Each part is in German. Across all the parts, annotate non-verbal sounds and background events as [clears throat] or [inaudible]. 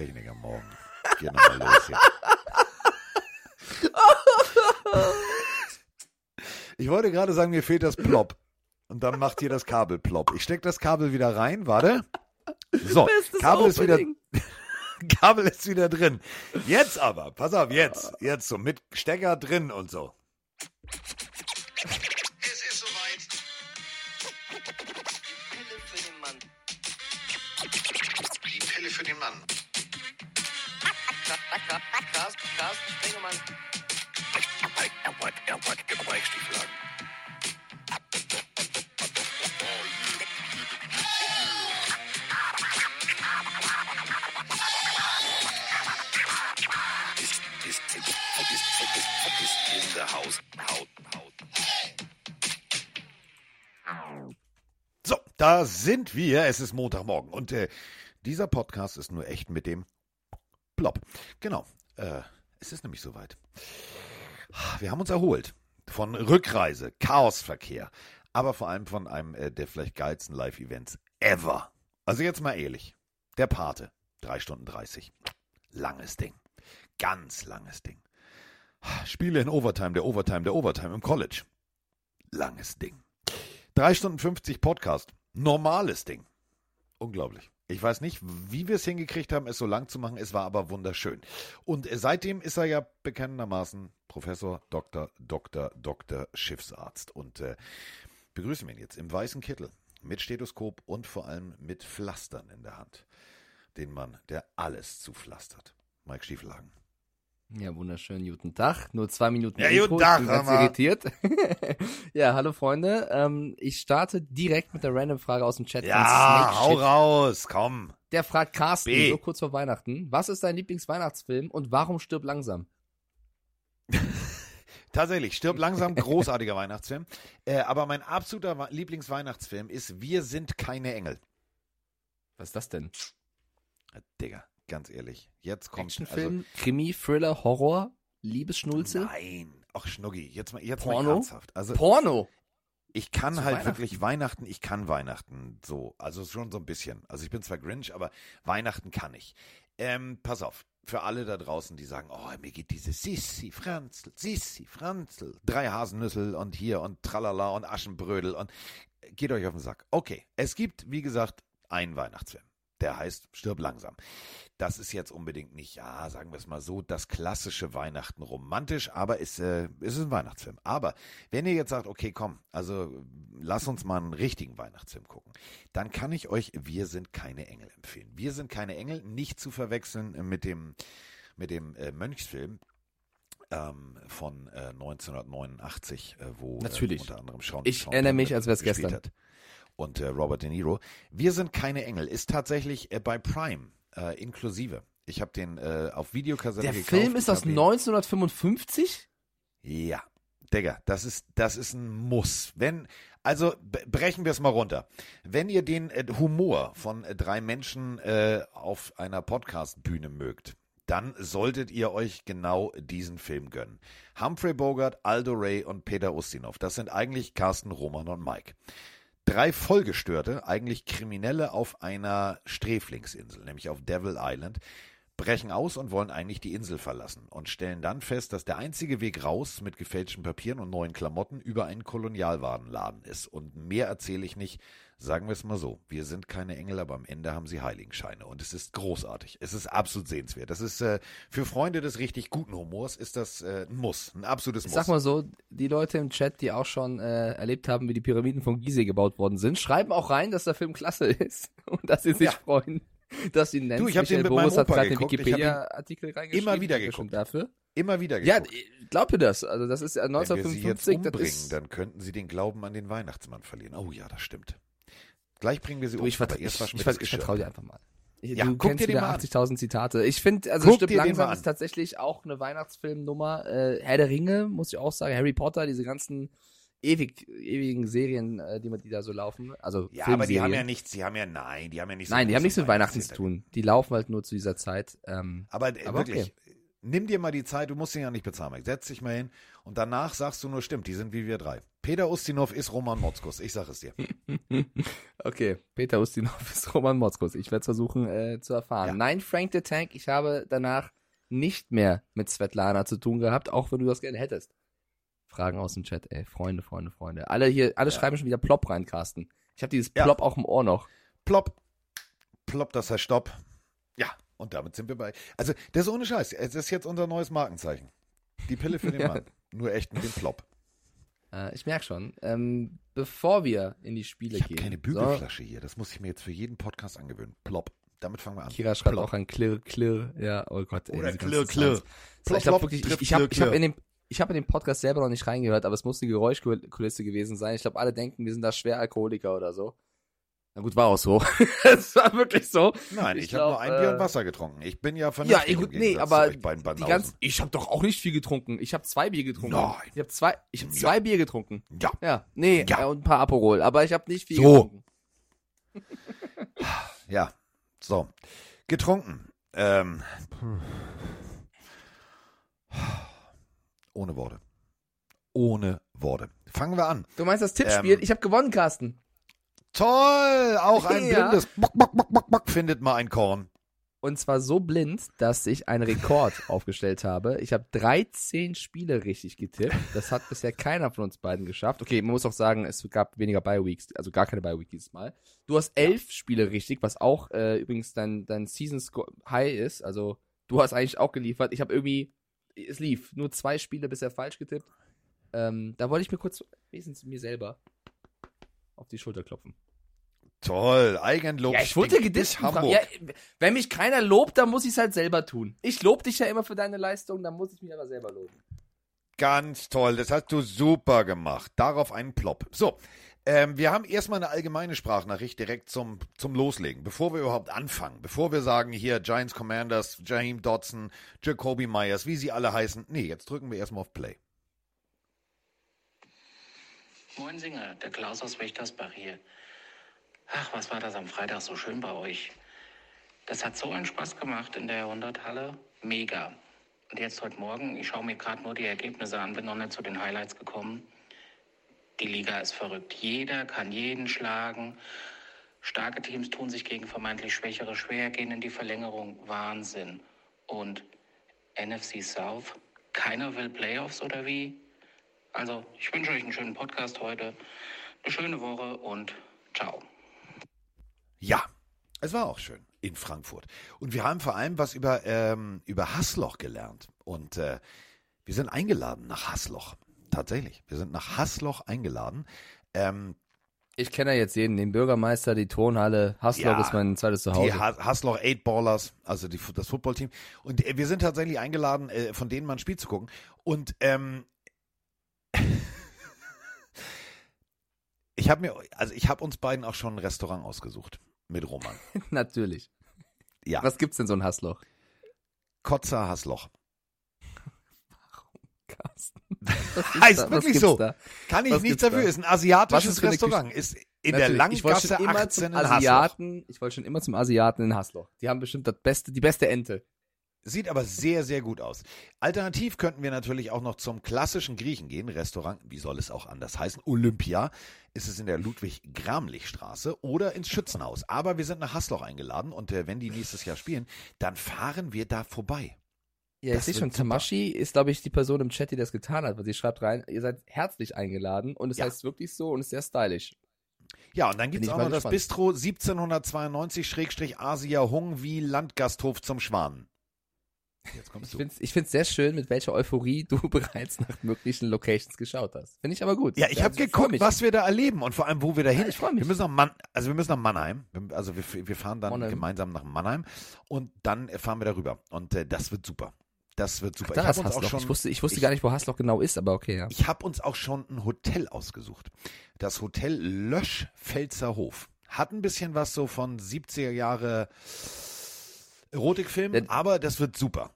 Technik am Morgen. Geht nochmal los hier. Ich wollte gerade sagen, mir fehlt das Plop. Und dann macht hier das Kabel Plop. Ich stecke das Kabel wieder rein, warte. So, Bestes Kabel ist wieder. [laughs] Kabel ist wieder drin. Jetzt aber, pass auf, jetzt, jetzt so mit Stecker drin und so. Sind wir. Es ist Montagmorgen und äh, dieser Podcast ist nur echt mit dem Plop. Genau, äh, es ist nämlich soweit. Wir haben uns erholt von Rückreise, Chaosverkehr, aber vor allem von einem äh, der vielleicht geilsten Live-Events ever. Also jetzt mal ehrlich, der Pate, 3 Stunden 30. Langes Ding. Ganz langes Ding. Spiele in Overtime, der Overtime, der Overtime im College. Langes Ding. 3 Stunden 50 Podcast. Normales Ding. Unglaublich. Ich weiß nicht, wie wir es hingekriegt haben, es so lang zu machen. Es war aber wunderschön. Und seitdem ist er ja bekanntermaßen Professor, Doktor, Doktor, Doktor, Schiffsarzt. Und äh, begrüßen wir ihn jetzt im weißen Kittel mit Stethoskop und vor allem mit Pflastern in der Hand. Den Mann, der alles zupflastert. Mike Stiefelhagen. Ja, wunderschön, guten Tag. Nur zwei Minuten. Ja, guten Tag, ich bin ganz irritiert. [laughs] ja, hallo Freunde. Ähm, ich starte direkt mit der Random-Frage aus dem Chat. Ja, hau raus, komm. Der fragt Carsten, B. so kurz vor Weihnachten, was ist dein Lieblingsweihnachtsfilm und warum stirb langsam? [laughs] Tatsächlich, stirb langsam, großartiger Weihnachtsfilm. Äh, aber mein absoluter Lieblingsweihnachtsfilm ist Wir sind keine Engel. Was ist das denn? Äh, Digga, ganz ehrlich. Jetzt kommt Actionfilm, Krimi, Thriller, Horror, Liebesschnulze, Also, nein. Ach, Schnuggi, jetzt mal, jetzt mal Porno? ernsthaft. Also, Porno. ich kann Zu halt Weihnachten? wirklich Weihnachten, ich kann Weihnachten so. Also schon so ein bisschen. Also ich bin zwar Grinch, aber Weihnachten kann ich. Ähm, pass auf. Für alle da draußen, die sagen, oh, mir geht diese Sissi Franzl, Sissi Franzl, drei Haselnüssel und hier und Tralala und Aschenbrödel und geht euch auf den Sack. Okay, es gibt, wie gesagt, einen Weihnachtsfilm. Der heißt Stirb langsam. Das ist jetzt unbedingt nicht, ja, sagen wir es mal so, das klassische Weihnachten romantisch, aber ist, äh, ist ein Weihnachtsfilm. Aber wenn ihr jetzt sagt, okay, komm, also lass uns mal einen richtigen Weihnachtsfilm gucken, dann kann ich euch Wir sind keine Engel empfehlen. Wir sind keine Engel, nicht zu verwechseln mit dem, mit dem äh, Mönchsfilm ähm, von äh, 1989, äh, wo Natürlich. Äh, unter anderem Sean Ich Sean erinnere mich, als wär's gespielt gestern. Hat. Und äh, Robert De Niro. Wir sind keine Engel ist tatsächlich äh, bei Prime äh, inklusive. Ich habe den äh, auf Videokassette Der gekauft. Film ist aus hab ihn- 1955? ja, Digga, das ist, das ist ein Muss. Wenn, also brechen wir es mal runter. Wenn ihr den äh, Humor von äh, drei Menschen auf einer Podcast-Bühne mögt, dann solltet ihr euch genau diesen Film gönnen. Humphrey Bogart, Aldo Ray und Peter Ustinov. Das sind eigentlich Carsten, Roman und Mike. Drei Vollgestörte, eigentlich Kriminelle auf einer Sträflingsinsel, nämlich auf Devil Island, brechen aus und wollen eigentlich die Insel verlassen und stellen dann fest, dass der einzige Weg raus mit gefälschten Papieren und neuen Klamotten über einen Kolonialwarenladen ist. Und mehr erzähle ich nicht. Sagen wir es mal so. Wir sind keine Engel, aber am Ende haben sie Heiligenscheine. Und es ist großartig. Es ist absolut sehenswert. Das ist äh, für Freunde des richtig guten Humors ist das äh, ein Muss. Ein absolutes Ich Muss. sag mal so, die Leute im Chat, die auch schon äh, erlebt haben, wie die Pyramiden von Gizeh gebaut worden sind, schreiben auch rein, dass der Film klasse ist [laughs] und dass sie sich Ja. freuen, dass sie nennen. Du, ich hab den mit meinem Boris hat Opa den geguckt. Ich ihn Wikipedia-Artikel reingeschrieben. immer wieder geguckt. dafür. Immer wieder Ja, geguckt. glaubt ihr das? Also das ist ja Wenn wir sie jetzt 1955, das umbringen, dann könnten sie den Glauben an den Weihnachtsmann verlieren. Oh ja, das stimmt. Gleich bringen wir sie Du, um. ich, vertra ich, ich, ich vertraue dir einfach mal. Ich, Ja, du guck kennst dir wieder mal an. 80.000 Zitate. Ich finde, also Guck mal langsam an. ist tatsächlich auch eine Weihnachtsfilmnummer. Äh, Herr der Ringe, muss ich auch sagen, Harry Potter, diese ganzen ewig, ewigen Serien, äh, die, die da so laufen. Also Ja, aber die haben ja nichts, die haben ja, nein, die haben ja nichts. Nein, die haben nichts mit Weihnachten zu tun. Die laufen halt nur zu dieser Zeit. Ähm, Aber, äh, Aber wirklich, Nimm dir mal die Zeit, du musst ihn ja nicht bezahlen. Setz dich mal hin und danach sagst du nur, stimmt, die sind wie wir drei. Peter Ustinov ist Roman Motzkus, ich sag es dir. [laughs] Okay, Peter Ustinov ist Roman Motzkus. Ich werde es versuchen äh, zu erfahren. Ja. Nein, Frank the Tank, ich habe danach nicht mehr mit Svetlana zu tun gehabt, auch wenn du das gerne hättest. Fragen aus dem Chat, ey. Freunde, Freunde, Freunde. Alle hier, alle schreiben schon wieder Plop rein, Carsten. Ich habe dieses Ja. Plop auch im Ohr noch. Plopp, plopp, das heißt Stopp. Ja, und damit sind wir bei. Also, das ist ohne Scheiß. Es ist jetzt unser neues Markenzeichen. Die Pille für den [laughs] Ja. Mann. Nur echt mit dem Plopp. Äh, ich merke schon. Ähm, bevor wir in die Spiele Ich habe gehen. keine Bügelflasche hier. Das muss ich mir jetzt für jeden Podcast angewöhnen. Plopp. Damit fangen wir an. So, Kira schreibt Plopp. auch ein Klirr, Klirr. Ja, oh Gott. ey, Oder Klirr, Klirr. So, Plopp, ich glaube wirklich, ich, ich habe ich hab in dem ich habe in den Podcast selber noch nicht reingehört, aber es muss die Geräuschkulisse gewesen sein. Ich glaube, alle denken, wir sind da schwer Alkoholiker oder so. Na gut, war auch so. [laughs] es war wirklich so. Nein, Ich ich, habe nur ein Bier äh, und Wasser getrunken. Ich bin ja Ja, vernünftig eh im gut, nee, aber die ganz, ich habe doch auch nicht viel getrunken. Ich habe zwei Bier getrunken. Nein. Ich habe zwei, ich habe zwei Bier getrunken. Ja, Ja, nee, Ja. äh, und ein paar Aperol, aber ich habe nicht viel So. getrunken. [laughs] ja. So. Getrunken. Ähm. Ohne Worte. Ohne Worte. Fangen wir an. Du meinst das Tippspiel? Ähm, ich habe gewonnen, Carsten. Toll! Auch ein [laughs] Ja. blindes Bock, Bock, Bock, Bock, Bock findet mal ein Korn. Und zwar so blind, dass ich einen Rekord [laughs] aufgestellt habe. Ich habe 13 Spiele richtig getippt. Das hat bisher keiner von uns beiden geschafft. Okay, man muss auch sagen, es gab weniger Bye-Weeks, also gar keine Bye-Week dieses Mal. Du hast elf Spiele richtig, was auch äh, übrigens dein, dein Season-High ist. Also du hast eigentlich auch geliefert. Ich habe irgendwie, es lief, nur zwei Spiele bisher falsch getippt. Ähm, da wollte ich mir kurz, wenigstens mir selber, auf die Schulter klopfen. Toll, Eigenlob. Ja, ich wurde gedisst. Ja, wenn mich keiner lobt, dann muss ich es halt selber tun. Ich lobe dich ja immer für deine Leistung, dann muss ich mich aber selber loben. Ganz toll, das hast du super gemacht. Darauf einen Plop. So, ähm, wir haben erstmal eine allgemeine Sprachnachricht direkt zum, zum Loslegen. Bevor wir überhaupt anfangen, bevor wir sagen, hier Giants Commanders, Jaheim Dodson, Jacoby Myers, wie sie alle heißen. Nee, jetzt drücken wir erstmal auf Play. Moin Singer, der Klaus aus Wächtersbach hier. Ach, was war das am Freitag so schön bei euch? Das hat so einen Spaß gemacht in der Jahrhunderthalle. Mega. Und jetzt heute Morgen, ich schaue mir gerade nur die Ergebnisse an, bin noch nicht zu den Highlights gekommen. Die Liga ist verrückt. Jeder kann jeden schlagen. Starke Teams tun sich gegen vermeintlich Schwächere schwer, gehen in die Verlängerung. Wahnsinn. Und NFC South? Keiner will Playoffs oder wie? Also, ich wünsche euch einen schönen Podcast heute, eine schöne Woche und ciao. Ja, es war auch schön in Frankfurt. Und wir haben vor allem was über, ähm, über Hassloch gelernt. Und äh, wir sind eingeladen nach Hassloch. Tatsächlich. Wir sind nach Hassloch eingeladen. Ähm, Ich kenne ja jetzt jeden, den Bürgermeister, die Turnhalle. Hassloch Ja, ist mein zweites die Zuhause. Ha- Hassloch Eight Ballers, also die, das Footballteam. Und äh, wir sind tatsächlich eingeladen, äh, von denen mal ein Spiel zu gucken. Und ähm, ich habe mir, also ich habe uns beiden auch schon ein Restaurant ausgesucht mit Roman. [laughs] Natürlich. Ja, Was gibt's denn so ein Hassloch? Kotzer Hassloch. [laughs] Carsten. Was Heißt da? Wirklich so. Da? Kann ich Was nichts dafür. da? Ist ein asiatisches ist Restaurant. Ist in der Natürlich. ich wollte Langgasse schon immer 18 zum in Hassloch. Asiaten, ich wollte schon immer zum Asiaten in Hassloch. Die haben bestimmt das beste, die beste Ente. Sieht aber sehr, sehr gut aus. Alternativ könnten wir natürlich auch noch zum klassischen Griechen gehen. Restaurant, wie soll es auch anders heißen? Olympia ist es in der Ludwig-Gramlich-Straße oder ins Schützenhaus. Aber wir sind nach Hassloch eingeladen und äh, wenn die nächstes Jahr spielen, dann fahren wir da vorbei. Ja, Das ich sehe schon. Tamashi ist, glaube ich, die Person im Chat, die das getan hat, weil sie schreibt rein, ihr seid herzlich eingeladen und es Ja. heißt wirklich so und ist sehr stylisch. Ja, und dann gibt es auch noch das gespannt. Bistro 1792-Asia Hung wie Landgasthof zum Schwanen. Jetzt kommst Ich du. finde es ich find's sehr schön, mit welcher Euphorie du [laughs] bereits nach möglichen Locations geschaut hast. Finde ich aber gut. Ja, ich habe Also, geguckt, mich. was wir da erleben und vor allem, wo wir da hin. Ja, ich freu mich. Wir müssen nach Mann, also wir müssen nach Mannheim. Wir- Also wir, wir fahren dann Mannheim. gemeinsam nach Mannheim und dann fahren wir darüber. Und äh, das wird super. Das wird super. Da ich uns auch schon, ich wusste, ich wusste ich- gar nicht, wo Hassloch genau ist, aber okay, ja. ich habe uns auch schon ein Hotel ausgesucht. Das Hotel Lösch Pfälzer Hof. Hat ein bisschen was so von 70er Jahre Erotikfilm, aber das wird super.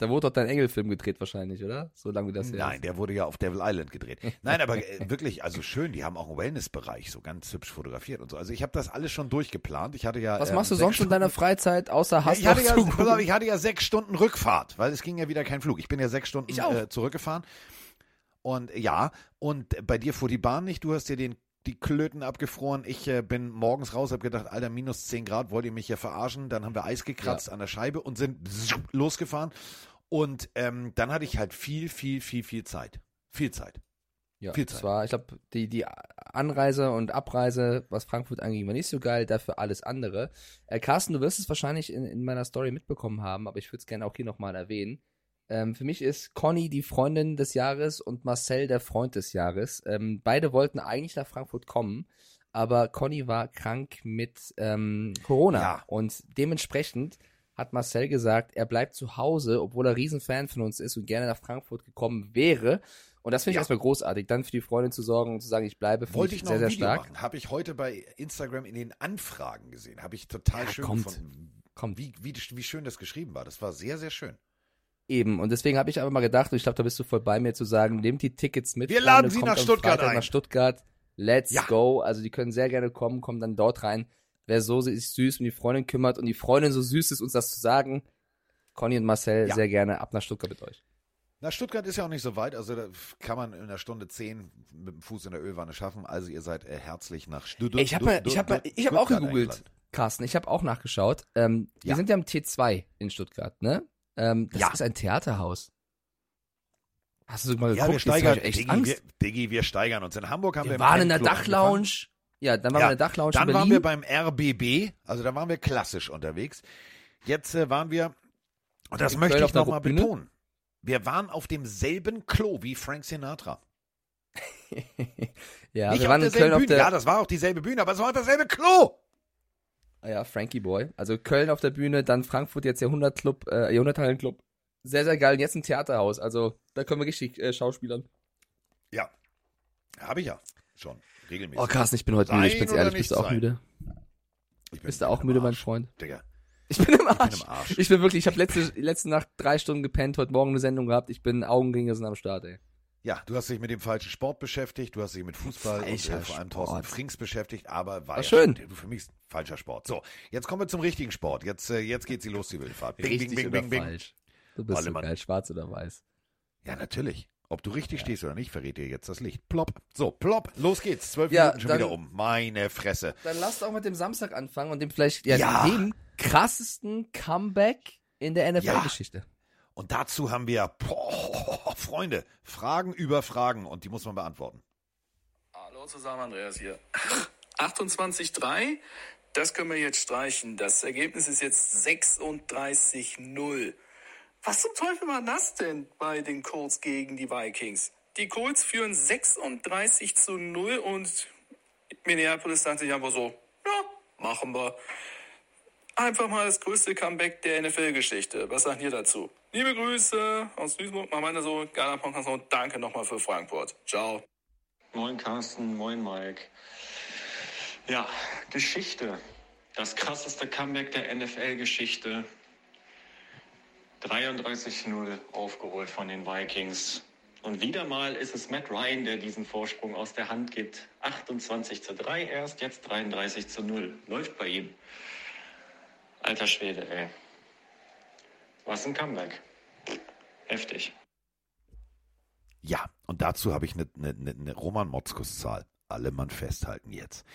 Da wurde doch dein Engelfilm gedreht wahrscheinlich, oder? So lange wie das Nein, ist. der wurde ja auf Devil Island gedreht. Nein, aber äh, wirklich, also schön, die haben auch einen Wellnessbereich so ganz hübsch fotografiert und so. Also ich habe das alles schon durchgeplant. Ich hatte ja Was ähm, machst du sechs sonst in deiner Freizeit, außer Ja, Hass ich, hatte ja, auf, ich hatte ja sechs Stunden Rückfahrt, weil es ging ja wieder kein Flug. Ich bin ja sechs Stunden äh, zurückgefahren. Und ja, und bei dir fuhr die Bahn nicht. Du hast dir den, die Klöten abgefroren. Ich äh, bin morgens raus, habe gedacht, Alter, minus 10 Grad, wollt ihr mich hier verarschen? Dann haben wir Eis gekratzt an der Scheibe und sind losgefahren. Und ähm, dann hatte ich halt viel, viel, viel, viel Zeit. Viel Zeit. Ja, Viel das Zeit. war, ich glaube, die, die Anreise und Abreise, was Frankfurt anging, war nicht so geil, dafür alles andere. Äh, Carsten, du wirst es wahrscheinlich in, in meiner Story mitbekommen haben, aber ich würde es gerne auch hier nochmal erwähnen. Ähm, für mich ist Conny die Freundin des Jahres und Marcel der Freund des Jahres. Ähm, beide wollten eigentlich nach Frankfurt kommen, aber Conny war krank mit ähm, Corona Ja. und dementsprechend hat Marcel gesagt, er bleibt zu Hause, obwohl er Riesenfan von uns ist und gerne nach Frankfurt gekommen wäre. Und das finde ich Ja. erstmal großartig, dann für die Freundin zu sorgen und zu sagen, ich bleibe, Wollte ich sehr, sehr stark. Habe ich heute bei Instagram in den Anfragen gesehen. Habe ich total Ja, schön kommt. gefunden. Kommt. Wie, wie, wie schön das geschrieben war. Das war sehr, sehr schön. Eben, und deswegen habe ich aber mal gedacht, und ich glaube, da bist du voll bei mir zu sagen, nehmt die Tickets mit. Wir Freunde, laden sie nach Stuttgart Freitag ein. nach Stuttgart. Let's Ja. go. Also die können sehr gerne kommen, kommen dann dort rein. Wer so sich süß um die Freundin kümmert und die Freundin so süß ist, uns das zu sagen, Conny und Marcel Ja. sehr gerne ab nach Stuttgart mit euch. Na, Stuttgart ist ja auch nicht so weit, also da kann man in einer Stunde zehn mit dem Fuß in der Ölwanne schaffen. Also ihr seid äh, herzlich nach Stuttgart. Ich habe mal, ich habe mal, ich habe auch gegoogelt, Carsten. Ich habe auch nachgeschaut. Ähm, Wir Ja. sind ja am T2 in Stuttgart, ne? Ähm, das Ja. ist ein Theaterhaus. Hast du mal Ja, geguckt? wir Jetzt hab steigern, Diggi, wir, Diggi, wir steigern uns. In Hamburg haben wir, wir im waren in der. Dachlounge. Ja, dann waren Ja, wir in der Dachlounge Dann in waren Berlin. wir beim RBB, also da waren wir klassisch unterwegs. Jetzt äh, waren wir, und das In möchte Köln ich auf nochmal betonen, wir waren auf demselben Klo wie Frank Sinatra. [laughs] ja, Nicht wir auf waren in Köln auf Bühne, der, ja, das war auch dieselbe Bühne, aber es war dasselbe Klo. Ah ja, Frankie Boy. Also Köln auf der Bühne, dann Frankfurt jetzt Jahrhundertclub, äh, Jahrhunderthallenclub. Sehr, sehr geil. Und jetzt ein Theaterhaus. Also da können wir richtig äh, schauspielern. Ja, habe ich ja schon regelmäßig. Oh, Carsten, ich bin heute Sein müde. Ich bin's ehrlich. Bist du auch sein? müde? Ich bin- Bist du auch müde, mein Arsch, Freund? Digga. Ich bin im Ich bin Arsch. im Arsch. Ich bin wirklich, ich habe letzte, letzte Nacht drei Stunden gepennt, heute Morgen eine Sendung gehabt. Ich bin Augenringe sind am Start, ey. Ja, du hast dich mit dem falschen Sport beschäftigt, du hast dich mit Fußball und Falscher äh, vor allem Thorsten. Frings beschäftigt, aber war War ja schön. Du für mich falscher Sport. So, jetzt kommen wir zum richtigen Sport. Jetzt, äh, jetzt geht sie los, die Wildfahrt. Bing, Richtig bing, bing, bing, bing. falsch? Du bist so Allemann. geil, schwarz oder weiß. Ja, natürlich. Ob du richtig stehst oder nicht, verrät dir jetzt das Licht. Plopp. So, plopp. Los geht's. Zwölf Ja, Minuten schon dann- wieder um. Meine Fresse. Dann lasst auch mit dem Samstag anfangen und dem vielleicht ja, Ja. dem krassesten Comeback in der NFL-Geschichte. Und dazu haben wir, boah, Freunde, Fragen über Fragen und die muss man beantworten. Hallo zusammen, Andreas hier. [laughs] 28-3, das können wir jetzt streichen. Das Ergebnis ist jetzt 36-0. Was zum Teufel war das denn bei den Colts gegen die Vikings? Die Colts führen 36 zu 0 und Minneapolis dachte sich einfach so, ja, machen wir. Einfach mal das größte Comeback der NFL-Geschichte. Was sagt ihr dazu? Liebe Grüße aus Duisburg, mal meine so, geiler Podcast und danke nochmal für Frankfurt. Ciao. Moin Carsten, moin Mike. Ja, Geschichte. Das krasseste Comeback der NFL-Geschichte. 33-0 aufgeholt von den Vikings. Und wieder mal ist es Matt Ryan, der diesen Vorsprung aus der Hand gibt. 28 zu 3 erst, jetzt 33 zu 0. Läuft bei ihm. Alter Schwede, ey. Was ein Comeback. Heftig. Ja, und dazu habe ich eine ne, ne, Roman Motzkus-Zahl. Alle Mann festhalten jetzt.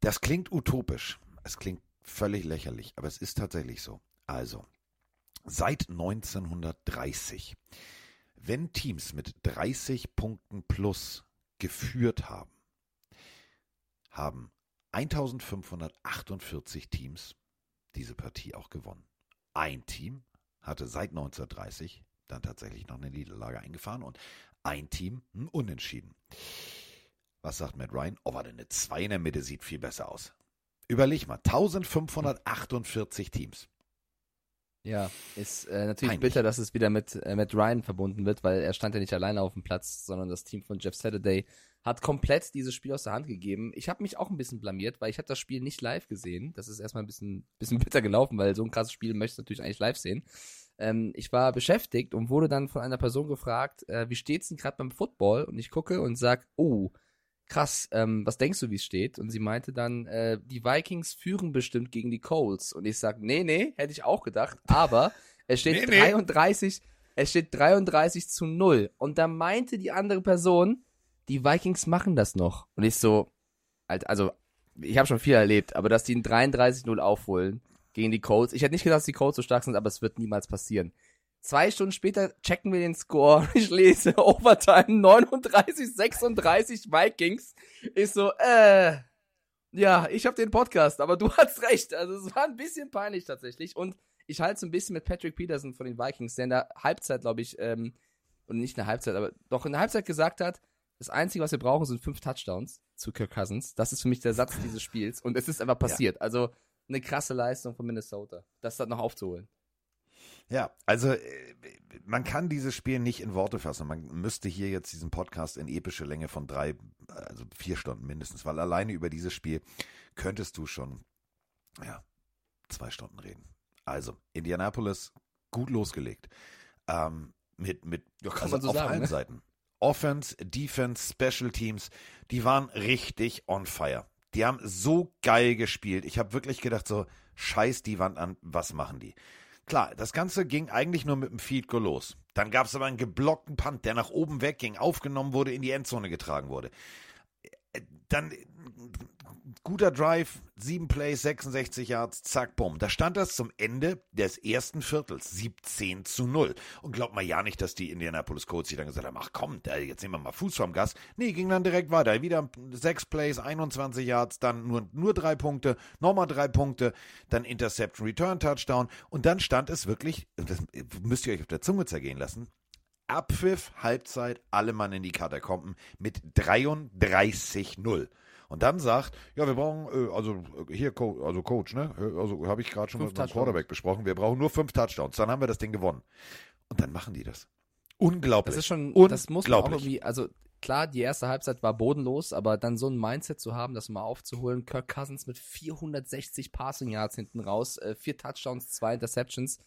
Das klingt utopisch. Es klingt völlig lächerlich, aber es ist tatsächlich so. Also, seit 1930, wenn Teams mit 30 Punkten plus geführt haben, haben 1548 Teams diese Partie auch gewonnen. Ein Team hatte seit 1930 dann tatsächlich noch eine Niederlage eingefahren und ein Team ein Unentschieden. Was sagt Matt Ryan? Oh, warte, eine 2 in der Mitte sieht viel besser aus. Überleg mal, 1548 Teams. Ja, ist äh, natürlich Peinlich. bitter, dass es wieder mit äh, Matt Ryan verbunden wird, weil er stand ja nicht alleine auf dem Platz, sondern das Team von Jeff Saturday hat komplett dieses Spiel aus der Hand gegeben. Ich habe mich auch ein bisschen blamiert, weil ich habe das Spiel nicht live gesehen. Das ist erstmal ein bisschen, bisschen [laughs] bitter gelaufen, weil so ein krasses Spiel möchtest du natürlich eigentlich live sehen. Ähm, ich war beschäftigt und wurde dann von einer Person gefragt, äh, wie steht's denn gerade beim Football? Und ich gucke und sag, oh, krass, ähm, was denkst du, wie es steht? Und sie meinte dann, äh, die Vikings führen bestimmt gegen die Colts. Und ich sag, nee, nee, hätte ich auch gedacht, aber es steht Nee, nee. 33, es steht 33 zu 0. Und da meinte die andere Person, die Vikings machen das noch. Und ich so, also, ich habe schon viel erlebt, aber dass die ein 33-0 aufholen gegen die Colts. Ich hätte nicht gedacht, dass die Colts so stark sind, aber es wird niemals passieren. Zwei Stunden später checken wir den Score. [laughs] Ich lese Overtime 39, 36 Vikings. Ich so, äh, ja, ich habe den Podcast, aber du [laughs] hast recht. Also es war ein bisschen peinlich tatsächlich. Und ich halte es ein bisschen mit Patrick Peterson von den Vikings, der in der Halbzeit, glaube ich, ähm, und nicht in der Halbzeit, aber doch in der Halbzeit gesagt hat, das Einzige, was wir brauchen, sind fünf Touchdowns zu Kirk Cousins. Das ist für mich der Satz dieses Spiels. Und es ist einfach passiert. Also eine krasse Leistung von Minnesota, das dann noch aufzuholen. Ja, also äh, man kann dieses Spiel nicht in Worte fassen. Man müsste hier jetzt diesen Podcast in epische Länge von drei, also vier Stunden mindestens, weil alleine über dieses Spiel könntest du schon, ja, zwei Stunden reden. Also, Indianapolis gut losgelegt. Ähm, mit, mit, Ja, kann also man so auf sagen, allen ne? Seiten. Offense, Defense, Special Teams, die waren richtig on fire. Die haben so geil gespielt. Ich habe wirklich gedacht, so, scheiß die Wand an, was machen die? Klar, das Ganze ging eigentlich nur mit dem Field Goal los. Dann gab es aber einen geblockten Punt, der nach oben wegging, aufgenommen wurde, in die Endzone getragen wurde. Äh, Dann guter Drive, sieben Plays, 66 Yards, zack, bumm. Da stand das zum Ende des ersten Viertels, 17 zu 0. Und glaubt mal ja nicht, dass die Indianapolis Colts sich dann gesagt haben, ach komm, jetzt nehmen wir mal Fuß vom Gas. Nee, ging dann direkt weiter. Wieder sechs Plays, 21 Yards, dann nur, nur drei Punkte, nochmal drei Punkte, dann Interception, Return, Touchdown. Und dann stand es wirklich, das müsst ihr euch auf der Zunge zergehen lassen, Abpfiff, Halbzeit, alle Mann in die Katakomben mit 33-0. Und dann sagt, ja, wir brauchen, äh, also äh, hier, Co also Coach, ne? Also habe ich gerade schon Fünf mit meinem. Quarterback besprochen, wir brauchen nur fünf Touchdowns, dann haben wir das Ding gewonnen. Und dann machen die das. Unglaublich. Das ist schon, das muss man auch irgendwie, also klar, die erste Halbzeit war bodenlos, aber dann so ein Mindset zu haben, das mal aufzuholen. Kirk Cousins mit 460 Passing Yards hinten raus, äh, vier Touchdowns, zwei Interceptions.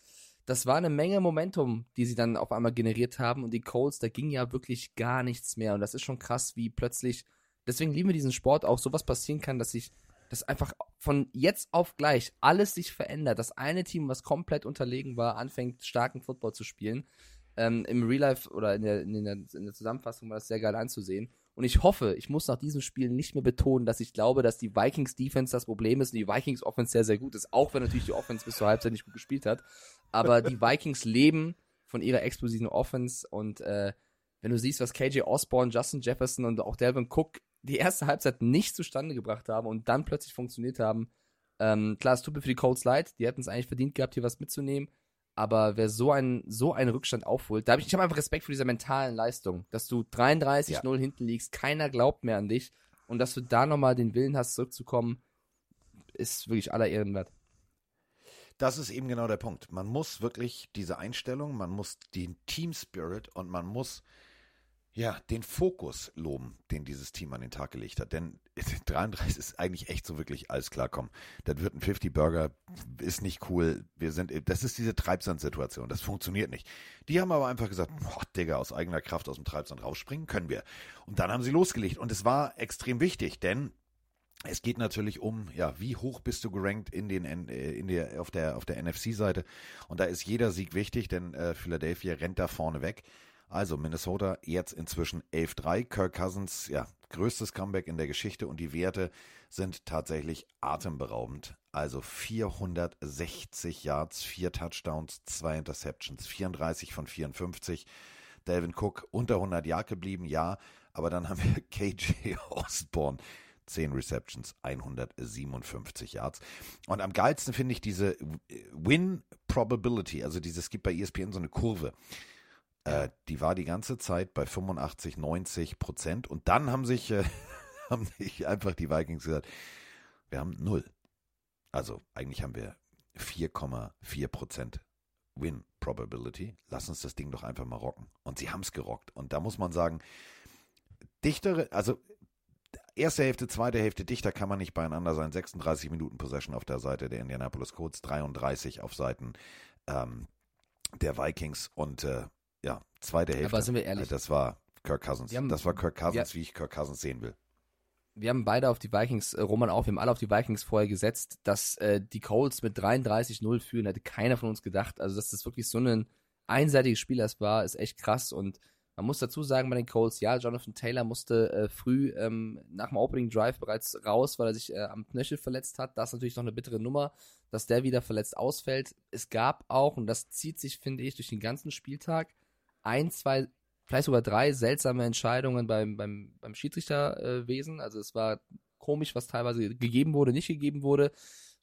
Das war eine Menge Momentum, die sie dann auf einmal generiert haben und die Colts, da ging ja wirklich gar nichts mehr und das ist schon krass, wie plötzlich, deswegen lieben wir diesen Sport auch, sowas passieren kann, dass sich, dass einfach von jetzt auf gleich alles sich verändert. Das eine Team, was komplett unterlegen war, anfängt starken Football zu spielen ähm, im Real Life oder in der, in, der, in der Zusammenfassung war das sehr geil anzusehen. Und ich hoffe, ich muss nach diesem Spiel nicht mehr betonen, dass ich glaube, dass die Vikings Defense das Problem ist und die Vikings Offense sehr, sehr gut ist. Auch wenn natürlich die Offense bis zur Halbzeit nicht gut gespielt hat. Aber die Vikings leben von ihrer explosiven Offense und äh, wenn du siehst, was KJ Osborne, Justin Jefferson und auch Delvin Cook die erste Halbzeit nicht zustande gebracht haben und dann plötzlich funktioniert haben, ähm, klar, es tut mir für die Colts leid, die hätten es eigentlich verdient gehabt, hier was mitzunehmen. Aber wer so einen, so einen Rückstand aufholt, da hab ich, ich habe einfach Respekt vor dieser mentalen Leistung, dass du 33-0 hinten liegst, keiner glaubt mehr an dich und dass du da nochmal den Willen hast, zurückzukommen, ist wirklich aller Ehren wert. Das ist eben genau der Punkt. Man muss wirklich diese Einstellung, man muss den Team Spirit und man muss ja den Fokus loben, den dieses Team an den Tag gelegt hat. Denn [laughs] 33 ist eigentlich echt so wirklich alles klar. Komm, das wird ein 50 Burger, ist nicht cool. Wir sind, das ist diese Treibsandsituation. Das funktioniert nicht. Die haben aber einfach gesagt, boah, Digga, aus eigener Kraft aus dem Treibsand rausspringen können wir. Und dann haben sie losgelegt. Und es war extrem wichtig, denn es geht natürlich um, ja, wie hoch bist du gerankt in den äh, in der auf der auf der NFC-Seite und da ist jeder Sieg wichtig, denn äh, Philadelphia rennt da vorne weg. Also Minnesota jetzt inzwischen 11-3, Kirk Cousins, ja, größtes Comeback in der Geschichte und die Werte sind tatsächlich atemberaubend. Also 460 Yards, vier Touchdowns, zwei Interceptions, 34 von 54. Delvin Cook unter 100 Yard geblieben, ja, aber dann haben wir [laughs] KJ Osborne 10 Receptions, 157 Yards. Und am geilsten finde ich diese Win Probability, also dieses, es gibt bei ESPN so eine Kurve. Äh, die war die ganze Zeit bei 85, 90 Prozent. Und dann haben sich, äh, [laughs] haben sich einfach die Vikings gesagt, wir haben null. Also eigentlich haben wir 4,4 Prozent Win Probability. Lass uns das Ding doch einfach mal rocken. Und sie haben es gerockt. Und da muss man sagen, dichtere, also erste Hälfte, zweite Hälfte, dichter kann man nicht beieinander sein. 36 Minuten Possession auf der Seite der Indianapolis Colts, 33 auf Seiten ähm, der Vikings und äh, ja, zweite Hälfte. Aber sind wir ehrlich? Das war Kirk Cousins. Haben- das war Kirk Cousins, wie ich Kirk Cousins sehen will. wir haben beide auf die Vikings, äh, Roman auch, wir haben alle auf die Vikings vorher gesetzt, dass äh, die Colts mit 33-0 führen, hätte keiner von uns gedacht. Also, dass das wirklich so ein einseitiges Spiel das war, ist echt krass. Und man muss dazu sagen bei den Colts, ja, Jonathan Taylor musste äh, früh ähm, nach dem Opening Drive bereits raus, weil er sich äh, am Knöchel verletzt hat. Das ist natürlich noch eine bittere Nummer, dass der wieder verletzt ausfällt. Es gab auch, und das zieht sich, finde ich, durch den ganzen Spieltag, ein, zwei vielleicht sogar drei seltsame Entscheidungen beim, beim, beim Schiedsrichterwesen. also es war komisch, was teilweise gegeben wurde, nicht gegeben wurde.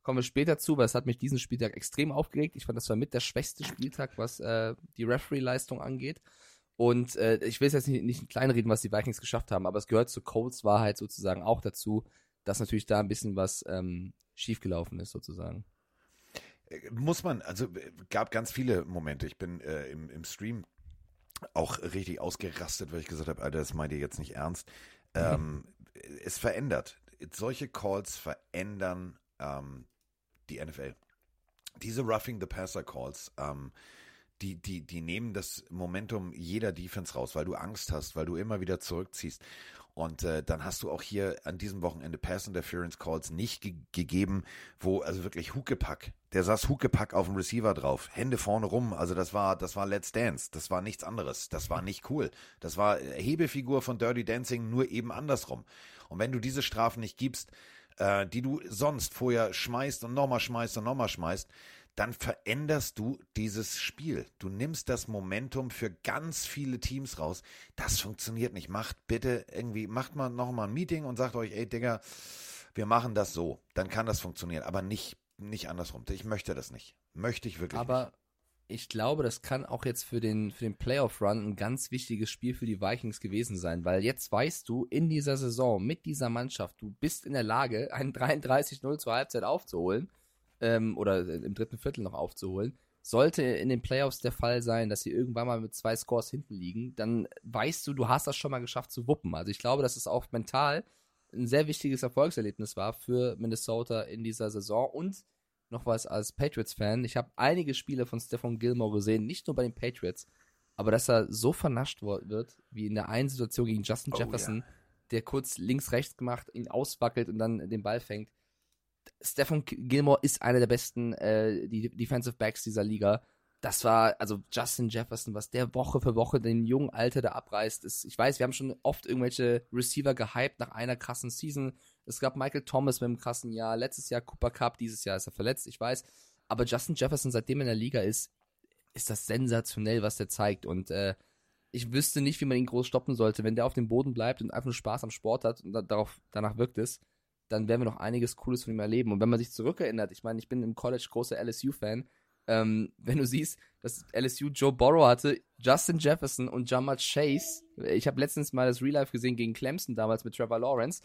Kommen wir später zu, weil es hat mich diesen Spieltag extrem aufgeregt. Ich fand, das war mit der schwächste Spieltag, was äh, die Referee-Leistung angeht. Und äh, ich will jetzt nicht, nicht kleinreden, was die Vikings geschafft haben, aber es gehört zur Colts Wahrheit sozusagen auch dazu, dass natürlich da ein bisschen was ähm, schiefgelaufen ist, sozusagen. Äh, Muss man, also äh, gab ganz viele Momente. Ich bin äh, im, im Stream auch richtig ausgerastet, weil ich gesagt habe, Alter, das meint ihr jetzt nicht ernst. Ähm, es verändert. Solche Calls verändern ähm, die NFL. Diese Roughing the Passer Calls, ähm, die, die, die nehmen das Momentum jeder Defense raus, weil du Angst hast, weil du immer wieder zurückziehst. Und äh, dann hast du auch hier an diesem Wochenende Pass Interference Calls nicht ge gegeben, wo also wirklich Huckepack, der saß Huckepack auf dem Receiver drauf, Hände vorne rum, also das war das war Let's Dance, das war nichts anderes, das war nicht cool. Das war Hebefigur von Dirty Dancing nur eben andersrum. Und wenn du diese Strafen nicht gibst, äh, die du sonst vorher schmeißt und nochmal schmeißt und nochmal schmeißt, dann veränderst du dieses Spiel. Du nimmst das Momentum für ganz viele Teams raus. Das funktioniert nicht. Macht bitte irgendwie, macht mal nochmal ein Meeting und sagt euch, ey Digga, wir machen das so. Dann kann das funktionieren, aber nicht, nicht andersrum. Ich möchte das nicht. Möchte ich wirklich Aber nicht. ich glaube, das kann auch jetzt für den, für den Playoff-Run ein ganz wichtiges Spiel für die Vikings gewesen sein, weil jetzt weißt du, in dieser Saison mit dieser Mannschaft, du bist in der Lage, einen 33-0 zur Halbzeit aufzuholen ähm, oder im dritten Viertel noch aufzuholen. Sollte in den Playoffs der Fall sein, dass sie irgendwann mal mit zwei Scores hinten liegen, dann weißt du, du hast das schon mal geschafft zu wuppen. Also ich glaube, dass es auch mental ein sehr wichtiges Erfolgserlebnis war für Minnesota in dieser Saison und noch was als Patriots-Fan. Ich habe einige Spiele von Stephon Gilmore gesehen, nicht nur bei den Patriots, aber dass er so vernascht wird, wie in der einen Situation gegen Justin Oh, Jefferson, der kurz links-rechts gemacht, ihn auswackelt und dann den Ball fängt. Stephon Gilmore ist einer der besten äh, die Defensive Backs dieser Liga. Das war, also Justin Jefferson, was der Woche für Woche den jungen Alter da abreißt. Ist, ich weiß, wir haben schon oft irgendwelche Receiver gehypt nach einer krassen Season. Es gab Michael Thomas mit einem krassen Jahr, letztes Jahr Cooper Cup, dieses Jahr ist er verletzt, ich weiß. Aber Justin Jefferson, seitdem er in der Liga ist, ist das sensationell, was der zeigt. Und äh, ich wüsste nicht, wie man ihn groß stoppen sollte. Wenn der auf dem Boden bleibt und einfach nur Spaß am Sport hat und da, darauf, danach wirkt es, dann werden wir noch einiges Cooles von ihm erleben. Und wenn man sich zurückerinnert, ich meine, ich bin im College großer LSU-Fan, ähm, [laughs] wenn du siehst, dass LSU Joe Burrow hatte, Justin Jefferson und Jamar Chase, ich habe letztens mal das Real Life gesehen gegen Clemson damals mit Trevor Lawrence,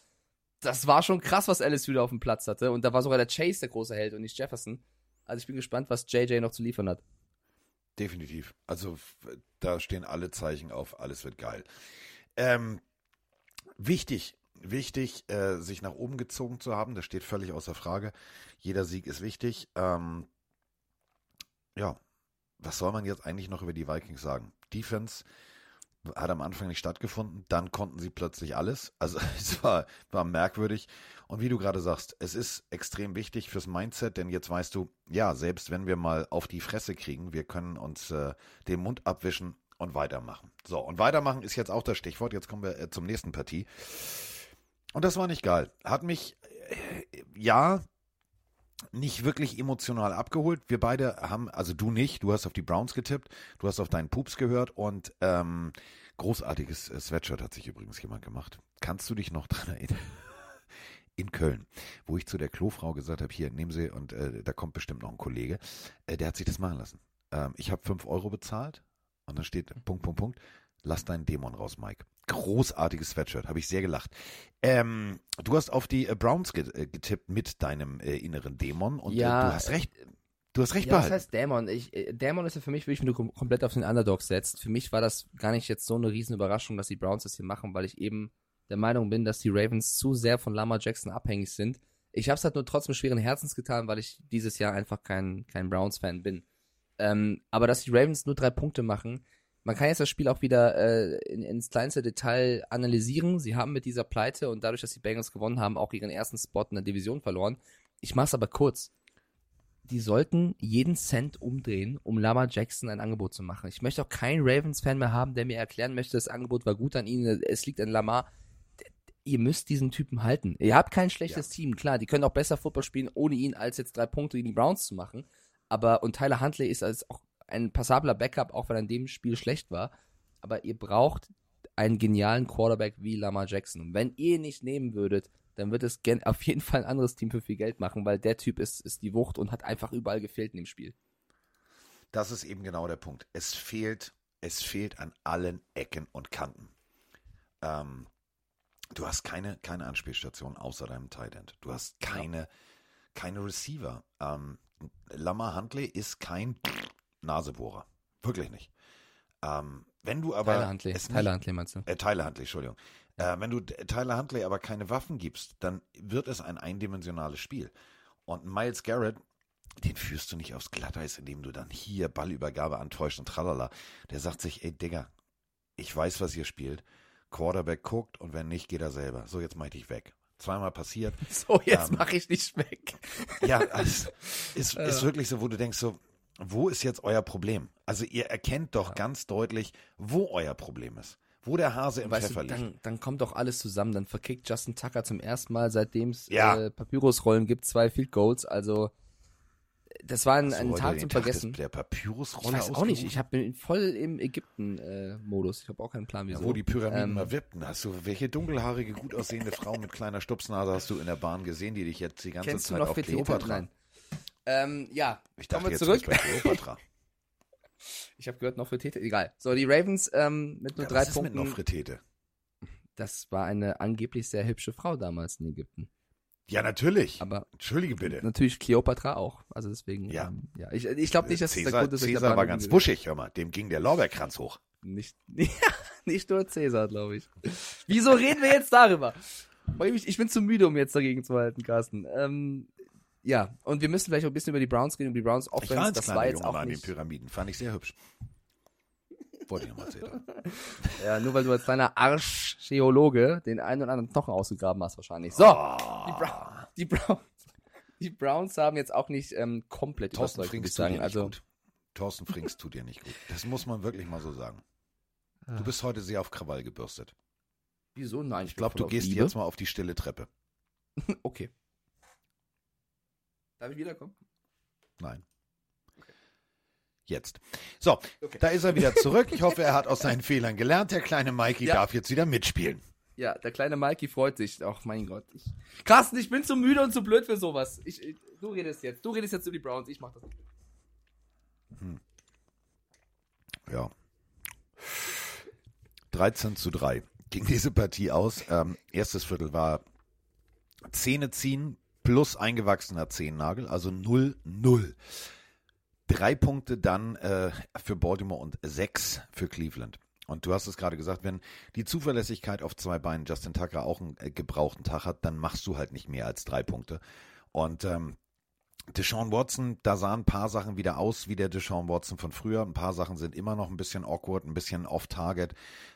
das war schon krass, was LSU da auf dem Platz hatte. Und da war sogar der Chase der große Held und nicht Jefferson. Also ich bin gespannt, was JJ noch zu liefern hat. Definitiv. Also da stehen alle Zeichen auf, alles wird geil. Ähm, wichtig, wichtig, äh, sich nach oben gezogen zu haben, das steht völlig außer Frage. Jeder Sieg ist wichtig. Ähm, ja, was soll man jetzt eigentlich noch über die Vikings sagen? Defense hat am Anfang nicht stattgefunden, dann konnten sie plötzlich alles. Also [laughs] es war, war merkwürdig. Und wie du gerade sagst, es ist extrem wichtig fürs Mindset, denn jetzt weißt du, ja, selbst wenn wir mal auf die Fresse kriegen, wir können uns äh, den Mund abwischen und weitermachen. So, und weitermachen ist jetzt auch das Stichwort. Jetzt kommen wir äh, zum nächsten Partie. Und das war nicht geil. Hat mich, äh, ja, nicht wirklich emotional abgeholt. Wir beide haben, also du nicht, du hast auf die Browns getippt, du hast auf deinen Pups gehört und ähm, großartiges äh, Sweatshirt hat sich übrigens jemand gemacht. Kannst du dich noch [laughs] dran erinnern? In Köln, wo ich zu der Klofrau gesagt habe, hier, nehmen Sie, und äh, da kommt bestimmt noch ein Kollege, äh, der hat sich das machen lassen. Ähm, ich habe 5 Euro bezahlt und dann steht Punkt, Punkt, Punkt, lass deinen Dämon raus, Mike. Großartiges Sweatshirt, habe ich sehr gelacht. Ähm, du hast auf die äh, Browns äh, getippt mit deinem äh, inneren Dämon und Ja, äh, du hast recht. Du hast recht Ja, was behalten. heißt Dämon? Ich, äh, Dämon ist ja für mich wirklich, wenn du kom komplett auf den Underdog setzt. Für mich war das gar nicht jetzt so eine riesen Überraschung, dass die Browns das hier machen, weil ich eben der Meinung bin, dass die Ravens zu sehr von Lamar Jackson abhängig sind. Ich habe es halt nur trotzdem schweren Herzens getan, weil ich dieses Jahr einfach kein, kein Browns-Fan bin. Ähm, aber dass die Ravens nur drei Punkte machen, man kann jetzt das Spiel auch wieder äh, in, ins kleinste Detail analysieren. Sie haben mit dieser Pleite und dadurch, dass die Bengals gewonnen haben, auch ihren ersten Spot in der Division verloren. Ich mach's aber kurz. Die sollten jeden Cent umdrehen, um Lama Jackson ein Angebot zu machen. Ich möchte auch keinen Ravens-Fan mehr haben, der mir erklären möchte, das Angebot war gut an ihnen, es liegt an Lamar. Ihr müsst diesen Typen halten. Ihr habt kein schlechtes Team, klar, die können auch besser Football spielen, ohne ihn als jetzt drei Punkte gegen die Browns zu machen. Aber, und Tyler Huntley ist als auch ein passabler Backup, auch wenn er in dem Spiel schlecht war. Aber ihr braucht einen genialen Quarterback wie Lamar Jackson. Und wenn ihr ihn nicht nehmen würdet, dann wird es [laughs] auf jeden Fall ein anderes Team für viel Geld machen, weil der Typ ist, ist die Wucht und hat einfach überall gefehlt in dem Spiel. Das ist eben genau der Punkt. Es fehlt, es fehlt an allen Ecken und Kanten. Ähm, du hast keine, keine Anspielstation außer deinem Tight End. Du hast keine, keine Receiver. Ähm, Lamar Huntley ist kein Nasebohrer. Wirklich nicht. Ähm, wenn du aber Tyler Huntley, es Tyler Huntley meinst du? äh, Tyler Huntley, Entschuldigung. Äh, wenn du D- Tyler Huntley aber keine Waffen gibst, dann wird es ein eindimensionales Spiel. Und Miles Garrett, den führst du nicht aufs Glatteis, indem du dann hier Ballübergabe antäuscht und tralala. Der sagt sich, ey Digga, ich weiß, was ihr spielt. Quarterback guckt und wenn nicht, geht er selber. So, jetzt mach ich dich weg. Zweimal passiert. [laughs] So, jetzt Ähm, mache ich dich weg. Ja, [laughs] es ist, ist wirklich so, wo du denkst so, wo ist jetzt euer Problem? Also ihr erkennt doch ganz deutlich, wo euer Problem ist. Wo der Hase im Weißt Pfeffer du, liegt. dann, dann kommt doch alles zusammen. Dann verkickt Justin Tucker zum ersten Mal, seitdem es Ja. äh, Papyrusrollen gibt, zwei Field Goals. Also, das war ein, du ein Tag zum Tag Vergessen. Des, der Ich Papyrusrolle weiß auch nicht. Ich hab- bin voll im Ägypten-Modus. ich habe auch keinen Plan, wieso. Ja, wo die Pyramiden Ähm, mal wippten. Hast du, welche dunkelhaarige, gut aussehende Frau mit kleiner Stupsnase hast du in der Bahn gesehen, die dich jetzt die ganze Kennst du Zeit noch auf? Kleopatra? Nein. Ähm, ja, Ich kommen dachte wir jetzt zurück. bist du bei Kleopatra. [laughs] Ich habe gehört, noch für Tete. Egal. So, die Ravens ähm, mit nur Ja, drei was ist mit Punkten. Nofretete? Das war eine angeblich sehr hübsche Frau damals in Ägypten. Ja, natürlich. Aber Entschuldige bitte. natürlich Kleopatra auch. Also deswegen. Ja. Ähm, ja. Ich, ich glaube nicht, dass das der Cäsar, Grund ist, Cäsar war ganz wuschig, hör mal. Dem ging der Lorbeerkranz hoch. Nicht, [laughs] nicht nur Cäsar, glaube ich. Wieso reden wir jetzt darüber? Ich bin zu müde, um jetzt dagegen zu halten, Carsten. Ähm, ja, und wir müssen vielleicht auch ein bisschen über die Browns reden, über die Browns Ich war Offense. Das war jetzt Junge mal auch an den nicht. Pyramiden. Fand ich sehr hübsch. Wollte ich nochmal erzählen. [laughs] Ja, nur weil du als kleiner Arschgeologe den einen oder anderen Knochen ausgegraben hast, wahrscheinlich. So, Ah. die, Brown, die, Browns, die Browns haben jetzt auch nicht ähm, komplett Thorsten überzeugt, Frings ich tut sagen. dir nicht Also, gut. Thorsten Frings tut dir nicht gut. Das muss man wirklich mal so sagen. Ah. Du bist heute sehr auf Krawall gebürstet. wieso? Nein, Ich glaube, du gehst Liebe. jetzt mal auf die stille Treppe. [laughs] Okay. Darf ich wiederkommen? Nein. Jetzt. So, da ist er wieder zurück. Ich hoffe, er hat aus seinen Fehlern gelernt. Der kleine Mikey Ja. darf jetzt wieder mitspielen. Ja, der kleine Mikey freut sich. Ach, mein Gott. Ich, Carsten, ich bin zu müde und zu blöd für sowas. Ich, ich, du redest jetzt. Du redest jetzt über die Browns. Ich mach das. Ja. 13 zu 3 ging diese Partie aus. Ähm, erstes Viertel war Zähne ziehen plus eingewachsener Zehennagel, also 0-0. Drei Punkte dann äh, für Baltimore und sechs für Cleveland. Und du hast es gerade gesagt, wenn die Zuverlässigkeit auf zwei Beinen Justin Tucker auch einen äh, gebrauchten Tag hat, dann machst du halt nicht mehr als drei Punkte. Und ähm, Deshaun Watson, da sahen ein paar Sachen wieder aus wie der Deshaun Watson von früher. Ein paar Sachen sind immer noch ein bisschen awkward, ein bisschen off-target.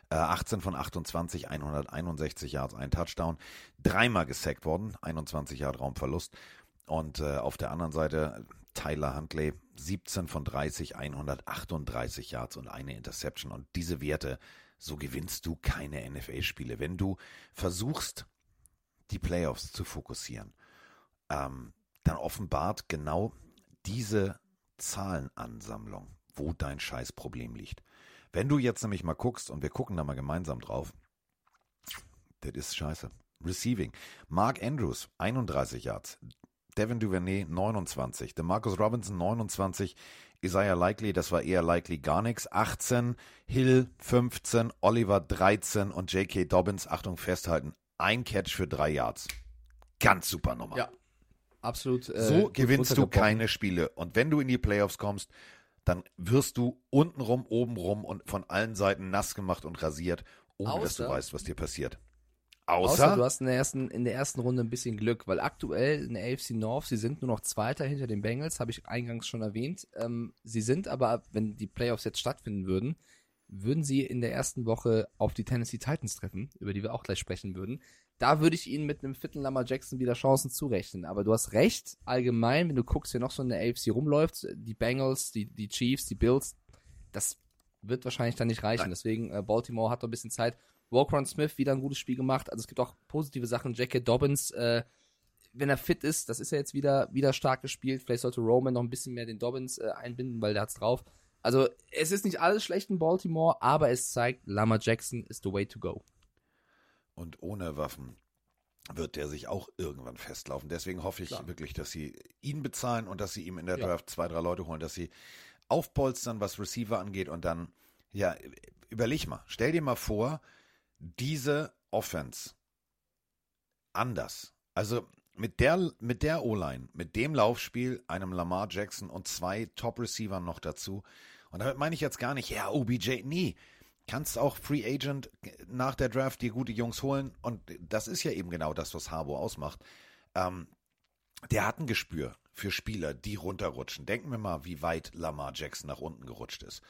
Äh, 18 von 28, 161 Yards, ein Touchdown. Dreimal gesackt worden, 21 Yard Raumverlust. Und äh, auf der anderen Seite Tyler Huntley, 17 von 30, 138 Yards und eine Interception. Und diese Werte, so gewinnst du keine NFL-Spiele. Wenn du versuchst, die Playoffs zu fokussieren, ähm, dann offenbart genau diese Zahlenansammlung, wo dein Scheißproblem liegt. Wenn du jetzt nämlich mal guckst, und wir gucken da mal gemeinsam drauf, das ist scheiße. Receiving. Mark Andrews, 31 Yards. Devin Duvernay, 29. DeMarcus Robinson, 29. Isaiah Likely, das war eher Likely gar nichts. 18. Hill, 15. Oliver, 13. Und J.K. Dobbins, Achtung, festhalten. Ein Catch für drei Yards. Ganz super Nummer. Ja. Absolut. Äh, So gewinnst du keine Spiele. Und wenn du in die Playoffs kommst, dann wirst du untenrum, obenrum und von allen Seiten nass gemacht und rasiert, ohne dass du Außer- weißt, was dir passiert. Außer, du hast in der, ersten, in der ersten Runde ein bisschen Glück, weil aktuell in der AFC North, sie sind nur noch Zweiter hinter den Bengals, habe ich eingangs schon erwähnt. Ähm, sie sind aber, wenn die Playoffs jetzt stattfinden würden, würden sie in der ersten Woche auf die Tennessee Titans treffen, über die wir auch gleich sprechen würden. Da würde ich ihnen mit einem fitten Lamar Jackson wieder Chancen zurechnen. Aber du hast recht, allgemein, wenn du guckst, wer noch so in der AFC rumläuft, die Bengals, die, die Chiefs, die Bills, das wird wahrscheinlich dann nicht reichen. Nein. Deswegen, äh, Baltimore hat noch ein bisschen Zeit. Walker Smith wieder ein gutes Spiel gemacht. Also es gibt auch positive Sachen. J.K. Dobbins, äh, wenn er fit ist, das ist ja jetzt wieder, wieder stark gespielt. Vielleicht sollte Roman noch ein bisschen mehr den Dobbins äh, einbinden, weil der hat's drauf. Also es ist nicht alles schlecht in Baltimore, aber es zeigt, Lama Jackson is the way to go. Und ohne Waffen wird der sich auch irgendwann festlaufen. Deswegen hoffe ich Klar. wirklich, dass sie ihn bezahlen und dass sie ihm in der Ja. Draft zwei, drei Leute holen, dass sie aufpolstern, was Receiver angeht und dann, ja, überleg mal, stell dir mal vor, diese Offense anders. Also mit der, mit der O-Line, mit dem Laufspiel, einem Lamar Jackson und zwei Top-Receivern noch dazu. Und damit meine ich jetzt gar nicht, ja, OBJ, nee. Kannst auch Free Agent nach der Draft dir gute Jungs holen. Und das ist ja eben genau das, was Harbo ausmacht. Ähm, der hat ein Gespür für Spieler, die runterrutschen. Denken wir mal, wie weit Lamar Jackson nach unten gerutscht ist.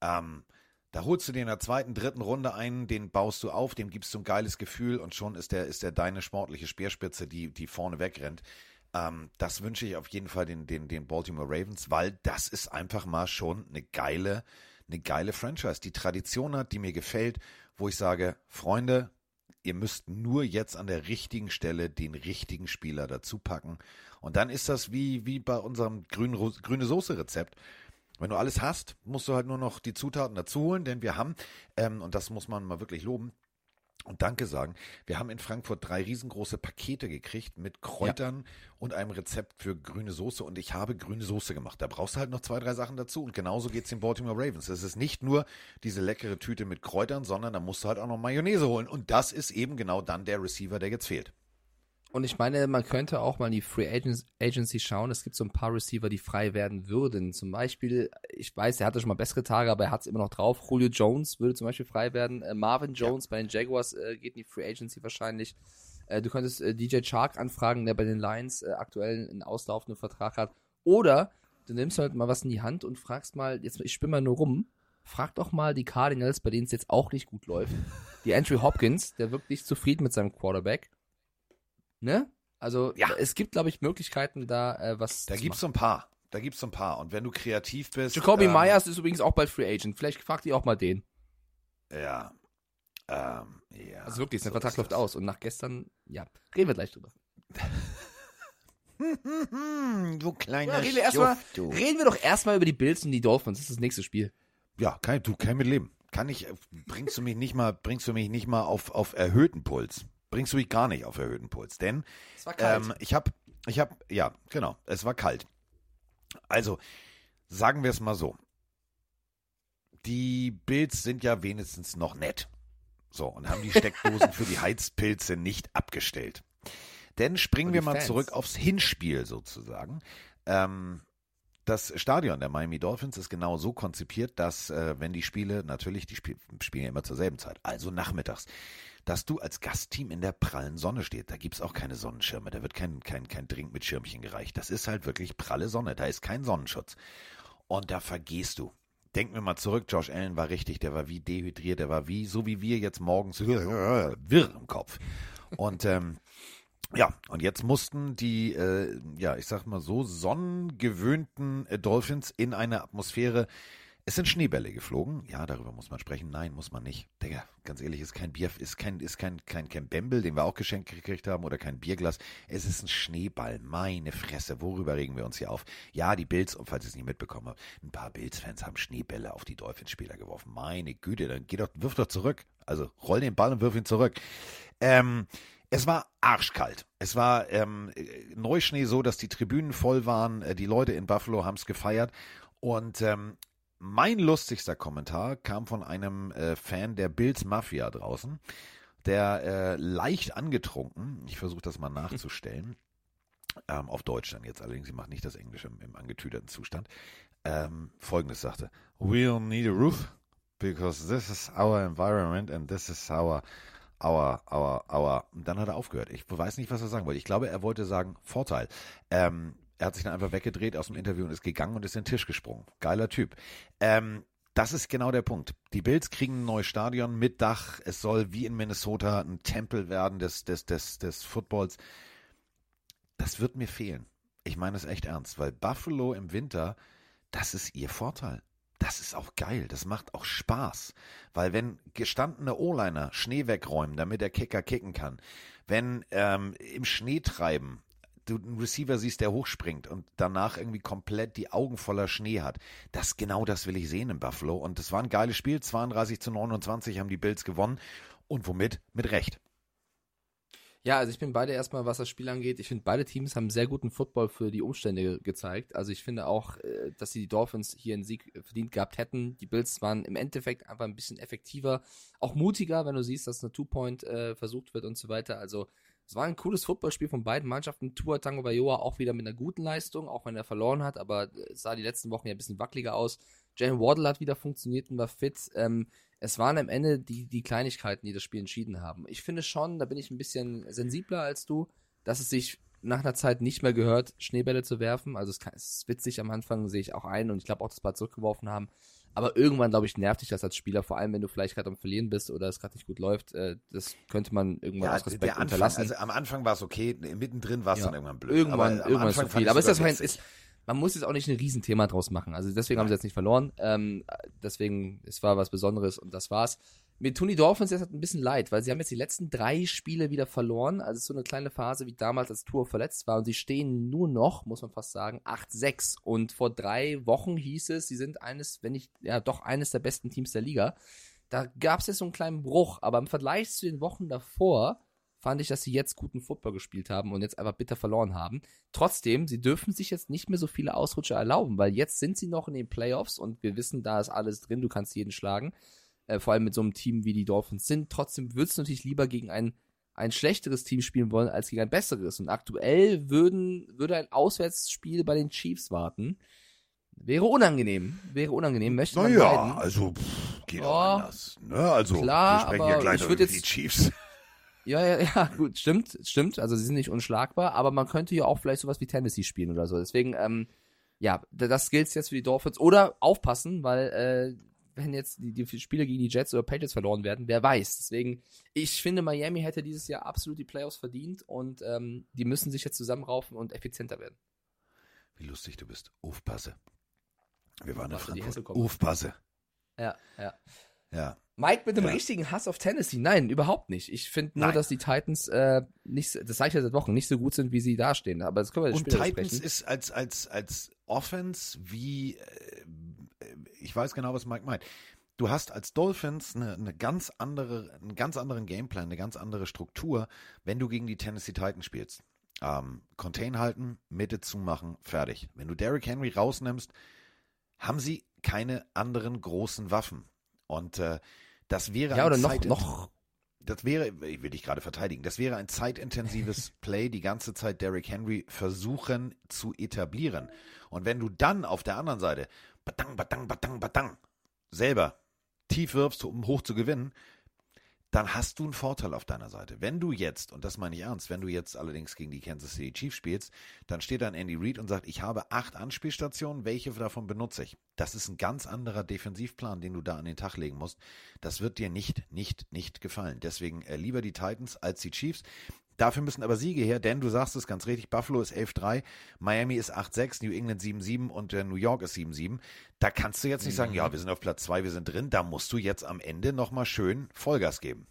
Ähm, da holst du dir in der zweiten, dritten Runde einen, den baust du auf, dem gibst du ein geiles Gefühl und schon ist der, ist der deine sportliche Speerspitze, die, die vorne wegrennt. Ähm, das wünsche ich auf jeden Fall den, den, den Baltimore Ravens, weil das ist einfach mal schon eine geile, eine geile Franchise, die Tradition hat, die mir gefällt, wo ich sage, Freunde, ihr müsst nur jetzt an der richtigen Stelle den richtigen Spieler dazu packen. Und dann ist das wie, wie bei unserem grün, grüne Soße Rezept. Wenn du alles hast, musst du halt nur noch die Zutaten dazu holen, denn wir haben, ähm, und das muss man mal wirklich loben, und Danke sagen. Wir haben in Frankfurt drei riesengroße Pakete gekriegt mit Kräutern und einem Rezept für grüne Soße und ich habe grüne Soße gemacht. Da brauchst du halt noch zwei, drei Sachen dazu und genauso geht's den Baltimore Ravens. Es ist nicht nur diese leckere Tüte mit Kräutern, sondern da musst du halt auch noch Mayonnaise holen und das ist eben genau dann der Receiver, der jetzt fehlt. Und ich meine, man könnte auch mal in die Free Agency schauen. Es gibt so ein paar Receiver, die frei werden würden. Zum Beispiel, ich weiß, er hatte schon mal bessere Tage, aber er hat es immer noch drauf. Julio Jones würde zum Beispiel frei werden. Äh, Marvin Jones bei den Jaguars äh, geht in die Free Agency wahrscheinlich. Äh, du könntest äh, DJ Chark anfragen, der bei den Lions äh, aktuell einen auslaufenden Vertrag hat. Oder du nimmst halt mal was in die Hand und fragst mal, jetzt ich spinne mal nur rum, frag doch mal die Cardinals, bei denen es jetzt auch nicht gut läuft. Die Andrew Hopkins, der wirkt nicht zufrieden mit seinem Quarterback. Ne? Also Ja. es gibt, glaube ich, Möglichkeiten, da äh, was Da zu gibt's so ein paar. Da gibt's so ein paar. Und wenn du kreativ bist. Jacoby ähm, Myers ist übrigens auch bald Free Agent. Vielleicht fragt ihr auch mal den. Ja. Ähm, ja. Also wirklich, sein so Vertrag läuft das. aus. Und nach gestern, ja, reden wir gleich drüber. [laughs] Du kleiner Ja, reden, wir du. reden wir doch erstmal über die Bills und die Dolphins. Das ist das nächste Spiel. Ja, kann, du kann mit leben. Kann ich, bringst du mich nicht mal, bringst du mich nicht mal auf, auf erhöhten Puls. Bringst du mich gar nicht auf erhöhten Puls. Denn Es war ähm, ich habe, ich habe, ja, genau, es war kalt. Also, sagen wir es mal so. Die Bills sind ja wenigstens noch nett. So, und haben die Steckdosen [laughs] für die Heizpilze nicht abgestellt. Denn springen wir mal Fans. zurück aufs Hinspiel sozusagen. Ähm, das Stadion der Miami Dolphins ist genau so konzipiert, dass äh, wenn die Spiele, natürlich, die Spiel, spielen ja immer zur selben Zeit, also nachmittags, dass du als Gastteam in der prallen Sonne steht. Da gibt's auch keine Sonnenschirme, da wird kein, kein, kein Drink mit Schirmchen gereicht. Das ist halt wirklich pralle Sonne, da ist kein Sonnenschutz. Und da vergehst du. Denken wir mal zurück, Josh Allen war richtig, der war wie dehydriert, der war wie, so wie wir jetzt morgens [laughs] wirr im Kopf. Und ähm, ja, und jetzt mussten die, äh, ja, ich sag mal so, sonnengewöhnten äh, Dolphins in eine Atmosphäre. Es sind Schneebälle geflogen. Ja, darüber muss man sprechen. Nein, muss man nicht. Digga, ganz ehrlich, ist kein Bier, ist kein, ist kein, kein, kein Bembel, den wir auch geschenkt gekriegt haben, oder kein Bierglas. Es ist ein Schneeball. Meine Fresse, worüber regen wir uns hier auf? Ja, die Bills, und falls ihr es nicht mitbekommen habt, ein paar Bills-Fans haben Schneebälle auf die Dolphins-Spieler geworfen. Meine Güte, dann geh doch, wirf doch zurück. Also roll den Ball und wirf ihn zurück. Ähm, es war arschkalt. Es war ähm, äh, Neuschnee so, dass die Tribünen voll waren. Äh, Die Leute in Buffalo haben es gefeiert. Und ähm, mein lustigster Kommentar kam von einem äh, Fan der Bills Mafia draußen, der äh, leicht angetrunken, ich versuche das mal nachzustellen, [laughs] ähm, auf Deutsch dann jetzt allerdings, ich mache nicht das Englische im, im angetüterten Zustand, ähm, folgendes sagte, We'll need a roof because this is our environment and this is our aua, aua, aua. Und dann hat er aufgehört. Ich weiß nicht, was er sagen wollte. Ich glaube, er wollte sagen Vorteil. Ähm, er hat sich dann einfach weggedreht aus dem Interview und ist gegangen und ist in den Tisch gesprungen. Geiler Typ. Ähm, das ist genau der Punkt. Die Bills kriegen ein neues Stadion mit Dach. Es soll wie in Minnesota ein Tempel werden des, des, des, des Footballs. Das wird mir fehlen. Ich meine es echt ernst, weil Buffalo im Winter, das ist ihr Vorteil. Das ist auch geil. Das macht auch Spaß. Weil wenn gestandene O-Liner Schnee wegräumen, damit der Kicker kicken kann, wenn ähm, im Schnee treiben du einen Receiver siehst, der hochspringt und danach irgendwie komplett die Augen voller Schnee hat. Das genau das will ich sehen in Buffalo. Und es war ein geiles Spiel. 32 zu 29 haben die Bills gewonnen. Und womit? Mit Recht. Ja, also ich bin beide erstmal, was das Spiel angeht. Ich finde, beide Teams haben sehr guten Football für die Umstände gezeigt. Also ich finde auch, äh, dass die Dolphins hier einen Sieg verdient gehabt hätten. Die Bills waren im Endeffekt einfach ein bisschen effektiver, auch mutiger, wenn du siehst, dass eine Two-Point äh, versucht wird und so weiter. Also es war ein cooles Footballspiel von beiden Mannschaften. Tua Tango Bayoa auch wieder mit einer guten Leistung, auch wenn er verloren hat, aber es sah die letzten Wochen ja ein bisschen wackeliger aus. Jalen Waddle hat wieder funktioniert und war fit. Ähm, es waren am Ende die, die Kleinigkeiten, die das Spiel entschieden haben. Ich finde schon, da bin ich ein bisschen sensibler als du, dass es sich nach einer Zeit nicht mehr gehört, Schneebälle zu werfen. Also es, kann, es ist witzig am Anfang, sehe ich auch ein und ich glaube auch, dass paar zurückgeworfen haben. Aber irgendwann, glaube ich, nervt dich das als Spieler, vor allem wenn du vielleicht gerade am Verlieren bist oder es gerade nicht gut läuft. Äh, das könnte man irgendwann Ja, aus Respekt Anfang, unterlassen. also am Anfang war es okay, mittendrin war es Ja. dann irgendwann blöd. Irgendwann, Aber irgendwann ist Anfang zu viel. Aber ist das mein, ist, man muss jetzt auch nicht ein Riesenthema draus machen. Also deswegen haben sie jetzt nicht verloren. Ähm, deswegen, es war was Besonderes und das war's. Mir tun die Dolphins jetzt halt ein bisschen leid, weil sie haben jetzt die letzten drei Spiele wieder verloren. Also es ist so eine kleine Phase wie damals, als Tour verletzt war. Und sie stehen nur noch, muss man fast sagen, 8-6. Und vor drei Wochen hieß es, sie sind eines, wenn nicht, ja doch eines der besten Teams der Liga. Da gab es jetzt so einen kleinen Bruch. Aber im Vergleich zu den Wochen davor fand ich, dass sie jetzt guten Football gespielt haben und jetzt einfach bitter verloren haben. Trotzdem, sie dürfen sich jetzt nicht mehr so viele Ausrutscher erlauben, weil jetzt sind sie noch in den Playoffs und wir wissen, da ist alles drin, du kannst jeden schlagen. Äh, vor allem mit so einem Team wie die Dolphins sind. Trotzdem würdest du natürlich lieber gegen ein, ein schlechteres Team spielen wollen, als gegen ein besseres. Und aktuell würden, würde ein Auswärtsspiel bei den Chiefs warten. Wäre unangenehm. Wäre unangenehm. Möchte man Naja, meiden. also pff, geht Ja. auch anders. Ne? Also Klar, wir sprechen ja gleich über die Chiefs. Ja, ja, ja, [laughs] gut, stimmt, stimmt. Also sie sind nicht unschlagbar, aber man könnte ja auch vielleicht sowas wie Tennessee spielen oder so. Deswegen, ähm, ja, das gilt jetzt für die Dolphins. Oder aufpassen, weil äh, wenn jetzt die, die Spiele gegen die Jets oder Patriots verloren werden, wer weiß. Deswegen, ich finde, Miami hätte dieses Jahr absolut die Playoffs verdient und ähm, die müssen sich jetzt zusammenraufen und effizienter werden. Wie lustig du bist. Aufpasse. Wir waren in Frankfurt. Aufpasse. Ja, ja. Ja. Mike mit dem Ja. richtigen Hass auf Tennessee. Nein, überhaupt nicht. Ich finde nur, Nein. dass die Titans äh, nicht, das sage ich ja seit Wochen, nicht so gut sind, wie sie dastehen. Aber das können wir Und später Titans besprechen. ist als, als, als Offense wie, äh, ich weiß genau, was Mike meint. Du hast als Dolphins eine, eine ganz andere, einen ganz anderen Gameplan, eine ganz andere Struktur, wenn du gegen die Tennessee Titans spielst. Ähm, Contain halten, Mitte zumachen, fertig. Wenn du Derrick Henry rausnimmst, haben sie keine anderen großen Waffen. Und äh, das wäre Ja, ein oder noch, noch, das wäre, ich will dich gerade verteidigen, das wäre ein zeitintensives [laughs] Play, die ganze Zeit Derrick Henry versuchen zu etablieren. Und wenn du dann auf der anderen Seite batang, batang, batang, batang selber tief wirfst, um hoch zu gewinnen, dann hast du einen Vorteil auf deiner Seite. Wenn du jetzt, und das meine ich ernst, wenn du jetzt allerdings gegen die Kansas City Chiefs spielst, dann steht dann Andy Reid und sagt, ich habe acht Anspielstationen, welche davon benutze ich? Das ist ein ganz anderer Defensivplan, den du da an den Tag legen musst. Das wird dir nicht, nicht, nicht gefallen. Deswegen äh, lieber die Titans als die Chiefs. Dafür müssen aber Siege her, denn du sagst es ganz richtig, Buffalo ist 11-3, Miami ist 8-6, New England 7-7 und äh, New York ist 7-7. Da kannst du jetzt nicht sagen, ja, wir sind auf Platz 2, wir sind drin. Da musst du jetzt am Ende nochmal schön Vollgas geben.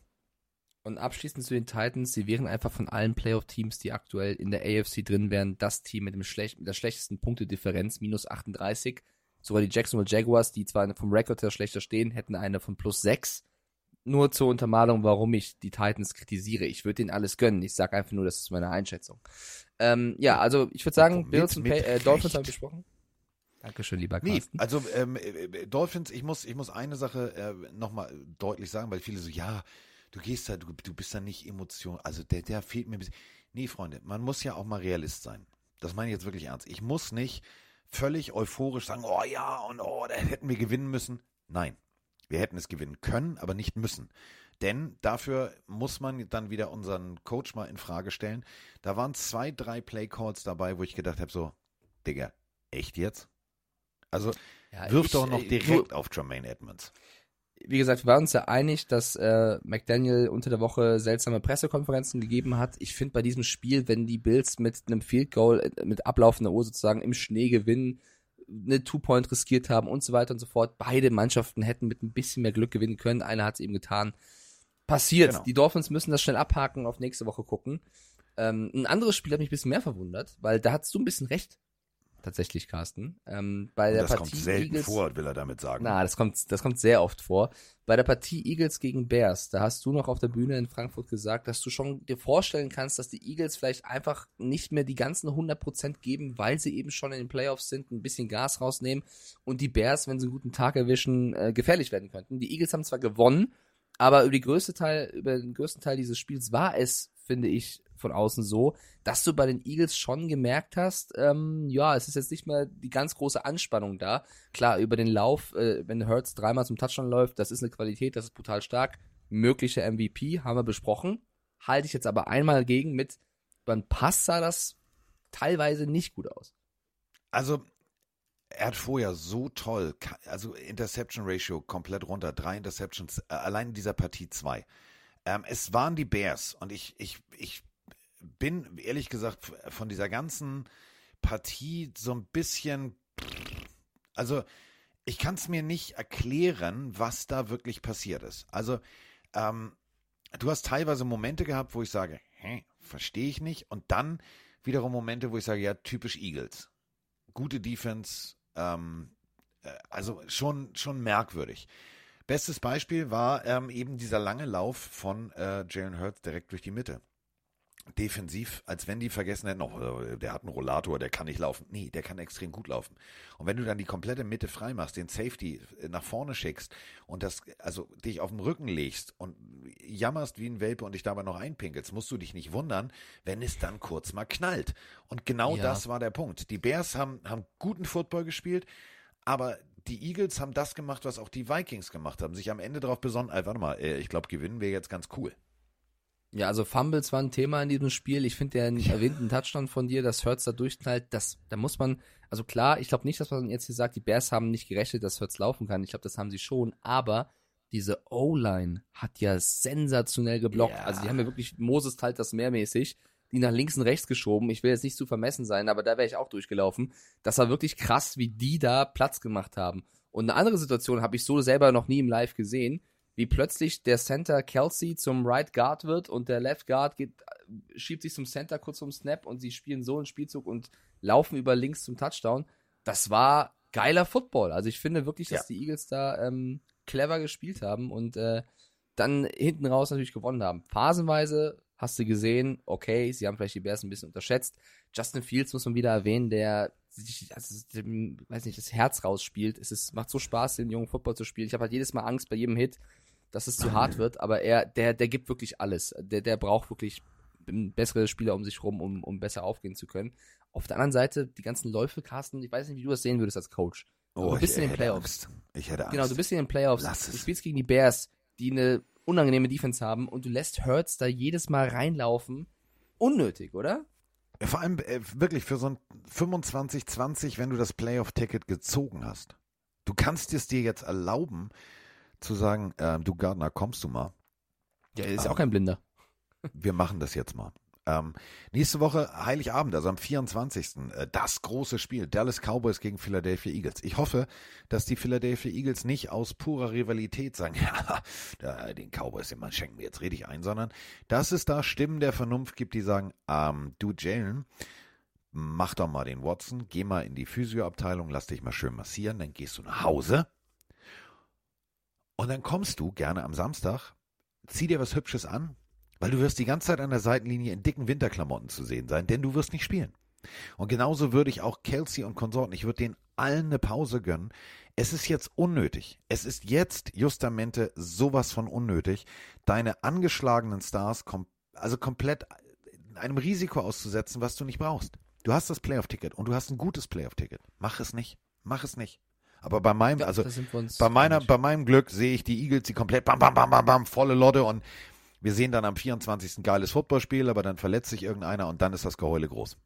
Und abschließend zu den Titans, sie wären einfach von allen Playoff-Teams, die aktuell in der AFC drin wären, das Team mit, dem schlecht, mit der schlechtesten Punktedifferenz, minus 38. Sogar die Jacksonville Jaguars, die zwar vom Rekord her schlechter stehen, hätten eine von plus 6. Nur zur Untermalung, warum ich die Titans kritisiere. Ich würde denen alles gönnen. Ich sage einfach nur, das ist meine Einschätzung. Ähm, ja, also ich würde sagen, Mit- Bills und äh, Dolphins haben wir besprochen. Dankeschön, lieber Nee, Carsten. also ähm, äh, Dolphins, ich muss, ich muss eine Sache äh, nochmal deutlich sagen, weil viele so, ja, du gehst da, du, du bist da nicht emotional, also der, der fehlt mir ein bisschen. Nee, Freunde, man muss ja auch mal Realist sein. Das meine ich jetzt wirklich ernst. Ich muss nicht völlig euphorisch sagen, oh ja, und oh, da hätten wir gewinnen müssen. Nein, wir hätten es gewinnen können, aber nicht müssen. Denn dafür muss man dann wieder unseren Coach mal in Frage stellen. Da waren zwei, drei Playcalls dabei, wo ich gedacht habe, so, Digga, echt jetzt? Also Ja, wirf ich, doch noch äh, direkt auf Jermaine Edmonds. wie gesagt, wir waren uns ja einig, dass äh, McDaniel unter der Woche seltsame Pressekonferenzen gegeben hat. Ich finde bei diesem Spiel, wenn die Bills mit einem Field Goal, äh, mit ablaufender Uhr sozusagen im Schnee gewinnen, eine Two-Point riskiert haben und so weiter und so fort, beide Mannschaften hätten mit ein bisschen mehr Glück gewinnen können. Einer hat es eben getan. Passiert. Genau. Die Dolphins müssen das schnell abhaken, auf nächste Woche gucken. Ähm, ein anderes Spiel hat mich ein bisschen mehr verwundert, weil da hast du ein bisschen recht. Tatsächlich, Carsten. Ähm, bei der das Partie kommt selten Eagles, vor, will er damit sagen. na, das kommt, das kommt sehr oft vor. Bei der Partie Eagles gegen Bears, da hast du noch auf der Bühne in Frankfurt gesagt, dass du schon dir vorstellen kannst, dass die Eagles vielleicht einfach nicht mehr die ganzen 100% geben, weil sie eben schon in den Playoffs sind, ein bisschen Gas rausnehmen und die Bears, wenn sie einen guten Tag erwischen, äh, gefährlich werden könnten. Die Eagles haben zwar gewonnen, aber über, die größte Teil, über den größten Teil dieses Spiels war es, finde ich, von außen so, dass du bei den Eagles schon gemerkt hast, ähm, ja, es ist jetzt nicht mehr die ganz große Anspannung da. Klar, über den Lauf, äh, wenn Hurts dreimal zum Touchdown läuft, das ist eine Qualität, das ist brutal stark. Mögliche MVP haben wir besprochen. Halte ich jetzt aber einmal gegen mit, beim Pass sah das teilweise nicht gut aus. Also, er hat vorher so toll, also Interception Ratio komplett runter, drei Interceptions, äh, allein in dieser Partie zwei. Ähm, es waren die Bears und ich, ich, ich bin ehrlich gesagt von dieser ganzen Partie so ein bisschen, also ich kann es mir nicht erklären, was da wirklich passiert ist. Also, ähm, du hast teilweise Momente gehabt, wo ich sage, hä, verstehe ich nicht. Und dann wiederum Momente, wo ich sage, ja, typisch Eagles. Gute Defense, ähm, äh, also schon, schon merkwürdig. Bestes Beispiel war ähm, eben dieser lange Lauf von äh, Jalen Hurts direkt durch die Mitte. Defensiv, als wenn die vergessen hätten, oh, der hat einen Rollator, der kann nicht laufen. Nee, der kann extrem gut laufen. Und wenn du dann die komplette Mitte frei machst, den Safety äh, nach vorne schickst und das, also dich auf den Rücken legst und jammerst wie ein Welpe und dich dabei noch einpinkelst, musst du dich nicht wundern, wenn es dann kurz mal knallt. Und genau Ja. das war der Punkt. Die Bears haben, haben guten Football gespielt, aber die Eagles haben das gemacht, was auch die Vikings gemacht haben, sich am Ende darauf besonnen, ey, warte mal, äh, ich glaube, gewinnen wir jetzt ganz cool. Ja, also Fumbles waren ein Thema in diesem Spiel. Ich finde den [laughs] erwähnten Touchdown von dir, dass Hurts da durchknallt, das, da muss man, also klar, ich glaube nicht, dass man jetzt hier sagt, die Bears haben nicht gerechnet, dass Hurts laufen kann. Ich glaube, das haben sie schon, aber diese O-Line hat ja sensationell geblockt. Ja. Also die haben ja wirklich Moses teilt das mehrmäßig, die nach links und rechts geschoben. Ich will jetzt nicht zu vermessen sein, aber da wäre ich auch durchgelaufen. Das war wirklich krass, wie die da Platz gemacht haben. Und eine andere Situation habe ich so selber noch nie im Live gesehen wie plötzlich der Center Kelsey zum Right Guard wird und der Left Guard geht, schiebt sich zum Center kurz zum Snap und sie spielen so einen Spielzug und laufen über links zum Touchdown. Das war geiler Football. Also ich finde wirklich, dass Ja. die Eagles da ähm, clever gespielt haben und äh, dann hinten raus natürlich gewonnen haben. Phasenweise hast du gesehen, okay, sie haben vielleicht die Bears ein bisschen unterschätzt. Justin Fields muss man wieder erwähnen, der sich, also, dem, weiß nicht, das Herz rausspielt. Es ist, macht so Spaß, den jungen Football zu spielen. Ich habe halt jedes Mal Angst bei jedem Hit, dass es zu hart wird, aber er, der, der gibt wirklich alles. Der, der braucht wirklich bessere Spieler um sich rum, um, um besser aufgehen zu können. Auf der anderen Seite, die ganzen Läufe, Carsten, ich weiß nicht, wie du das sehen würdest als Coach. Oh, du bist in den Playoffs. Angst. Ich hätte Angst. Genau, du bist in den Playoffs. Lass Du es. spielst gegen die Bears, die eine unangenehme Defense haben und du lässt Hurts da jedes Mal reinlaufen. Unnötig, oder? Vor allem äh, wirklich für so ein 25-20, wenn du das Playoff-Ticket gezogen hast. Du kannst es dir jetzt erlauben, zu sagen, äh, du Gardner, kommst du mal? Ja, ist ja Ähm, auch kein Blinder. Wir machen das jetzt mal. Ähm, nächste Woche Heiligabend, also am 24. Äh, das große Spiel. Dallas Cowboys gegen Philadelphia Eagles. Ich hoffe, dass die Philadelphia Eagles nicht aus purer Rivalität sagen, [laughs] ja, den Cowboys, den schenken wir jetzt richtig ein, sondern dass es da Stimmen der Vernunft gibt, die sagen, ähm, du Jalen, mach doch mal den Watson, geh mal in die Physioabteilung, lass dich mal schön massieren, dann gehst du nach Hause und dann kommst du gerne am Samstag, zieh dir was Hübsches an, weil du wirst die ganze Zeit an der Seitenlinie in dicken Winterklamotten zu sehen sein, denn du wirst nicht spielen. Und genauso würde ich auch Kelsey und Konsorten, ich würde denen allen eine Pause gönnen. Es ist jetzt unnötig. Es ist jetzt justamente sowas von unnötig, deine angeschlagenen Stars kom also komplett einem Risiko auszusetzen, was du nicht brauchst. Du hast das Playoff-Ticket und du hast ein gutes Playoff-Ticket. Mach es nicht. Mach es nicht. Aber bei meinem, also bei meiner, bei meinem Glück sehe ich die Eagles, die komplett bam, bam, bam, bam, bam, volle Lotte und wir sehen dann am 24. ein geiles Footballspiel, aber dann verletzt sich irgendeiner und dann ist das Geheule groß.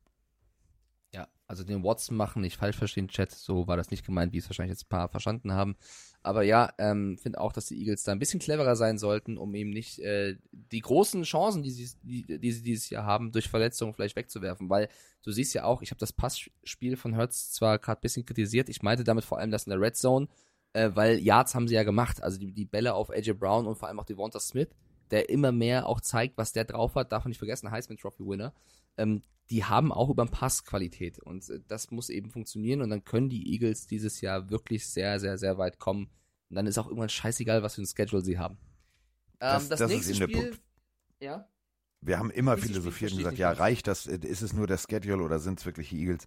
Ja, also den Watson machen, nicht falsch verstehen, Chat, so war das nicht gemeint, wie es wahrscheinlich jetzt ein paar verstanden haben. Aber ja, ähm, finde auch, dass die Eagles da ein bisschen cleverer sein sollten, um eben nicht äh, die großen Chancen, die sie, die, die sie dieses Jahr haben, durch Verletzungen vielleicht wegzuwerfen. Weil du siehst ja auch, ich habe das Passspiel von Hertz zwar gerade ein bisschen kritisiert, ich meinte damit vor allem das in der Red Zone, äh, weil Yards haben sie ja gemacht. Also die, die Bälle auf AJ Brown und vor allem auch Devonta Smith, der immer mehr auch zeigt, was der drauf hat, darf man nicht vergessen, Heisman Trophy Winner. Ähm, die haben auch über den Pass Qualität und äh, das muss eben funktionieren und dann können die Eagles dieses Jahr wirklich sehr, sehr, sehr weit kommen und dann ist auch irgendwann scheißegal, was für ein Schedule sie haben. Ähm, Das- das ist nächste eben der Spiel, Punkt. ja, Wir haben immer philosophiert und gesagt, ja, reicht das? Ist es nur der Schedule oder sind es wirklich die Eagles?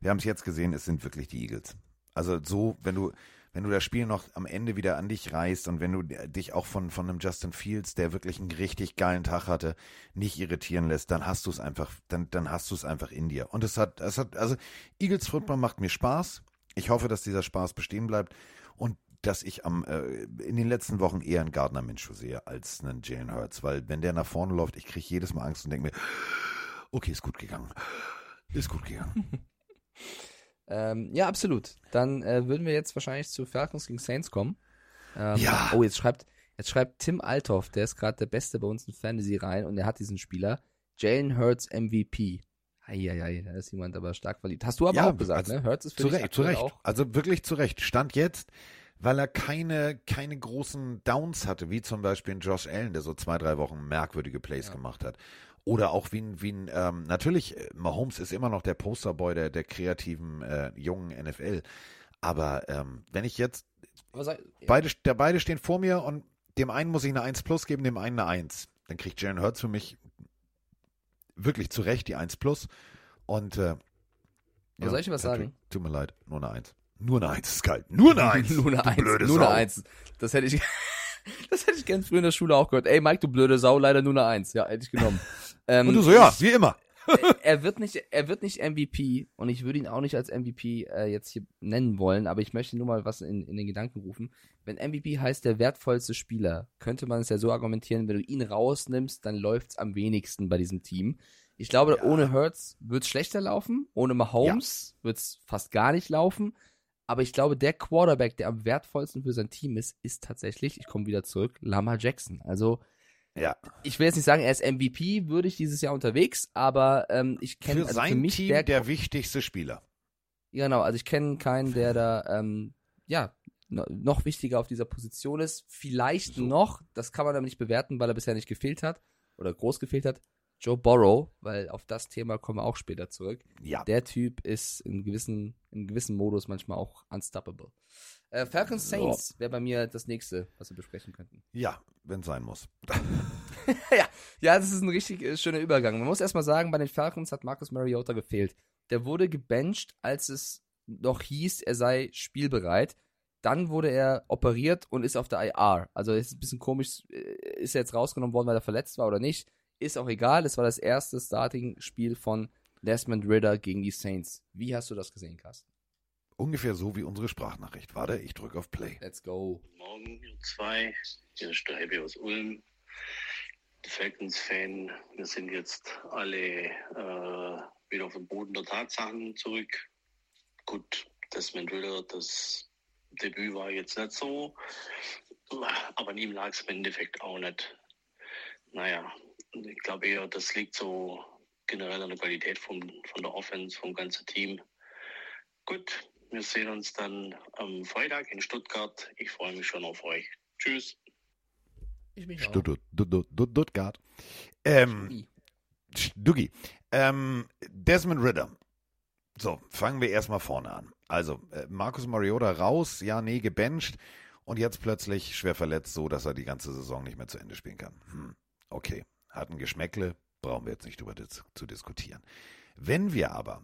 Wir haben es jetzt gesehen, es sind wirklich die Eagles. Also so, wenn du, wenn du das Spiel noch am Ende wieder an dich reißt und wenn du dich auch von, von einem Justin Fields, der wirklich einen richtig geilen Tag hatte, nicht irritieren lässt, dann hast du es einfach, dann, dann hast du es einfach in dir. Und es hat, es hat, also Eagles Football macht mir Spaß. Ich hoffe, dass dieser Spaß bestehen bleibt und dass ich am äh, in den letzten Wochen eher einen Gardner Minshew sehe als einen Jalen Hurts, weil wenn der nach vorne läuft, ich kriege jedes Mal Angst und denke mir, okay, ist gut gegangen. Ist gut gegangen. [laughs] ähm, ja, absolut. Dann äh, würden wir jetzt wahrscheinlich zu Falcons gegen Saints kommen. Ähm, Ja. Oh, jetzt schreibt, jetzt schreibt Tim Althoff, der ist gerade der Beste bei uns in Fantasy rein und er hat diesen Spieler. Jalen Hurts MVP. Eieiei, da ist jemand aber stark verliebt. Hast du aber Ja, auch gesagt, also ne? Hurts ist für zu dich Recht, zu aktuell Recht. auch. Also wirklich zu Recht. Stand jetzt, weil er keine, keine großen Downs hatte, wie zum Beispiel ein Josh Allen, der so zwei, drei Wochen merkwürdige Plays Ja. gemacht hat. Oder auch wie ein, wie ein ähm, natürlich, äh, Mahomes ist immer noch der Posterboy der, der kreativen äh, jungen NFL. Aber ähm, wenn ich jetzt, sag, beide, der, beide stehen vor mir und dem einen muss ich eine 1 plus geben, dem einen eine 1. Dann kriegt Jalen Hurts für mich wirklich zu Recht die 1 plus. Und äh, Aber soll ich dir was sagen? Tut mir leid, nur eine 1. Nur eine 1 ist kalt. Nur eine [laughs] 1. nur eine du Eins. blöde nur eine Eins. Das hätte ich, [laughs] das hätte ich gern früher in der Schule auch gehört. Ey, Mike, du blöde Sau, leider nur eine Eins. Ja, hätte ich genommen. [laughs] ähm, Und du so, ja, wie immer. [laughs] er wird nicht, er wird nicht MVP und ich würde ihn auch nicht als MVP äh, jetzt hier nennen wollen, aber ich möchte nur mal was in, in den Gedanken rufen. Wenn MVP heißt der wertvollste Spieler, könnte man es ja so argumentieren, wenn du ihn rausnimmst, dann läuft's am wenigsten bei diesem Team. Ich glaube, Ja. ohne Hurts wird's schlechter laufen, ohne Mahomes wird's fast gar nicht laufen. Aber ich glaube, der Quarterback, der am wertvollsten für sein Team ist, ist tatsächlich, ich komme wieder zurück, Lama Jackson. Also Ja. ich will jetzt nicht sagen, er ist MVP, würde ich dieses Jahr unterwegs, aber ähm, ich kenne Für also für sein mich Team der, der, wichtigste Spieler. genau, also ich kenne keinen, der da ähm, ja no, noch wichtiger auf dieser Position ist. Vielleicht So. noch, das kann man aber nicht bewerten, weil er bisher nicht gefehlt hat oder groß gefehlt hat. Joe Burrow, weil auf das Thema kommen wir auch später zurück. Ja. Der Typ ist in gewissen, in gewissem Modus manchmal auch unstoppable. Äh, Falcons Saints wäre bei mir das nächste, was wir besprechen könnten. Ja, wenn sein muss. [laughs] [laughs] ja, ja, das ist ein richtig äh, schöner Übergang. Man muss erstmal sagen, bei den Falcons hat Marcus Mariota gefehlt. Der wurde gebencht, als es noch hieß, er sei spielbereit. Dann wurde er operiert und ist auf der IR. Also ist ein bisschen komisch, äh, ist er jetzt rausgenommen worden, weil er verletzt war oder nicht. Ist auch egal. Es war das erste Starting-Spiel von Desmond Ritter gegen die Saints. Wie hast du das gesehen, Carsten? Ungefähr so wie unsere Sprachnachricht. Warte, ich drücke auf Play. Let's go. Morgen, ihr zwei. Hier ist der Happy aus Ulm. Falcons-Fan. Wir sind jetzt alle äh, wieder auf den Boden der Tatsachen zurück. Gut, Desmond Ritter, das Debüt war jetzt nicht so. Aber an ihm lag es im Endeffekt auch nicht. Naja, ich glaube eher, das liegt so generell an der Qualität vom, von der Offense, vom ganzen Team. Gut, wir sehen uns dann am Freitag in Stuttgart. Ich freue mich schon auf euch. Tschüss. Ich mich auch. Stuttgart. Stuttgart. Ähm, Stuggi. Ähm, Desmond Ritter. So, fangen wir erstmal vorne an. Also, äh, Markus Mariota raus, ja, nee, gebencht und jetzt plötzlich schwer verletzt, so dass er die ganze Saison nicht mehr zu Ende spielen kann. Hm, okay, hat ein Geschmäckle, brauchen wir jetzt nicht drüber zu diskutieren. Wenn wir aber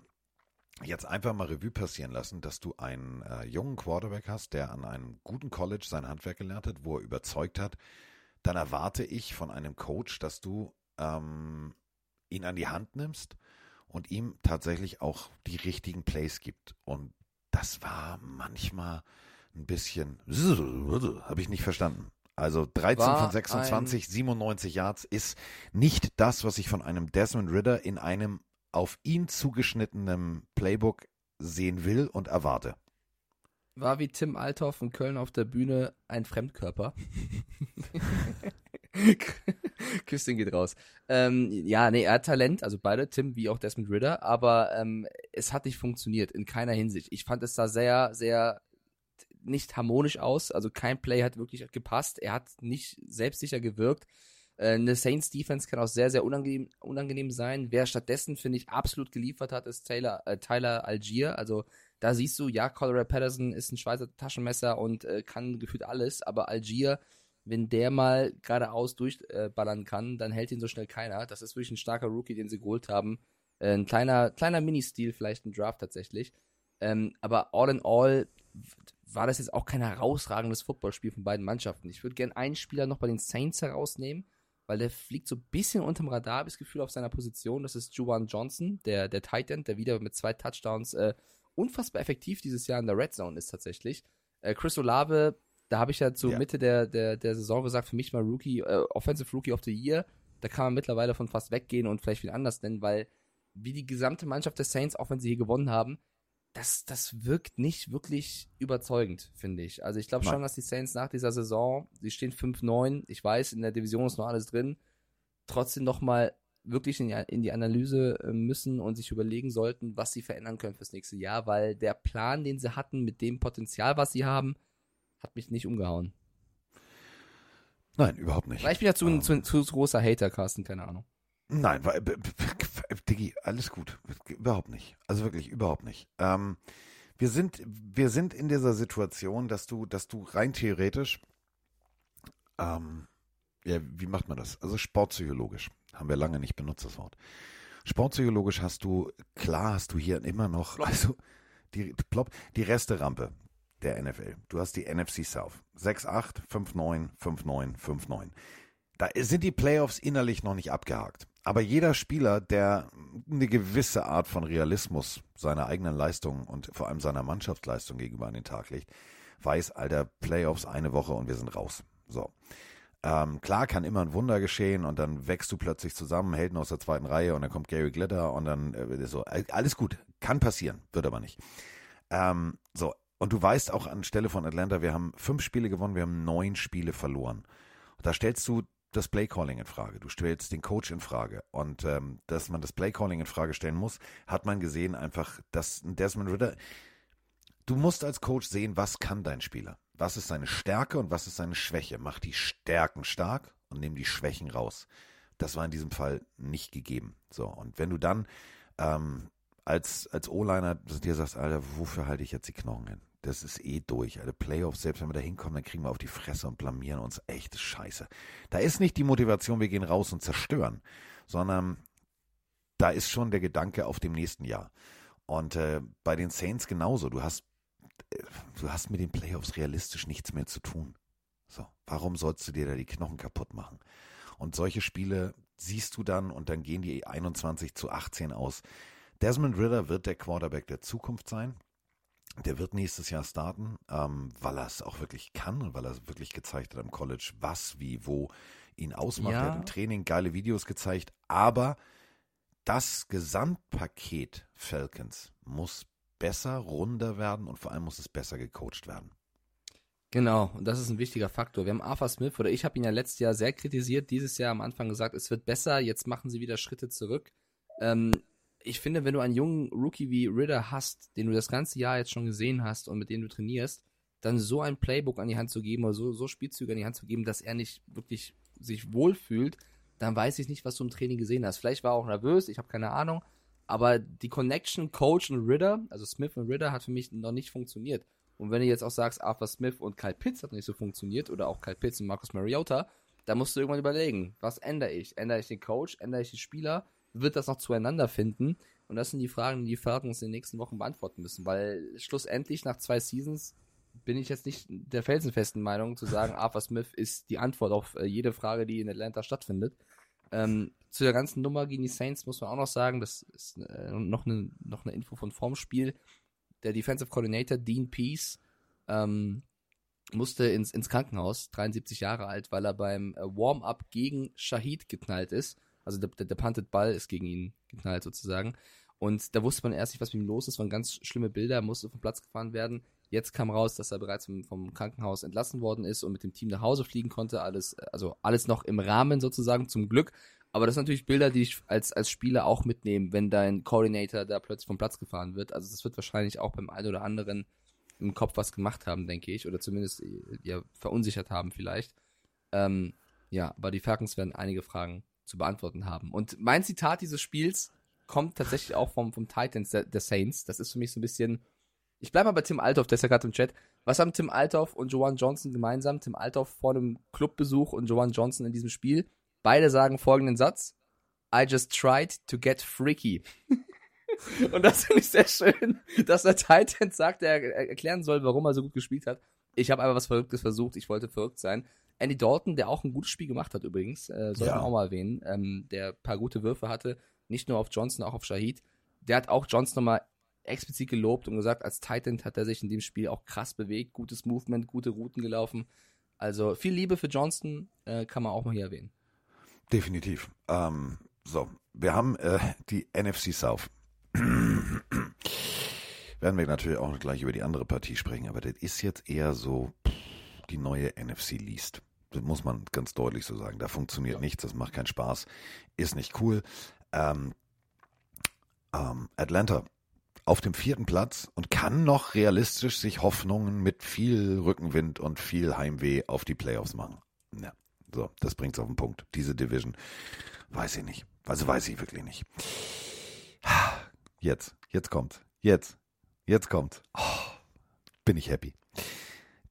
jetzt einfach mal Revue passieren lassen, dass du einen äh, jungen Quarterback hast, der an einem guten College sein Handwerk gelernt hat, wo er überzeugt hat, dann erwarte ich von einem Coach, dass du ähm, ihn an die Hand nimmst und ihm tatsächlich auch die richtigen Plays gibt. Und das war manchmal ein bisschen, [laughs] habe ich nicht verstanden. Also 13 War von 26, 97 Yards ist nicht das, was ich von einem Desmond Ritter in einem auf ihn zugeschnittenen Playbook sehen will und erwarte. War wie Tim Althoff in Köln auf der Bühne ein Fremdkörper. [laughs] Küsschen geht raus. Ähm, ja, nee, er hat Talent, also beide, Tim wie auch Desmond Ritter, aber ähm, es hat nicht funktioniert, in keiner Hinsicht. Ich fand es da sehr, sehr nicht harmonisch aus, also kein Play hat wirklich gepasst, er hat nicht selbstsicher gewirkt. Äh, eine Saints Defense kann auch sehr, sehr unangenehm, unangenehm sein. Wer stattdessen, finde ich, absolut geliefert hat, ist Taylor, äh, Tyler Algier. Also da siehst du, ja, Colorado Patterson ist ein Schweizer Taschenmesser und äh, kann gefühlt alles, aber Algier, wenn der mal geradeaus durchballern kann, dann hält ihn so schnell keiner. Das ist wirklich ein starker Rookie, den sie geholt haben. Äh, ein kleiner, kleiner Mini-Stil, vielleicht ein Draft tatsächlich. Ähm, aber all in all war das jetzt auch kein herausragendes Footballspiel von beiden Mannschaften. Ich würde gerne einen Spieler noch bei den Saints herausnehmen, weil der fliegt so ein bisschen unterm Radar, habe ich das Gefühl, auf seiner Position. Das ist Juwan Johnson, der, der Tight End, der wieder mit zwei Touchdowns äh, unfassbar effektiv dieses Jahr in der Red Zone ist tatsächlich. Äh, Chris Olave, da habe ich ja zur Ja. Mitte der, der, der Saison gesagt, für mich mal Rookie, äh, Offensive Rookie of the Year. Da kann man mittlerweile von fast weggehen und vielleicht wieder anders nennen, weil wie die gesamte Mannschaft der Saints, auch wenn sie hier gewonnen haben, das, das wirkt nicht wirklich überzeugend, finde ich. Also ich glaube schon, dass die Saints nach dieser Saison, sie stehen 5-9, ich weiß, in der Division ist noch alles drin, trotzdem nochmal wirklich in die, in die Analyse äh, müssen und sich überlegen sollten, was sie verändern können fürs nächste Jahr, weil der Plan, den sie hatten, mit dem Potenzial, was sie haben, hat mich nicht umgehauen. Nein, überhaupt nicht. Vielleicht bin ich ja zu, Ähm. zu, zu großer Hater, Carsten, keine Ahnung. Nein, weil, Diggi, alles gut. Überhaupt nicht. Also wirklich, überhaupt nicht. Ähm, wir sind, wir sind in dieser Situation, dass du, dass du rein theoretisch, ähm, ja, wie macht man das? Also sportpsychologisch, haben wir lange nicht benutzt, das Wort. Sportpsychologisch hast du, klar hast du hier immer noch, also die, plopp, die Resterampe der NFL. Du hast die NFC South. 6-8, 5-9, 5-9, 5-9 da sind die Playoffs innerlich noch nicht abgehakt. Aber jeder Spieler, der eine gewisse Art von Realismus seiner eigenen Leistung und vor allem seiner Mannschaftsleistung gegenüber an den Tag legt, weiß, alter, Playoffs eine Woche und wir sind raus. So. Ähm, klar kann immer ein Wunder geschehen und dann wächst du plötzlich zusammen, Helden aus der zweiten Reihe und dann kommt Gary Glitter und dann äh, so. Alles gut, kann passieren, wird aber nicht. Ähm, so. Und du weißt auch anstelle von Atlanta, wir haben fünf Spiele gewonnen, wir haben neun Spiele verloren. Da stellst du das Playcalling in Frage. Du stellst den Coach in Frage. Und ähm, dass man das Playcalling in Frage stellen muss, hat man gesehen einfach, dass Desmond Ritter. Du musst als Coach sehen, was kann dein Spieler? Was ist seine Stärke und was ist seine Schwäche? Mach die Stärken stark und nimm die Schwächen raus. Das war in diesem Fall nicht gegeben. So, und wenn du dann ähm, als, als O-Liner dir sagst, Alter, wofür halte ich jetzt die Knochen hin? Das ist eh durch. Alter, Playoffs, selbst wenn wir da hinkommen, dann kriegen wir auf die Fresse und blamieren uns. Echt scheiße. Da ist nicht die Motivation, wir gehen raus und zerstören, sondern da ist schon der Gedanke auf dem nächsten Jahr. Und äh, bei den Saints genauso. Du hast, äh, du hast mit den Playoffs realistisch nichts mehr zu tun. So, warum sollst du dir da die Knochen kaputt machen? Und solche Spiele siehst du dann und dann gehen die 21 zu 18 aus. Desmond Ritter wird der Quarterback der Zukunft sein. Der wird nächstes Jahr starten, ähm, weil er es auch wirklich kann und weil er wirklich gezeigt hat am College, was, wie, wo ihn ausmacht. Ja. Er hat im Training geile Videos gezeigt, aber das Gesamtpaket Falcons muss besser, runder werden und vor allem muss es besser gecoacht werden. Genau, und das ist ein wichtiger Faktor. Wir haben Arthur Smith, oder ich habe ihn ja letztes Jahr sehr kritisiert, dieses Jahr am Anfang gesagt, es wird besser, jetzt machen sie wieder Schritte zurück. Ähm, ich finde, wenn du einen jungen Rookie wie Ritter hast, den du das ganze Jahr jetzt schon gesehen hast und mit dem du trainierst, dann so ein Playbook an die Hand zu geben oder so, so Spielzüge an die Hand zu geben, dass er nicht wirklich sich wohlfühlt, dann weiß ich nicht, was du im Training gesehen hast. Vielleicht war er auch nervös, ich habe keine Ahnung, aber die Connection Coach und Ritter, also Smith und Ritter, hat für mich noch nicht funktioniert. Und wenn du jetzt auch sagst, Arthur Smith und Kyle Pitts hat nicht so funktioniert oder auch Kyle Pitts und Marcus Mariota, dann musst du irgendwann überlegen, was ändere ich? Ändere ich den Coach? Ändere ich die Spieler? Wird das noch zueinander finden? Und das sind die Fragen, die die Falcons in den nächsten Wochen beantworten müssen, weil schlussendlich nach zwei Seasons bin ich jetzt nicht der felsenfesten Meinung zu sagen, [laughs] Arthur Smith ist die Antwort auf äh, jede Frage, die in Atlanta stattfindet. Ähm, zu der ganzen Nummer gegen die Saints muss man auch noch sagen, das ist äh, noch eine noch eine Info von vorm Spiel. der Defensive Coordinator Dean Peace ähm, musste ins, ins Krankenhaus, 73 Jahre alt, weil er beim äh, Warm-up gegen Shahid geknallt ist. Also der, der, der punted Ball ist gegen ihn geknallt sozusagen. Und da wusste man erst nicht, was mit ihm los ist. Waren ganz schlimme Bilder, musste vom Platz gefahren werden. Jetzt kam raus, dass er bereits vom, vom Krankenhaus entlassen worden ist und mit dem Team nach Hause fliegen konnte. Alles, also alles noch im Rahmen sozusagen, zum Glück. Aber das sind natürlich Bilder, die ich als, als Spieler auch mitnehme, wenn dein Coordinator da plötzlich vom Platz gefahren wird. Also das wird wahrscheinlich auch beim einen oder anderen im Kopf was gemacht haben, denke ich. Oder zumindest ja, verunsichert haben vielleicht. Ähm, ja, aber die Falcons werden einige Fragen zu beantworten haben. Und mein Zitat dieses Spiels kommt tatsächlich auch vom, vom Titans der, der Saints. Das ist für mich so ein bisschen. Ich bleibe mal bei Tim Althoff, der ist ja gerade im Chat. Was haben Tim Althoff und Joan Johnson gemeinsam? Tim Althoff vor einem Clubbesuch und Joan Johnson in diesem Spiel. Beide sagen folgenden Satz. I just tried to get freaky. [laughs] und das finde ich sehr schön, dass der Titan sagt, er erklären soll, warum er so gut gespielt hat. Ich habe einfach was Verrücktes versucht, ich wollte verrückt sein. Andy Dalton, der auch ein gutes Spiel gemacht hat übrigens, äh, soll Ja. man auch mal erwähnen, ähm, der ein paar gute Würfe hatte, nicht nur auf Johnson, auch auf Shahid. Der hat auch Johnson nochmal explizit gelobt und gesagt, als Titan hat er sich in dem Spiel auch krass bewegt, gutes Movement, gute Routen gelaufen. Also viel Liebe für Johnston äh, kann man auch mal hier erwähnen. Definitiv. Ähm, so, wir haben äh, die NFC South. [clears throat] Werden wir natürlich auch gleich über die andere Partie sprechen, aber das ist jetzt eher so die neue NFC Least. Das muss man ganz deutlich so sagen. Da funktioniert nichts, das macht keinen Spaß, ist nicht cool. Ähm, ähm, Atlanta auf dem vierten Platz und kann noch realistisch sich Hoffnungen mit viel Rückenwind und viel Heimweh auf die Playoffs machen. Ja, so, das bringt's auf den Punkt. Diese Division, weiß ich nicht. Also weiß ich wirklich nicht. Jetzt, jetzt kommt, jetzt, jetzt kommt. Oh, bin ich happy.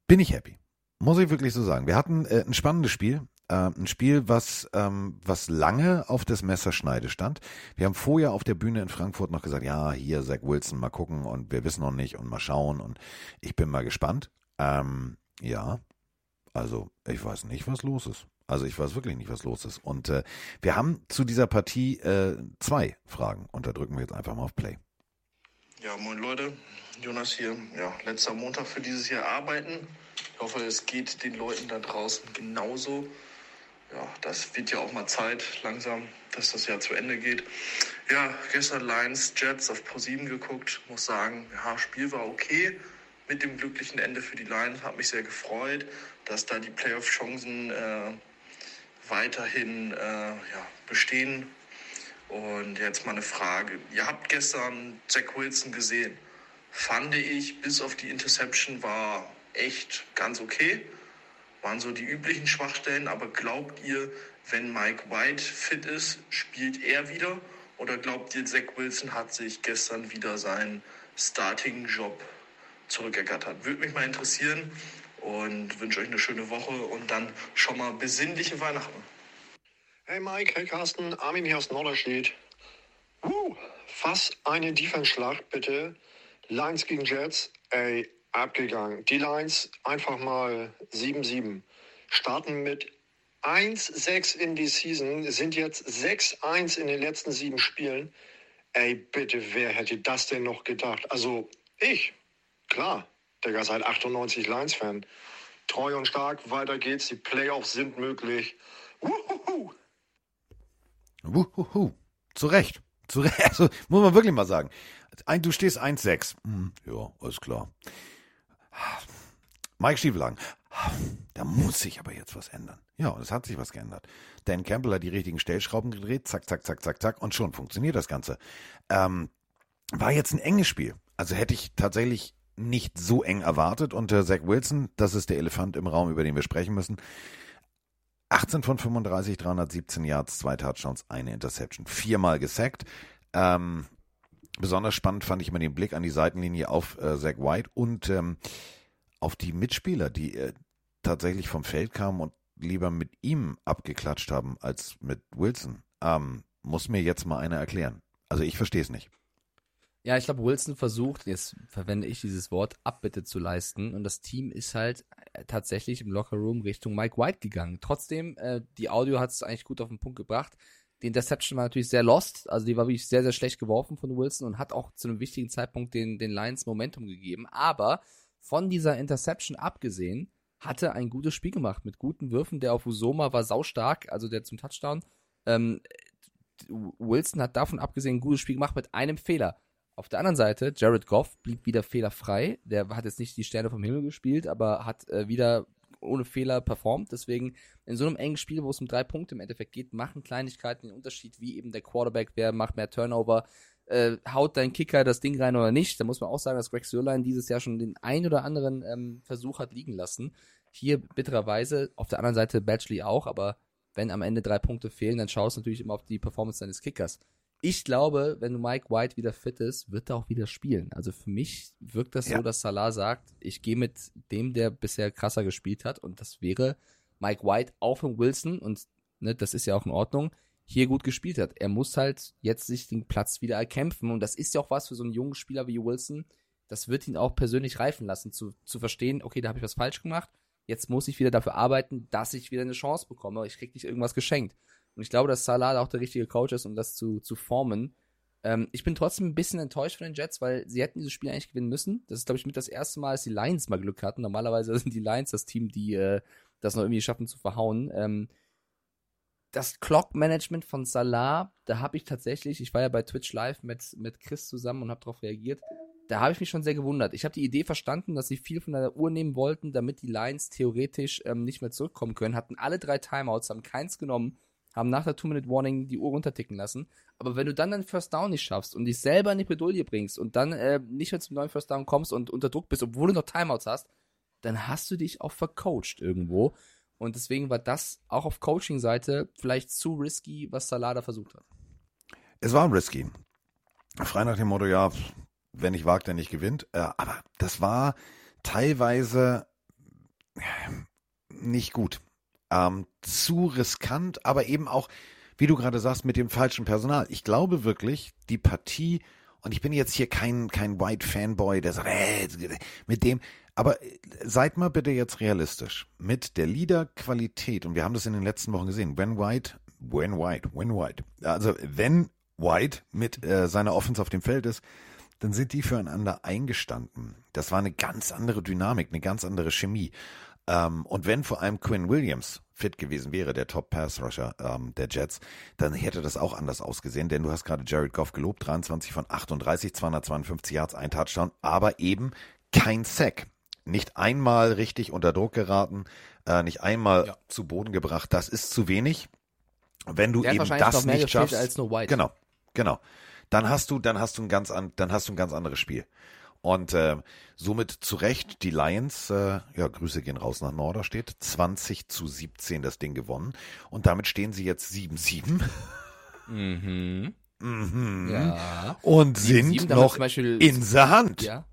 Bin ich happy. Muss ich wirklich so sagen. Wir hatten äh, ein spannendes Spiel. Äh, ein Spiel, was, ähm, was lange auf das Messerschneide stand. Wir haben vorher auf der Bühne in Frankfurt noch gesagt, ja, hier Zach Wilson, mal gucken und wir wissen noch nicht und mal schauen und ich bin mal gespannt. Ähm, ja, also ich weiß nicht, was los ist. Also ich weiß wirklich nicht, was los ist. Und äh, wir haben zu dieser Partie äh, zwei Fragen und da drücken wir jetzt einfach mal auf Play. Ja, moin Leute, Jonas hier. Ja, letzter Montag für dieses Jahr arbeiten. Ich hoffe, es geht den Leuten da draußen genauso. Ja, das wird ja auch mal Zeit langsam, dass das Jahr zu Ende geht. Ja, gestern Lions Jets auf Pro7 geguckt. Muss sagen, ja, Spiel war okay. Mit dem glücklichen Ende für die Lions hat mich sehr gefreut, dass da die Playoff-Chancen äh, weiterhin äh, ja, bestehen. Und jetzt mal eine Frage. Ihr habt gestern Zach Wilson gesehen. Fand ich, bis auf die Interception war echt ganz okay. Waren so die üblichen Schwachstellen. Aber glaubt ihr, wenn Mike White fit ist, spielt er wieder? Oder glaubt ihr, Zach Wilson hat sich gestern wieder seinen Starting-Job zurückergattert? Würde mich mal interessieren und wünsche euch eine schöne Woche und dann schon mal besinnliche Weihnachten. Hey Mike, hey Carsten, Armin hier aus Norderstedt. Uh, fast eine Defense-Schlacht, bitte. Lions gegen Jets, ey, abgegangen. Die Lions einfach mal 7-7. Starten mit 1-6 in die Season, sind jetzt 6-1 in den letzten sieben Spielen. Ey, bitte, wer hätte das denn noch gedacht? Also, ich, klar, Digga, seit 98 Lions-Fan. Treu und stark, weiter geht's, die Playoffs sind möglich. Wuhuhu. Wuhuhu. Zu Recht. Zu Recht. [laughs] Also, muss man wirklich mal sagen. Du stehst 1,6. Hm, ja, alles klar. Mike Stiefelagen. Da muss sich aber jetzt was ändern. Ja, und es hat sich was geändert. Dan Campbell hat die richtigen Stellschrauben gedreht. Zack, zack, zack, zack, zack. Und schon funktioniert das Ganze. Ähm, war jetzt ein enges Spiel. Also hätte ich tatsächlich nicht so eng erwartet. Und äh, Zach Wilson, das ist der Elefant im Raum, über den wir sprechen müssen. 18 von 35, 317 Yards, zwei Touchdowns, eine Interception. Viermal gesackt. Ähm, besonders spannend fand ich immer den Blick an die Seitenlinie auf äh, Zach White und ähm, auf die Mitspieler, die äh, tatsächlich vom Feld kamen und lieber mit ihm abgeklatscht haben als mit Wilson. Ähm, muss mir jetzt mal einer erklären. Also ich verstehe es nicht. Ja, ich glaube, Wilson versucht, jetzt verwende ich dieses Wort, Abbitte zu leisten. Und das Team ist halt äh, tatsächlich im Lockerroom Richtung Mike White gegangen. Trotzdem, äh, die Audio hat es eigentlich gut auf den Punkt gebracht. Die Interception war natürlich sehr lost, also die war wirklich sehr, sehr schlecht geworfen von Wilson und hat auch zu einem wichtigen Zeitpunkt den, den Lions Momentum gegeben. Aber von dieser Interception abgesehen, hatte ein gutes Spiel gemacht mit guten Würfen. Der auf Usoma war saustark, also der zum Touchdown. Ähm, Wilson hat davon abgesehen ein gutes Spiel gemacht mit einem Fehler. Auf der anderen Seite, Jared Goff blieb wieder fehlerfrei. Der hat jetzt nicht die Sterne vom Himmel gespielt, aber hat äh, wieder ohne Fehler performt. Deswegen in so einem engen Spiel, wo es um drei Punkte im Endeffekt geht, machen Kleinigkeiten den Unterschied, wie eben der Quarterback, wer macht mehr Turnover, äh, haut dein Kicker das Ding rein oder nicht. Da muss man auch sagen, dass Greg Sörlein dieses Jahr schon den ein oder anderen ähm, Versuch hat liegen lassen. Hier bittererweise, auf der anderen Seite Batchley auch, aber wenn am Ende drei Punkte fehlen, dann schaust du natürlich immer auf die Performance deines Kickers. Ich glaube, wenn Mike White wieder fit ist, wird er auch wieder spielen. Also für mich wirkt das Ja. so, dass Salah sagt, ich gehe mit dem, der bisher krasser gespielt hat und das wäre Mike White, auch von Wilson und ne, das ist ja auch in Ordnung, hier gut gespielt hat. Er muss halt jetzt sich den Platz wieder erkämpfen und das ist ja auch was für so einen jungen Spieler wie Wilson. Das wird ihn auch persönlich reifen lassen, zu, zu verstehen, okay, da habe ich was falsch gemacht. Jetzt muss ich wieder dafür arbeiten, dass ich wieder eine Chance bekomme. Ich krieg nicht irgendwas geschenkt. Und ich glaube, dass Salah auch der richtige Coach ist, um das zu, zu formen. Ähm, ich bin trotzdem ein bisschen enttäuscht von den Jets, weil sie hätten dieses Spiel eigentlich gewinnen müssen. Das ist, glaube ich, mit das erste Mal, dass die Lions mal Glück hatten. Normalerweise [laughs] sind die Lions das Team, die äh, das noch irgendwie schaffen zu verhauen. Ähm, das Clock-Management von Salah, da habe ich tatsächlich, ich war ja bei Twitch Live mit, mit Chris zusammen und habe darauf reagiert, da habe ich mich schon sehr gewundert. Ich habe die Idee verstanden, dass sie viel von der Uhr nehmen wollten, damit die Lions theoretisch ähm, nicht mehr zurückkommen können. Hatten alle drei Timeouts, haben keins genommen, haben nach der Two-Minute-Warning die Uhr runterticken lassen. Aber wenn du dann den First Down nicht schaffst und dich selber in die Bredouille bringst und dann äh, nicht mehr zum neuen First Down kommst und unter Druck bist, obwohl du noch Timeouts hast, dann hast du dich auch vercoacht irgendwo. Und deswegen war das auch auf Coaching-Seite vielleicht zu risky, was Salah da versucht hat. Es war risky. Frei nach dem Motto, ja, wenn nicht wagt, der nicht gewinnt. Äh, aber das war teilweise äh, nicht gut. Ähm, zu riskant, aber eben auch, wie du gerade sagst, mit dem falschen Personal. Ich glaube wirklich, die Partie, und ich bin jetzt hier kein, kein White-Fanboy, der sagt, äh, mit dem, aber äh, seid mal bitte jetzt realistisch. Mit der Leader-Qualität, und wir haben das in den letzten Wochen gesehen, when White, when White, when White, also wenn White mit äh, seiner Offense auf dem Feld ist, dann sind die füreinander eingestanden. Das war eine ganz andere Dynamik, eine ganz andere Chemie. Ähm, und wenn vor allem Quinn Williams fit gewesen wäre, der Top-Pass-Rusher ähm, der Jets, dann hätte das auch anders ausgesehen, denn du hast gerade Jared Goff gelobt, 23 von 38, 252 Yards, ein Touchdown, aber eben kein Sack. Nicht einmal richtig unter Druck geraten, äh, nicht einmal Ja. zu Boden gebracht, das ist zu wenig. Wenn du Der eben das nicht schaffst, als nur White. genau, genau, dann hast du, dann hast du ein ganz, an, dann hast du ein ganz anderes Spiel. Und äh, somit zu Recht die Lions, äh, ja, Grüße gehen raus nach Norderstedt, 20 zu 17 das Ding gewonnen. Und damit stehen sie jetzt 7-7. Mhm. Mhm. Ja. Und 7-7, sind noch Beispiel- in der Hand. Ja.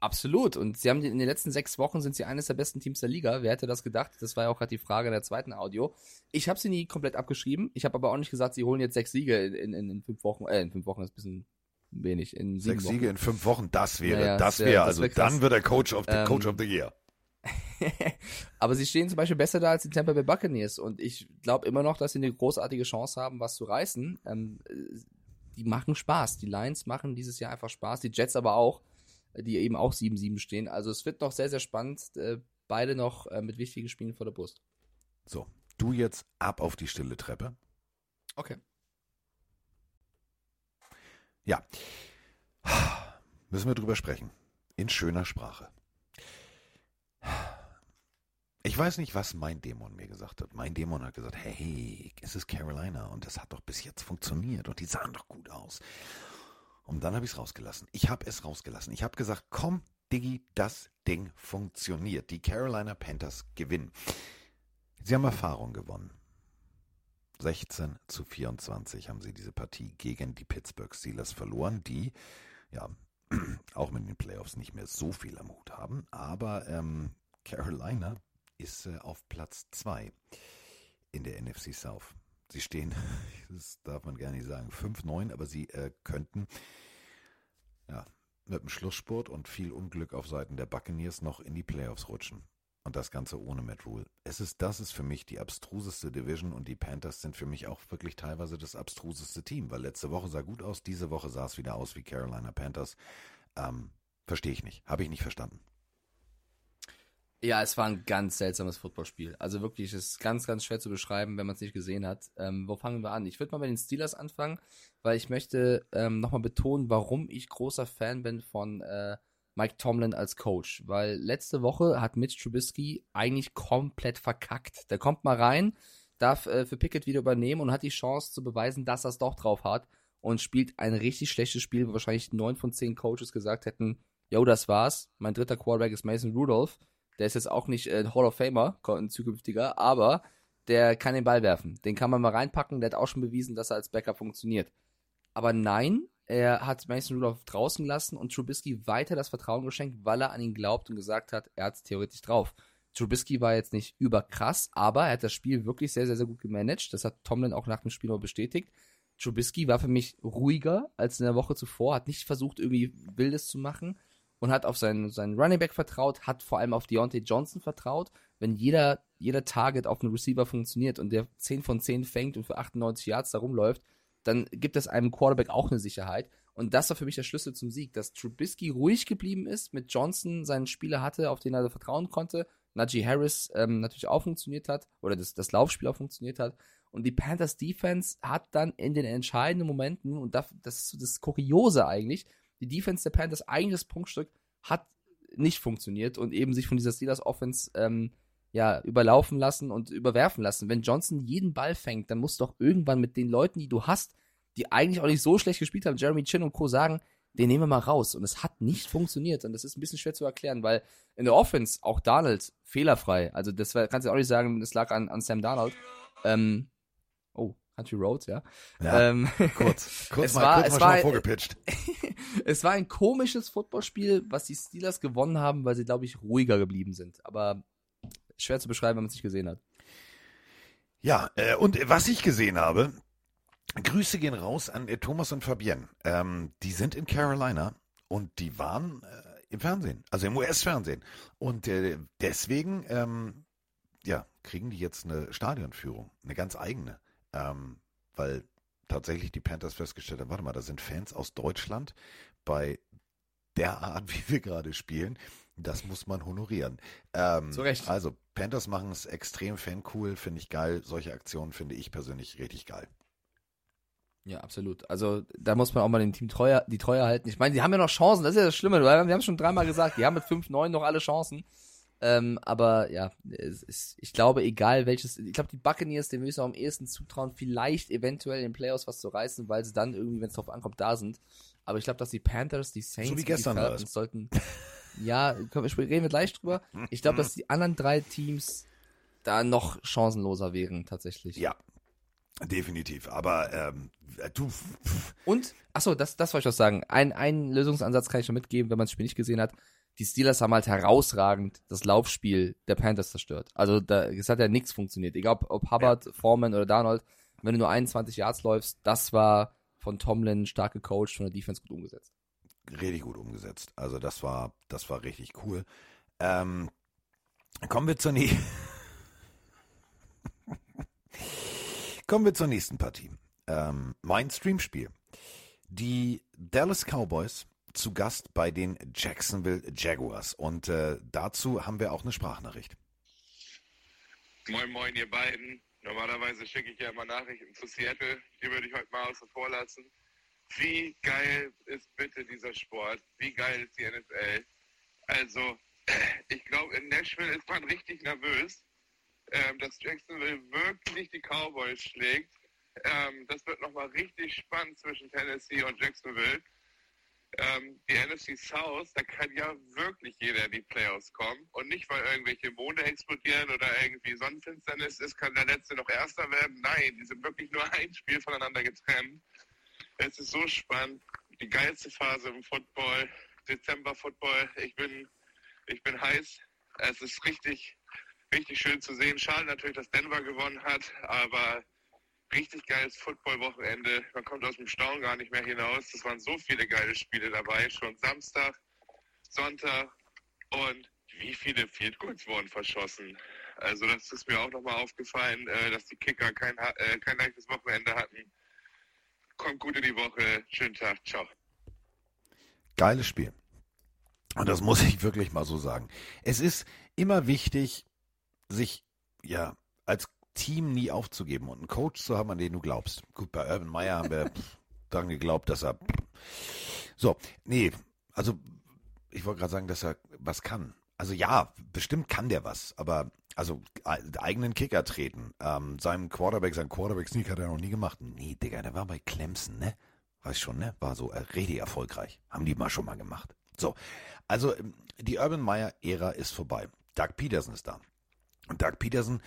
Absolut. Und sie haben in den letzten sechs Wochen sind sie eines der besten Teams der Liga. Wer hätte das gedacht? Das war ja auch gerade die Frage in der zweiten Audio. Ich habe sie nie komplett abgeschrieben. Ich habe aber auch nicht gesagt, sie holen jetzt sechs Siege in, in, in fünf Wochen. Äh, in fünf Wochen ist ein bisschen wenig. In sieben Sechs Wochen. Siege in fünf Wochen, das wäre, Naja, das wär- wäre, das also wär dann wird er Coach of the, Ähm, Coach of the Year. [laughs] Aber sie stehen zum Beispiel besser da als die Tampa Bay Buccaneers und ich glaube immer noch, dass sie eine großartige Chance haben, was zu reißen. Ähm, äh, die machen Spaß. Die Lions machen dieses Jahr einfach Spaß. Die Jets aber auch, die eben auch 7-7 stehen. Also es wird noch sehr, sehr spannend. Äh, beide noch äh, mit wichtigen Spielen vor der Brust. So, du jetzt ab auf die stille Treppe. Okay. Ja. [sighs] Müssen wir drüber sprechen. In schöner Sprache. [sighs] Ich weiß nicht, was mein Dämon mir gesagt hat. Mein Dämon hat gesagt, hey, es ist Carolina und das hat doch bis jetzt funktioniert und die sahen doch gut aus. Und dann habe ich es rausgelassen. Ich habe es rausgelassen. Ich habe gesagt, komm, Diggi, das Ding funktioniert. Die Carolina Panthers gewinnen. Sie haben Erfahrung gewonnen. 16 zu 24 haben sie diese Partie gegen die Pittsburgh Steelers verloren, die ja [clears throat] auch mit den Playoffs nicht mehr so viel am Hut haben. Aber ähm, Carolina ist äh, auf Platz 2 in der NFC South. Sie stehen, [laughs] das darf man gar nicht sagen, 5-9, aber sie äh, könnten ja, mit dem Schlussspurt und viel Unglück auf Seiten der Buccaneers noch in die Playoffs rutschen. Und das Ganze ohne Matt Rule. Es ist, das ist für mich die abstruseste Division und die Panthers sind für mich auch wirklich teilweise das abstruseste Team, weil letzte Woche sah gut aus, diese Woche sah es wieder aus wie Carolina Panthers. Ähm, Verstehe ich nicht. Habe ich nicht verstanden. Ja, es war ein ganz seltsames Footballspiel. Also wirklich, es ist ganz, ganz schwer zu beschreiben, wenn man es nicht gesehen hat. Ähm, wo fangen wir an? Ich würde mal bei den Steelers anfangen, weil ich möchte ähm, nochmal betonen, warum ich großer Fan bin von äh, Mike Tomlin als Coach. Weil letzte Woche hat Mitch Trubisky eigentlich komplett verkackt. Der kommt mal rein, darf äh, für Pickett wieder übernehmen und hat die Chance zu beweisen, dass er es doch drauf hat und spielt ein richtig schlechtes Spiel, wo wahrscheinlich neun von zehn Coaches gesagt hätten, yo, das war's. Mein dritter Quarterback ist Mason Rudolph. Der ist jetzt auch nicht äh, Hall of Famer, ein zukünftiger, aber der kann den Ball werfen. Den kann man mal reinpacken. Der hat auch schon bewiesen, dass er als Backup funktioniert. Aber nein, er hat Mason Rudolph draußen gelassen und Trubisky weiter das Vertrauen geschenkt, weil er an ihn glaubt und gesagt hat, er hat es theoretisch drauf. Trubisky war jetzt nicht überkrass, aber er hat das Spiel wirklich sehr, sehr, sehr gut gemanagt. Das hat Tomlin auch nach dem Spiel noch bestätigt. Trubisky war für mich ruhiger als in der Woche zuvor, hat nicht versucht, irgendwie Wildes zu machen und hat auf seinen, seinen Running Back vertraut, hat vor allem auf Deontay Johnson vertraut. Wenn jeder, jeder Target auf einen Receiver funktioniert und der 10 von 10 fängt und für 98 Yards da rumläuft, dann gibt es einem Quarterback auch eine Sicherheit. Und das war für mich der Schlüssel zum Sieg, dass Trubisky ruhig geblieben ist, mit Johnson seinen Spieler hatte, auf den er vertrauen konnte, Najee Harris ähm, natürlich auch funktioniert hat, oder das, das Laufspiel auch funktioniert hat. Und die Panthers Defense hat dann in den entscheidenden Momenten, und das, das ist das Kuriose eigentlich, die Defense der Panthers, eigentlich das Punktstück, hat nicht funktioniert und eben sich von dieser Steelers Offense ähm, ja, überlaufen lassen und überwerfen lassen. Wenn Johnson jeden Ball fängt, dann muss doch irgendwann mit den Leuten, die du hast, die eigentlich auch nicht so schlecht gespielt haben, Jeremy Chin und Co. sagen, den nehmen wir mal raus. Und es hat nicht funktioniert. Und das ist ein bisschen schwer zu erklären, weil in der Offense auch Donald fehlerfrei. Also das war, kannst du auch nicht sagen, das lag an, an Sam Donald. Ähm, oh, Country Roads, ja. Ja, ähm, [laughs] kurz, kurz es mal, war, kurz es mal war, vorgepitcht. [laughs] es war ein komisches Footballspiel, was die Steelers gewonnen haben, weil sie, glaube ich, ruhiger geblieben sind. Aber schwer zu beschreiben, wenn man es nicht gesehen hat. Ja, äh, und was ich gesehen habe, Grüße gehen raus an äh, Thomas und Fabienne. Ähm, die sind in Carolina und die waren äh, im Fernsehen, also im US-Fernsehen. Und äh, deswegen, ähm, ja, kriegen die jetzt eine Stadionführung, eine ganz eigene. Ähm, weil tatsächlich die Panthers festgestellt haben, warte mal, da sind Fans aus Deutschland bei der Art, [laughs] wie wir gerade spielen. Das muss man honorieren. Ähm, Zu Recht. Also, Panthers machen es extrem fancool, finde ich geil. Solche Aktionen finde ich persönlich richtig geil. Ja, absolut. Also da muss man auch mal dem Team treuer, die Treue halten. Ich meine, die haben ja noch Chancen, das ist ja das Schlimme. Wir haben es schon dreimal gesagt, die haben mit 5-9 noch alle Chancen. Ähm, aber ja, ist, ich glaube, egal welches, ich glaube, die Buccaneers, denen müssen wir am ehesten zutrauen, vielleicht eventuell in den Playoffs was zu reißen, weil sie dann irgendwie, wenn es drauf ankommt, da sind. Aber ich glaube, dass die Panthers, die Saints, So die Falcons sollten, [laughs] ja, können wir, reden wir gleich drüber. Ich glaube, dass die anderen drei Teams da noch chancenloser wären, tatsächlich. Ja, definitiv. Aber ähm, du, pff, Und, achso, das, das wollte ich noch sagen. Ein, einen Lösungsansatz kann ich schon mitgeben, wenn man das Spiel nicht gesehen hat. Die Steelers haben halt herausragend das Laufspiel der Panthers zerstört. Also da, es hat ja nichts funktioniert. Egal ob, ob Hubbard, Foreman oder Darnold, wenn du nur 21 Yards läufst, das war von Tomlin stark gecoacht, von der Defense gut umgesetzt. Richtig gut umgesetzt. Also das war, das war richtig cool. Ähm, kommen wir zur nächsten. [laughs] kommen wir zur nächsten Partie. Ähm, mein Streamspiel. Die Dallas Cowboys zu Gast bei den Jacksonville Jaguars. Und äh, dazu haben wir auch eine Sprachnachricht. Moin, moin, ihr beiden. Normalerweise schicke ich ja immer Nachrichten zu Seattle. Die würde ich heute mal außen vor lassen. Wie geil ist bitte dieser Sport? Wie geil ist die NFL? Also, [clears throat] ich glaube, in Nashville ist man richtig nervös, ähm, dass Jacksonville wirklich die Cowboys schlägt. Ähm, das wird nochmal richtig spannend zwischen Tennessee und Jacksonville. Ähm, die NFC South, da kann ja wirklich jeder in die Playoffs kommen. Und nicht, weil irgendwelche Monde explodieren oder irgendwie Sonnenfinsternis ist, kann der Letzte noch Erster werden. Nein, die sind wirklich nur ein Spiel voneinander getrennt. Es ist so spannend. Die geilste Phase im Football, Dezember-Football. Ich bin, ich bin heiß. Es ist richtig, richtig schön zu sehen. Schade natürlich, dass Denver gewonnen hat, aber richtig geiles Football-Wochenende. Man kommt aus dem Staunen gar nicht mehr hinaus. Es waren so viele geile Spiele dabei. Schon Samstag, Sonntag und wie viele Field Goals wurden verschossen? Also das ist mir auch nochmal aufgefallen, äh, dass die Kicker kein, äh, kein leichtes Wochenende hatten. Kommt gut in die Woche. Schönen Tag. Ciao. Geiles Spiel. Und das muss ich wirklich mal so sagen. Es ist immer wichtig, sich ja als Team nie aufzugeben und einen Coach zu haben, an den du glaubst. Gut, bei Urban Meyer haben wir [laughs] pff, daran geglaubt, dass er. So, nee, also ich wollte gerade sagen, dass er was kann. Also ja, bestimmt kann der was, aber also e- eigenen Kicker treten, ähm, seinem Quarterback, sein Quarterback-Sneak hat er noch nie gemacht. Nee, Digga, der war bei Clemson, ne? Weiß schon, ne? War so äh, richtig erfolgreich. Haben die mal schon mal gemacht. So, also ähm, die Urban Meyer-Ära ist vorbei. Doug Peterson ist da. Und Doug Peterson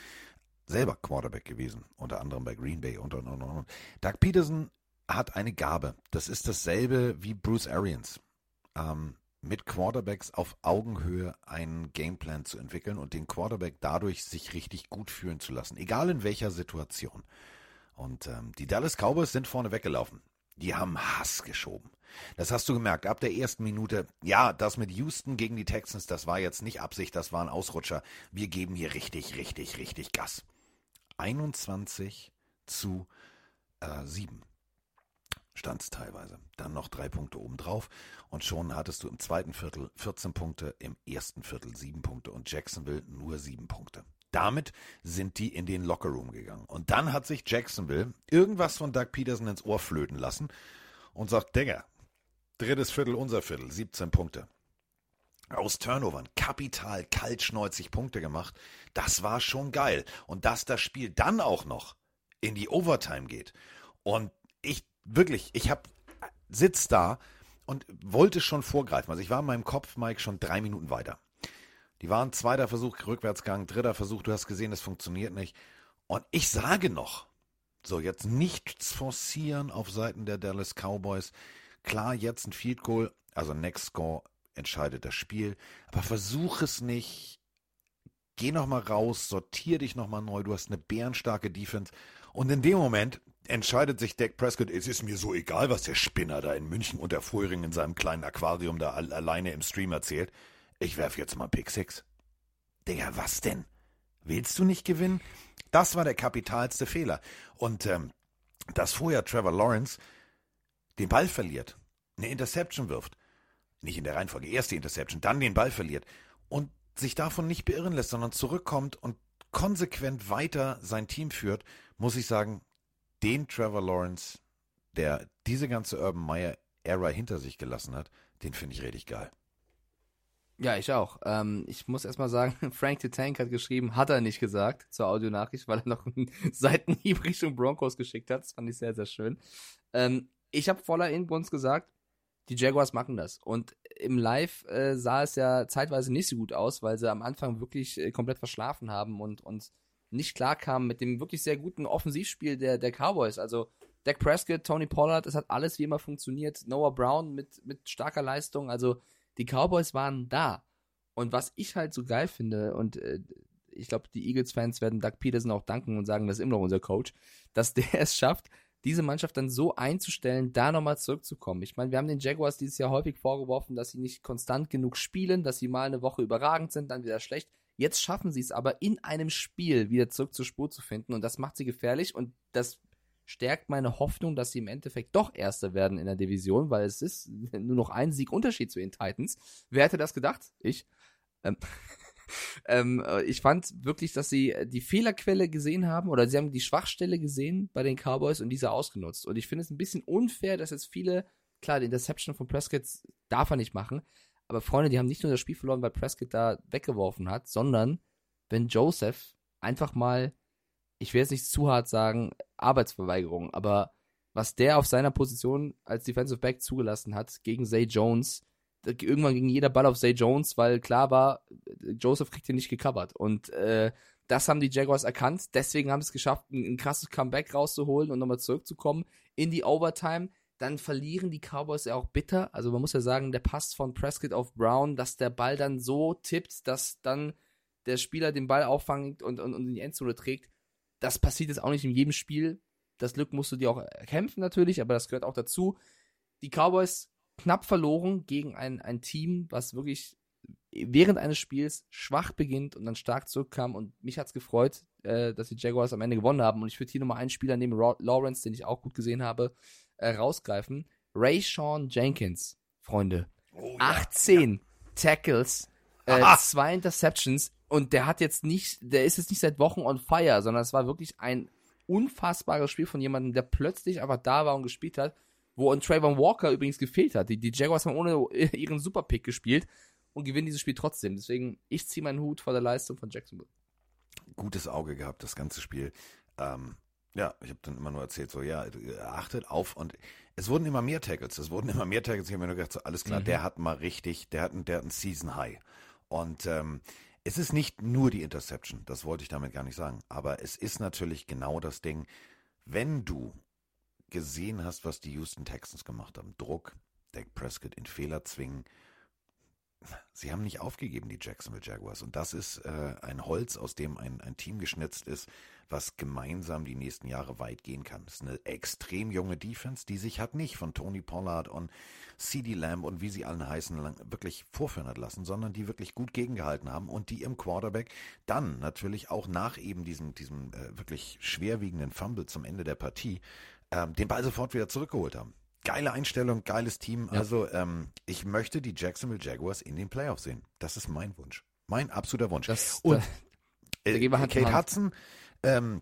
selber Quarterback gewesen, unter anderem bei Green Bay und und und und. Doug Peterson hat eine Gabe. Das ist dasselbe wie Bruce Arians. Ähm, mit Quarterbacks auf Augenhöhe einen Gameplan zu entwickeln und den Quarterback dadurch sich richtig gut fühlen zu lassen, egal in welcher Situation. Und ähm, die Dallas Cowboys sind vorne weggelaufen. Die haben Hass geschoben. Das hast du gemerkt, ab der ersten Minute. Ja, das mit Houston gegen die Texans, das war jetzt nicht Absicht, das war ein Ausrutscher. Wir geben hier richtig, richtig, richtig Gas. 21 zu äh, 7 stand es teilweise. Dann noch drei Punkte obendrauf und schon hattest du im zweiten Viertel 14 Punkte, im ersten Viertel 7 Punkte und Jacksonville nur 7 Punkte. Damit sind die in den Lockerroom gegangen. Und dann hat sich Jacksonville irgendwas von Doug Peterson ins Ohr flöten lassen und sagt, Digga, drittes Viertel unser Viertel, 17 Punkte. Aus Turnovern, kapital kaltschneuzig Punkte gemacht. Das war schon geil. Und dass das Spiel dann auch noch in die Overtime geht. Und ich wirklich, ich hab sitz da und wollte schon vorgreifen. Also ich war in meinem Kopf, Mike, schon drei Minuten weiter. Die waren zweiter Versuch, Rückwärtsgang, dritter Versuch, du hast gesehen, das funktioniert nicht. Und ich sage noch, so jetzt nichts forcieren auf Seiten der Dallas Cowboys. Klar, jetzt ein Field Goal, also Next Score entscheidet das Spiel, aber versuch es nicht. Geh noch mal raus, sortier dich noch mal neu. Du hast eine bärenstarke Defense und in dem Moment entscheidet sich Dak Prescott, es ist mir so egal, was der Spinner da in München unter Vorring in seinem kleinen Aquarium da al- alleine im Stream erzählt. Ich werf jetzt mal Pick 6. Digga, was denn? Willst du nicht gewinnen? Das war der kapitalste Fehler. Und ähm, dass vorher Trevor Lawrence den Ball verliert, eine Interception wirft, nicht in der Reihenfolge, erste Interception, dann den Ball verliert und sich davon nicht beirren lässt, sondern zurückkommt und konsequent weiter sein Team führt, muss ich sagen, den Trevor Lawrence, der diese ganze Urban Meyer Era hinter sich gelassen hat, den finde ich richtig geil. Ja, ich auch. Ähm, ich muss erstmal sagen, [laughs] Frank the Tank hat geschrieben, hat er nicht gesagt zur Audionachricht, weil er noch einen [laughs] Seitenhieb Richtung Broncos geschickt hat. Das fand ich sehr, sehr schön. Ähm, ich habe voller Inbrunst gesagt, die Jaguars machen das. Und im Live äh, sah es ja zeitweise nicht so gut aus, weil sie am Anfang wirklich äh, komplett verschlafen haben und, und nicht klar kamen mit dem wirklich sehr guten Offensivspiel der, der Cowboys. Also Dak Prescott, Tony Pollard, es hat alles wie immer funktioniert. Noah Brown mit, mit starker Leistung. Also die Cowboys waren da. Und was ich halt so geil finde, und äh, ich glaube, die Eagles-Fans werden Doug Peterson auch danken und sagen, das ist immer noch unser Coach, dass der [laughs] es schafft, diese Mannschaft dann so einzustellen, da nochmal zurückzukommen. Ich meine, wir haben den Jaguars dieses Jahr häufig vorgeworfen, dass sie nicht konstant genug spielen, dass sie mal eine Woche überragend sind, dann wieder schlecht. Jetzt schaffen sie es aber in einem Spiel wieder zurück zur Spur zu finden und das macht sie gefährlich und das stärkt meine Hoffnung, dass sie im Endeffekt doch Erster werden in der Division, weil es ist [laughs] nur noch ein Sieg Unterschied zu den Titans. Wer hätte das gedacht? Ich. Ähm, [laughs] ähm, äh, ich fand wirklich, dass sie äh, die Fehlerquelle gesehen haben oder sie haben die Schwachstelle gesehen bei den Cowboys und diese ausgenutzt. Und ich finde es ein bisschen unfair, dass jetzt viele, klar, die Interception von Prescott darf er nicht machen, aber Freunde, die haben nicht nur das Spiel verloren, weil Prescott da weggeworfen hat, sondern wenn Joseph einfach mal, ich will jetzt nicht zu hart sagen, Arbeitsverweigerung, aber was der auf seiner Position als Defensive Back zugelassen hat gegen Zay Jones, irgendwann ging jeder Ball auf Zay Jones, weil klar war, Joseph kriegt ihn nicht gecovert. Und äh, das haben die Jaguars erkannt. Deswegen haben sie es geschafft, ein, ein krasses Comeback rauszuholen und nochmal zurückzukommen in die Overtime. Dann verlieren die Cowboys ja auch bitter. Also man muss ja sagen, der Pass von Prescott auf Brown, dass der Ball dann so tippt, dass dann der Spieler den Ball auffangt und, und, und in die Endzone trägt. Das passiert jetzt auch nicht in jedem Spiel. Das Glück musst du dir auch kämpfen natürlich, aber das gehört auch dazu. Die Cowboys knapp verloren gegen ein, ein Team, was wirklich während eines Spiels schwach beginnt und dann stark zurückkam und mich hat's gefreut, äh, dass die Jaguars am Ende gewonnen haben und ich würde hier nochmal einen Spieler Ro Lawrence, den ich auch gut gesehen habe, äh, rausgreifen. Ray Sean Jenkins, Freunde. Oh, 18 Tackles, äh, zwei Interceptions und der hat jetzt nicht, der ist jetzt nicht seit Wochen on fire, sondern es war wirklich ein unfassbares Spiel von jemandem, der plötzlich einfach da war und gespielt hat, wo ein Trayvon Walker übrigens gefehlt hat. Die, die Jaguars haben ohne [laughs] ihren Superpick gespielt und gewinnen dieses Spiel trotzdem. Deswegen, ich ziehe meinen Hut vor der Leistung von Jacksonville. Gutes Auge gehabt, das ganze Spiel. Ähm, ja, ich habe dann immer nur erzählt, so, ja, achtet auf und es wurden immer mehr Tackles, es wurden immer mehr Tackles. Ich habe mir nur gedacht, so, alles klar, Mhm. der hat mal richtig, der hat, einen- der hat einen Season High. Und ähm, es ist nicht nur die Interception, das wollte ich damit gar nicht sagen, aber es ist natürlich genau das Ding, wenn du gesehen hast, was die Houston Texans gemacht haben, Druck, Dak Prescott in Fehler zwingen, sie haben nicht aufgegeben, die Jacksonville Jaguars. Und das ist äh, ein Holz, aus dem ein, ein Team geschnitzt ist, was gemeinsam die nächsten Jahre weit gehen kann. Das ist eine extrem junge Defense, die sich hat nicht von Tony Pollard und CD Lamb und wie sie allen heißen, wirklich vorführen hat lassen, sondern die wirklich gut gegengehalten haben und die im Quarterback dann natürlich auch nach eben diesem, diesem äh, wirklich schwerwiegenden Fumble zum Ende der Partie ähm, den Ball sofort wieder zurückgeholt haben. Geile Einstellung, geiles Team. Ja. Also ähm, ich möchte die Jacksonville Jaguars in den Playoffs sehen. Das ist mein Wunsch. Mein absoluter Wunsch. Das, Und da äh, Kate. Hudson, ähm,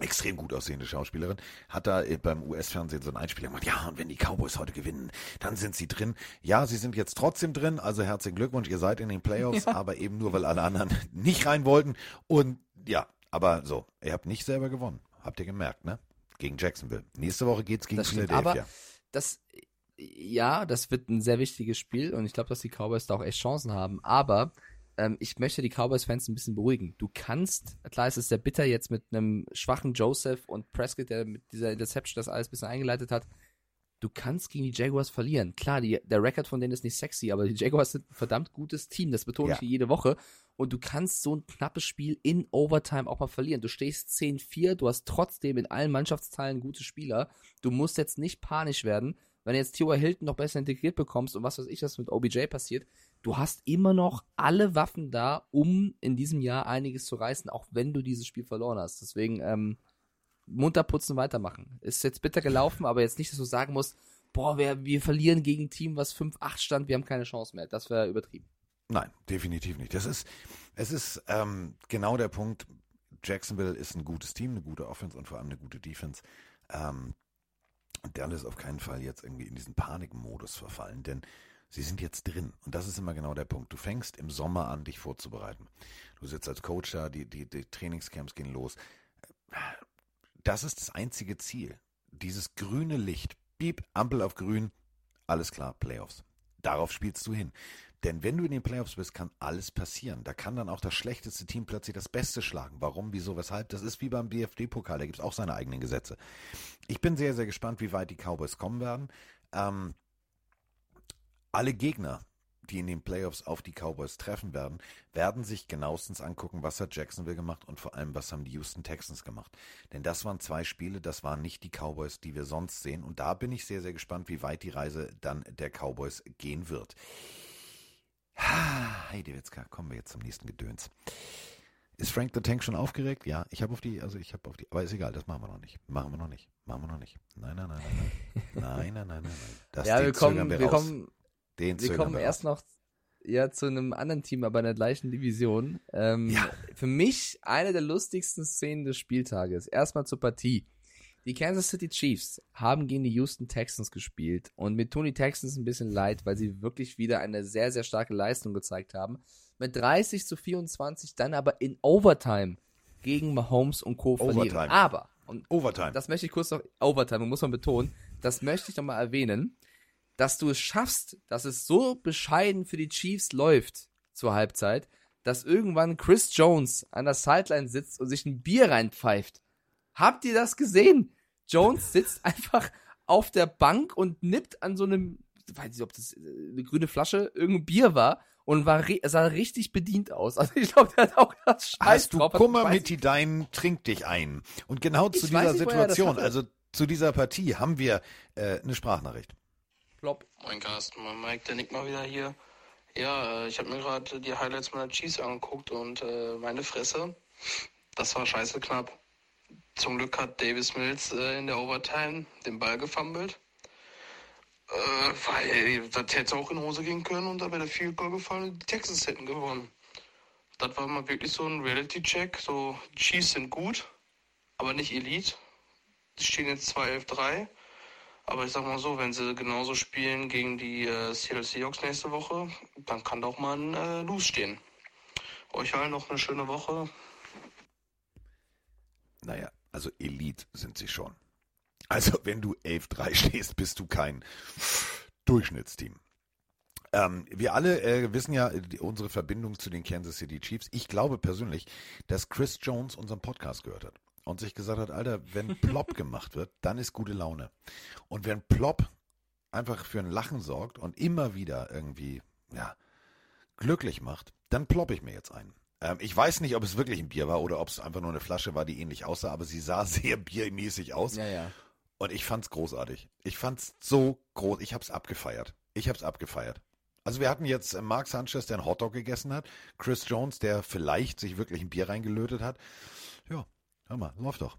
extrem gut aussehende Schauspielerin, hat da äh, beim US-Fernsehen so einen Einspieler gemacht. Ja, und wenn die Cowboys heute gewinnen, dann sind sie drin. Ja, sie sind jetzt trotzdem drin. Also herzlichen Glückwunsch, ihr seid in den Playoffs, [laughs] aber eben nur, weil alle anderen [laughs] nicht rein wollten. Und ja, aber so, ihr habt nicht selber gewonnen. Habt ihr gemerkt, ne? Gegen Jacksonville. Nächste Woche geht's gegen Philadelphia. aber das, ja, das wird ein sehr wichtiges Spiel und ich glaube, dass die Cowboys da auch echt Chancen haben. Aber ähm, ich möchte die Cowboys-Fans ein bisschen beruhigen. Du kannst, klar, es ist sehr bitter jetzt mit einem schwachen Joseph und Prescott, der mit dieser Interception das alles ein bisschen eingeleitet hat. Du kannst gegen die Jaguars verlieren. Klar, die, der Rekord von denen ist nicht sexy, aber die Jaguars sind ein verdammt gutes Team. Das betone ich Ja. hier jede Woche. Und du kannst so ein knappes Spiel in Overtime auch mal verlieren. Du stehst 10-4, du hast trotzdem in allen Mannschaftsteilen gute Spieler. Du musst jetzt nicht panisch werden, wenn du jetzt T.Y. Hilton noch besser integriert bekommst und was weiß ich, was mit OBJ passiert. Du hast immer noch alle Waffen da, um in diesem Jahr einiges zu reißen, auch wenn du dieses Spiel verloren hast. Deswegen, ähm, munter putzen, weitermachen. Ist jetzt bitter gelaufen, aber jetzt nicht, dass du sagen musst, boah, wir, wir verlieren gegen ein Team, was 5-8 stand, wir haben keine Chance mehr. Das wäre übertrieben. Nein, definitiv nicht. Das ist, es ist ähm, genau der Punkt. Jacksonville ist ein gutes Team, eine gute Offense und vor allem eine gute Defense. Ähm, Dallas auf keinen Fall jetzt irgendwie in diesen Panikmodus verfallen, denn sie sind jetzt drin. Und das ist immer genau der Punkt. Du fängst im Sommer an, dich vorzubereiten. Du sitzt als Coach da, die, die, die Trainingscamps gehen los. Das ist das einzige Ziel. Dieses grüne Licht. Piep, Ampel auf grün. Alles klar, Playoffs. Darauf spielst du hin. Denn wenn du in den Playoffs bist, kann alles passieren. Da kann dann auch das schlechteste Team plötzlich das Beste schlagen. Warum, wieso, weshalb? Das ist wie beim DFB-Pokal, da gibt es auch seine eigenen Gesetze. Ich bin sehr, sehr gespannt, wie weit die Cowboys kommen werden. Ähm, alle Gegner, die in den Playoffs auf die Cowboys treffen werden, werden sich genauestens angucken, was hat Jacksonville gemacht und vor allem, was haben die Houston Texans gemacht. Denn das waren zwei Spiele, das waren nicht die Cowboys, die wir sonst sehen. Und da bin ich sehr, sehr gespannt, wie weit die Reise dann der Cowboys gehen wird. [sighs] Heidi Witzka, kommen wir jetzt zum nächsten Gedöns. Ist Frank the Tank schon aufgeregt? Ja, ich habe auf die, also ich habe auf die, aber ist egal, das machen wir noch nicht. Machen wir noch nicht. Machen wir noch nicht. Nein, nein, nein, nein, nein. [laughs] Nein, nein, nein, nein, nein. Das, ja, wir kommen, wir wir kommen, Den wir kommen wir erst noch ja, zu einem anderen Team, aber in der gleichen Division. Ähm, Ja. Für mich eine der lustigsten Szenen des Spieltages. Erstmal zur Partie. Die Kansas City Chiefs haben gegen die Houston Texans gespielt und mir tun die Texans ein bisschen leid, weil sie wirklich wieder eine sehr, sehr starke Leistung gezeigt haben. Mit 30 zu 24 dann aber in Overtime gegen Mahomes und Co. verlieren. Overtime. Aber, und Overtime. das möchte ich kurz noch, Overtime, muss man betonen, das möchte ich noch mal erwähnen, dass du es schaffst, dass es so bescheiden für die Chiefs läuft zur Halbzeit, dass irgendwann Chris Jones an der Sideline sitzt und sich ein Bier reinpfeift. Habt ihr das gesehen? Jones sitzt [laughs] einfach auf der Bank und nippt an so einem, weiß nicht, ob das äh, eine grüne Flasche, irgendein Bier war und war, sah richtig bedient aus. [laughs] Also ich glaube, der hat auch das Scheiß Hast du drauf. Also Kummer weiß mit die Deinen, trink dich ein. Und genau zu Ich weiß dieser nicht, Situation, also zu dieser Partie, haben wir äh, eine Sprachnachricht. Plopp. Moin Carsten, moin Mike, der Nick mal wieder hier. Ja, äh, ich habe mir gerade die Highlights meiner Chiefs angeguckt und äh, meine Fresse, das war scheiße knapp. Zum Glück hat Davis Mills äh, in der Overtime den Ball gefummelt. Äh, weil das hätte auch in Hose gehen können und da wäre der Field Goal gefallen und die Texans hätten gewonnen. Das war mal wirklich so ein Reality-Check. So, Chiefs sind gut, aber nicht Elite. Die stehen jetzt 2-11-3. Aber ich sag mal so, wenn sie genauso spielen gegen die äh, Seattle Seahawks nächste Woche, dann kann doch mal ein äh, Lose stehen. Euch allen noch eine schöne Woche. Naja, also Elite sind sie schon. Also wenn du 11-3 [laughs] stehst, bist du kein Durchschnittsteam. Ähm, wir alle äh, wissen ja die, unsere Verbindung zu den Kansas City Chiefs. Ich glaube persönlich, dass Chris Jones unseren Podcast gehört hat und sich gesagt hat, Alter, wenn Plop gemacht wird, dann ist gute Laune. Und wenn Plop einfach für ein Lachen sorgt und immer wieder irgendwie, ja, glücklich macht, dann plopp ich mir jetzt ein. Ähm, ich weiß nicht, ob es wirklich ein Bier war oder ob es einfach nur eine Flasche war, die ähnlich aussah, aber sie sah [laughs] sehr biermäßig aus. Ja, ja. Und ich fand's großartig. Ich fand's so groß. Ich hab's abgefeiert. Ich hab's abgefeiert. Also wir hatten jetzt äh, Mark Sanchez, der einen Hotdog gegessen hat, Chris Jones, der vielleicht sich wirklich ein Bier reingelötet hat. Ja, hör mal, läuft doch.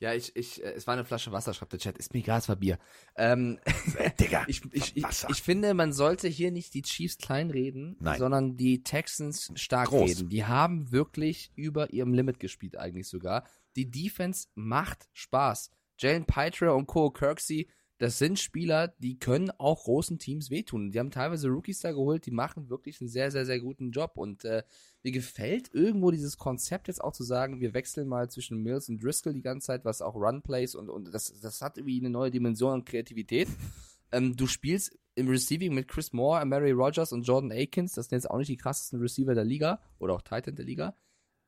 Ja, ich, ich, äh, es war eine Flasche Wasser, schreibt der Chat. Ist mir egal, es war Bier. Ähm, [laughs] Digga, [laughs] ich, ich, ich, ich finde, man sollte hier nicht die Chiefs kleinreden, Nein. sondern die Texans stark Groß. reden. Die haben wirklich über ihrem Limit gespielt, eigentlich sogar. Die Defense macht Spaß. Jalen Pitre und Cole Kirksey, das sind Spieler, die können auch großen Teams wehtun. Die haben teilweise Rookies da geholt, die machen wirklich einen sehr, sehr, sehr guten Job. Und äh, mir gefällt irgendwo dieses Konzept jetzt auch zu sagen, wir wechseln mal zwischen Mills und Driscoll die ganze Zeit, was auch Runplays und, und das, das hat irgendwie eine neue Dimension an Kreativität. [laughs] ähm, du spielst im Receiving mit Chris Moore, Mary Rogers und Jordan Akins, das sind jetzt auch nicht die krassesten Receiver der Liga oder auch Titan der Liga.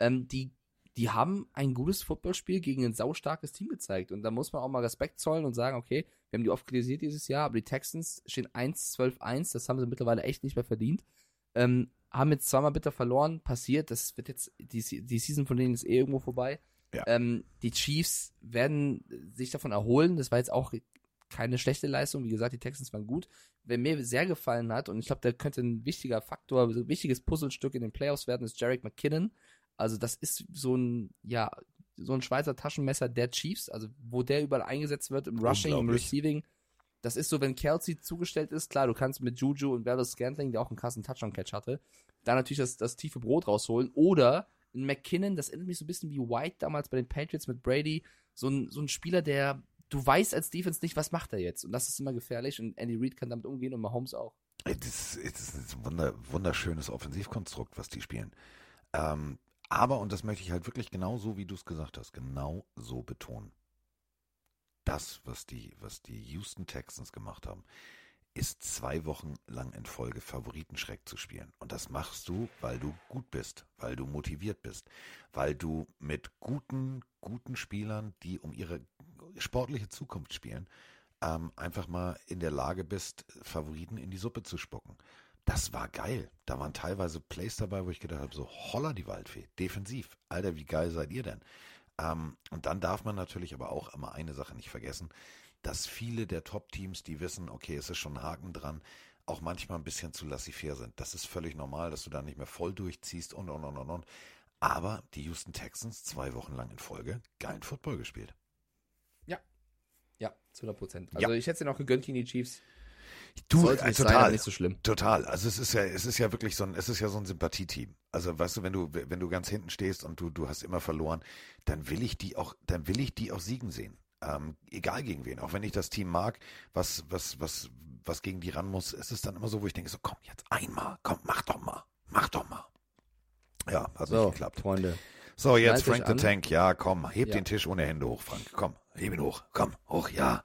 Ähm, die die haben ein gutes Footballspiel gegen ein saustarkes Team gezeigt. Und da muss man auch mal Respekt zollen und sagen, okay, wir haben die oft kritisiert dieses Jahr, aber die Texans stehen 1-12-1, das haben sie mittlerweile echt nicht mehr verdient. Ähm, haben jetzt zweimal bitter verloren, passiert, das wird jetzt, die, die Season von denen ist eh irgendwo vorbei. Ja. Ähm, die Chiefs werden sich davon erholen, das war jetzt auch keine schlechte Leistung, wie gesagt, die Texans waren gut. Wer mir sehr gefallen hat, und ich glaube, der könnte ein wichtiger Faktor, ein wichtiges Puzzlestück in den Playoffs werden, ist Jarek McKinnon. Also das ist so ein, ja, so ein Schweizer Taschenmesser der Chiefs, also wo der überall eingesetzt wird, im Rushing, im. Receiving. Das ist so, wenn Kelsey zugestellt ist, klar, du kannst mit Juju und Valdez Scantling, der auch einen krassen Touchdown-Catch hatte, da natürlich das, das tiefe Brot rausholen. Oder ein McKinnon, das erinnert mich so ein bisschen wie White damals bei den Patriots mit Brady, so ein, so ein Spieler, der, du weißt als Defense nicht, was macht er jetzt. Und das ist immer gefährlich und Andy Reid kann damit umgehen und Mahomes auch. Es ist, ein wunder, wunderschönes Offensivkonstrukt, was die spielen. Ähm, aber, und das möchte ich halt wirklich genau so, wie du es gesagt hast, genau so betonen. Das, was die, was die Houston Texans gemacht haben, ist zwei Wochen lang in Folge Favoritenschreck zu spielen. Und das machst du, weil du gut bist, weil du motiviert bist, weil du mit guten, guten Spielern, die um ihre sportliche Zukunft spielen, ähm, einfach mal in der Lage bist, Favoriten in die Suppe zu spucken. Das war geil. Da waren teilweise Plays dabei, wo ich gedacht habe, so holla die Waldfee, defensiv. Alter, wie geil seid ihr denn? Ähm, und dann darf man natürlich aber auch immer eine Sache nicht vergessen, dass viele der Top-Teams, die wissen, okay, es ist schon ein Haken dran, auch manchmal ein bisschen zu laissez-faire sind. Das ist völlig normal, dass du da nicht mehr voll durchziehst und, und, und, und, und. Aber die Houston Texans zwei Wochen lang in Folge geilen Football gespielt. Ja, zu 100 Prozent. Ja. Also ich hätte es ihnen auch gegönnt gegen die Chiefs. Du, Sollte äh, nicht sein, total, aber nicht so schlimm. total. Also es ist ja, es ist ja wirklich so ein, es ist ja so ein Sympathieteam. Also weißt du, wenn du, wenn du ganz hinten stehst und du, du hast immer verloren, dann will ich die auch, dann will ich die auch siegen sehen. Ähm, egal gegen wen. Auch wenn ich das Team mag, was, was, was, was gegen die ran muss, ist es dann immer so, wo ich denke, so komm jetzt einmal, komm, mach doch mal, mach doch mal. Ja, hat So, nicht geklappt. Freunde. So, jetzt Frank the an. Tank. Ja, komm, heb Ja. den Tisch ohne Hände hoch, Frank. Komm, heb ihn hoch. Komm, hoch, ja.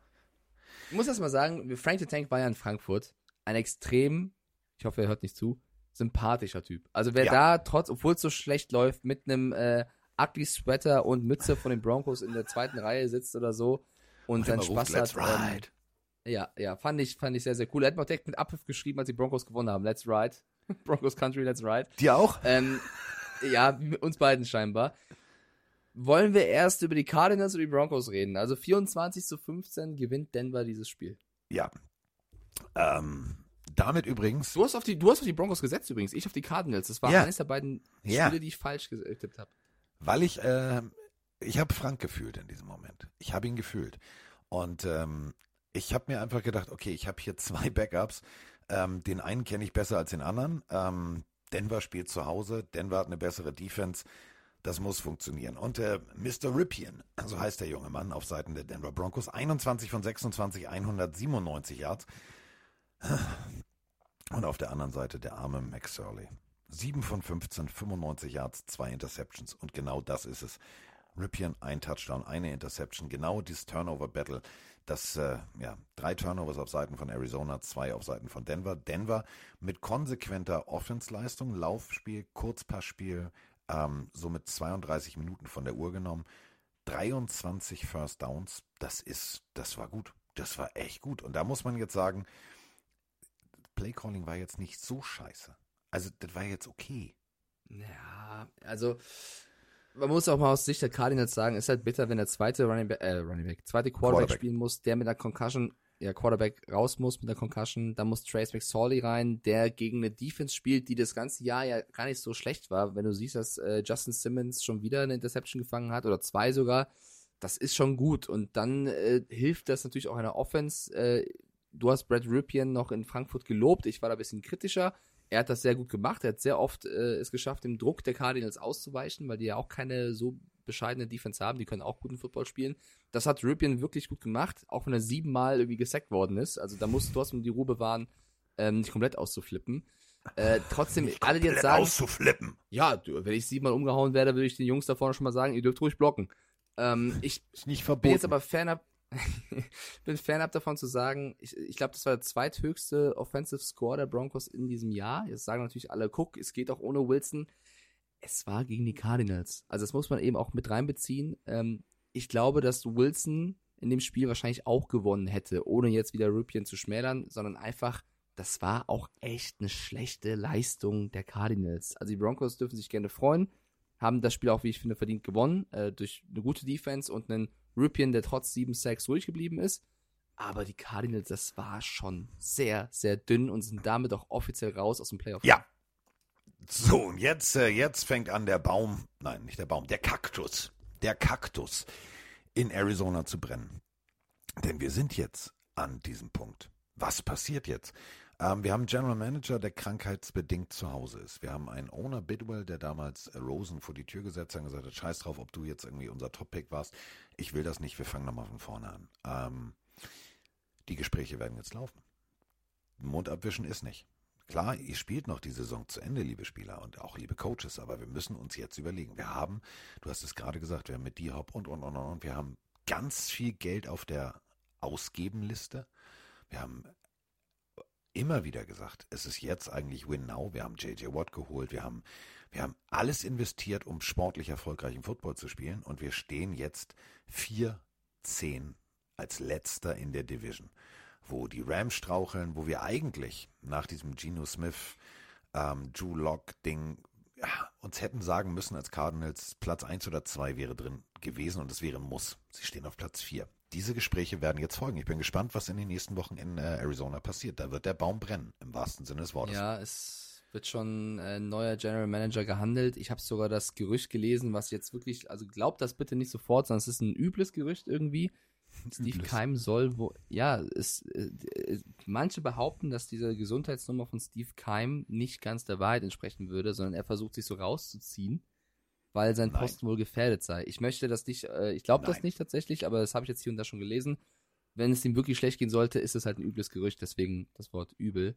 Ich muss erst mal sagen, Frank the Tank war ja in Frankfurt ein extrem, ich hoffe, er hört nicht zu, sympathischer Typ. Also wer Ja. da trotz, obwohl es so schlecht läuft, mit einem äh, ugly Sweater und Mütze von den Broncos in der zweiten Reihe sitzt oder so und seinen ruft, Spaß "Let's hat. ähm, ride." ja, ja, fand ich, fand ich sehr, sehr cool. Er hat mir auch direkt mit Abpfiff geschrieben, als die Broncos gewonnen haben. Let's ride. [laughs] Broncos Country, let's ride. Dir auch? Ähm, ja, uns beiden scheinbar. Wollen wir erst über die Cardinals oder die Broncos reden? Also 24 zu 15 gewinnt Denver dieses Spiel. Ja. Ähm, damit übrigens. Du hast auf die, du hast auf die Broncos gesetzt übrigens, ich auf die Cardinals. Das war Ja. eines der beiden Ja. Spiele, die ich falsch ge- getippt habe. Weil ich, äh, ich habe Frank gefühlt in diesem Moment. Ich habe ihn gefühlt. Und ähm, ich habe mir einfach gedacht, okay, ich habe hier zwei Backups. Ähm, den einen kenne ich besser als den anderen. Ähm, Denver spielt zu Hause. Denver hat eine bessere Defense. Das muss funktionieren. Und äh, Mr. Ripien, so heißt der junge Mann auf Seiten der Denver Broncos, 21 von 26, 197 Yards. Und auf der anderen Seite der arme Max Surley. 7 von 15, 95 Yards, zwei Interceptions. Und genau das ist es. Ripien, ein Touchdown, eine Interception. Genau dieses Turnover-Battle. Das, äh, ja, drei Turnovers auf Seiten von Arizona, zwei auf Seiten von Denver. Denver mit konsequenter Offensleistung, Laufspiel, Kurzpassspiel, ähm, somit 32 Minuten von der Uhr genommen. 23 First Downs, das ist, das war gut. Das war echt gut. Und da muss man jetzt sagen, Playcalling war jetzt nicht so scheiße. Also, das war jetzt okay. Ja, also man muss auch mal aus Sicht der Cardinals sagen, ist halt bitter, wenn der zweite Running Back, äh, Running Back, zweite Quarterback, Quarterback. spielen muss, der mit einer Concussion, ja, Quarterback raus muss mit einer Concussion, dann muss Trace McSorley rein, der gegen eine Defense spielt, die das ganze Jahr ja gar nicht so schlecht war. Wenn du siehst, dass äh, Justin Simmons schon wieder eine Interception gefangen hat oder zwei sogar, das ist schon gut. Und dann äh, hilft das natürlich auch einer Offense. Äh, du hast Brad Ripien noch in Frankfurt gelobt, ich war da ein bisschen kritischer. Er hat das sehr gut gemacht. Er hat sehr oft äh, es geschafft, dem Druck der Cardinals auszuweichen, weil die ja auch keine so bescheidene Defense haben. Die können auch guten Football spielen. Das hat Ripien wirklich gut gemacht, auch wenn er siebenmal irgendwie gesackt worden ist. Also da musst du trotzdem die Ruhe bewahren, ähm, nicht komplett auszuflippen. Äh, trotzdem, alle, die jetzt sagen, auszuflippen. ja, wenn ich siebenmal umgehauen werde, würde ich den Jungs da vorne schon mal sagen, ihr dürft ruhig blocken. Ähm, ich [laughs] Ist nicht bin jetzt aber fernab, [laughs] bin fernab davon zu sagen, ich, ich glaube, das war der zweithöchste Offensive Score der Broncos in diesem Jahr. Jetzt sagen natürlich alle, guck, es geht auch ohne Wilson. Es war gegen die Cardinals. Also das muss man eben auch mit reinbeziehen. Ähm, ich glaube, dass Wilson in dem Spiel wahrscheinlich auch gewonnen hätte, ohne jetzt wieder Ripien zu schmälern, sondern einfach, das war auch echt eine schlechte Leistung der Cardinals. Also die Broncos dürfen sich gerne freuen, haben das Spiel auch, wie ich finde, verdient gewonnen, äh, durch eine gute Defense und einen Ripien, der trotz 7 Sacks ruhig geblieben ist. Aber die Cardinals, das war schon sehr, sehr dünn und sind damit auch offiziell raus aus dem Playoff. Ja. So, und jetzt, äh, jetzt fängt an der Baum, nein, nicht der Baum, der Kaktus, der Kaktus in Arizona zu brennen. Denn wir sind jetzt an diesem Punkt. Was passiert jetzt? Ähm, wir haben einen General Manager, der krankheitsbedingt zu Hause ist. Wir haben einen Owner Bidwell, der damals Rosen vor die Tür gesetzt hat und gesagt hat, scheiß drauf, ob du jetzt irgendwie unser Top-Pick warst. Ich will das nicht, wir fangen nochmal von vorne an. Ähm, die Gespräche werden jetzt laufen. Mund abwischen ist nicht. Klar, ihr spielt noch die Saison zu Ende, liebe Spieler und auch liebe Coaches, aber wir müssen uns jetzt überlegen. Wir haben, du hast es gerade gesagt, wir haben mit D-Hop und, und, und, und, wir haben ganz viel Geld auf der Ausgebenliste. Wir haben immer wieder gesagt, es ist jetzt eigentlich Win Now. Wir haben JJ Watt geholt, wir haben, wir haben alles investiert, um sportlich erfolgreichen Football zu spielen und wir stehen jetzt 4-10 als letzter in der Division wo die Rams straucheln, wo wir eigentlich nach diesem Geno Smith, ähm, Drew Lock Ding ja, uns hätten sagen müssen als Cardinals, Platz 1 oder 2 wäre drin gewesen und es wäre Muss. Sie stehen auf Platz 4. Diese Gespräche werden jetzt folgen. Ich bin gespannt, was in den nächsten Wochen in äh, Arizona passiert. Da wird der Baum brennen, im wahrsten Sinne des Wortes. Ja, es wird schon ein neuer General Manager gehandelt. Ich habe sogar das Gerücht gelesen, was jetzt wirklich, also glaubt das bitte nicht sofort, sondern es ist ein übles Gerücht irgendwie. Steve Übles. Keim soll wo, ja, es, äh, äh, manche behaupten, dass diese Gesundheitsnummer von Steve Keim nicht ganz der Wahrheit entsprechen würde, sondern er versucht sich so rauszuziehen, weil sein Nein. Posten wohl gefährdet sei. Ich möchte das nicht, äh, ich glaube das nicht tatsächlich, aber das habe ich jetzt hier und da schon gelesen. Wenn es ihm wirklich schlecht gehen sollte, ist es halt ein übles Gerücht, deswegen das Wort übel.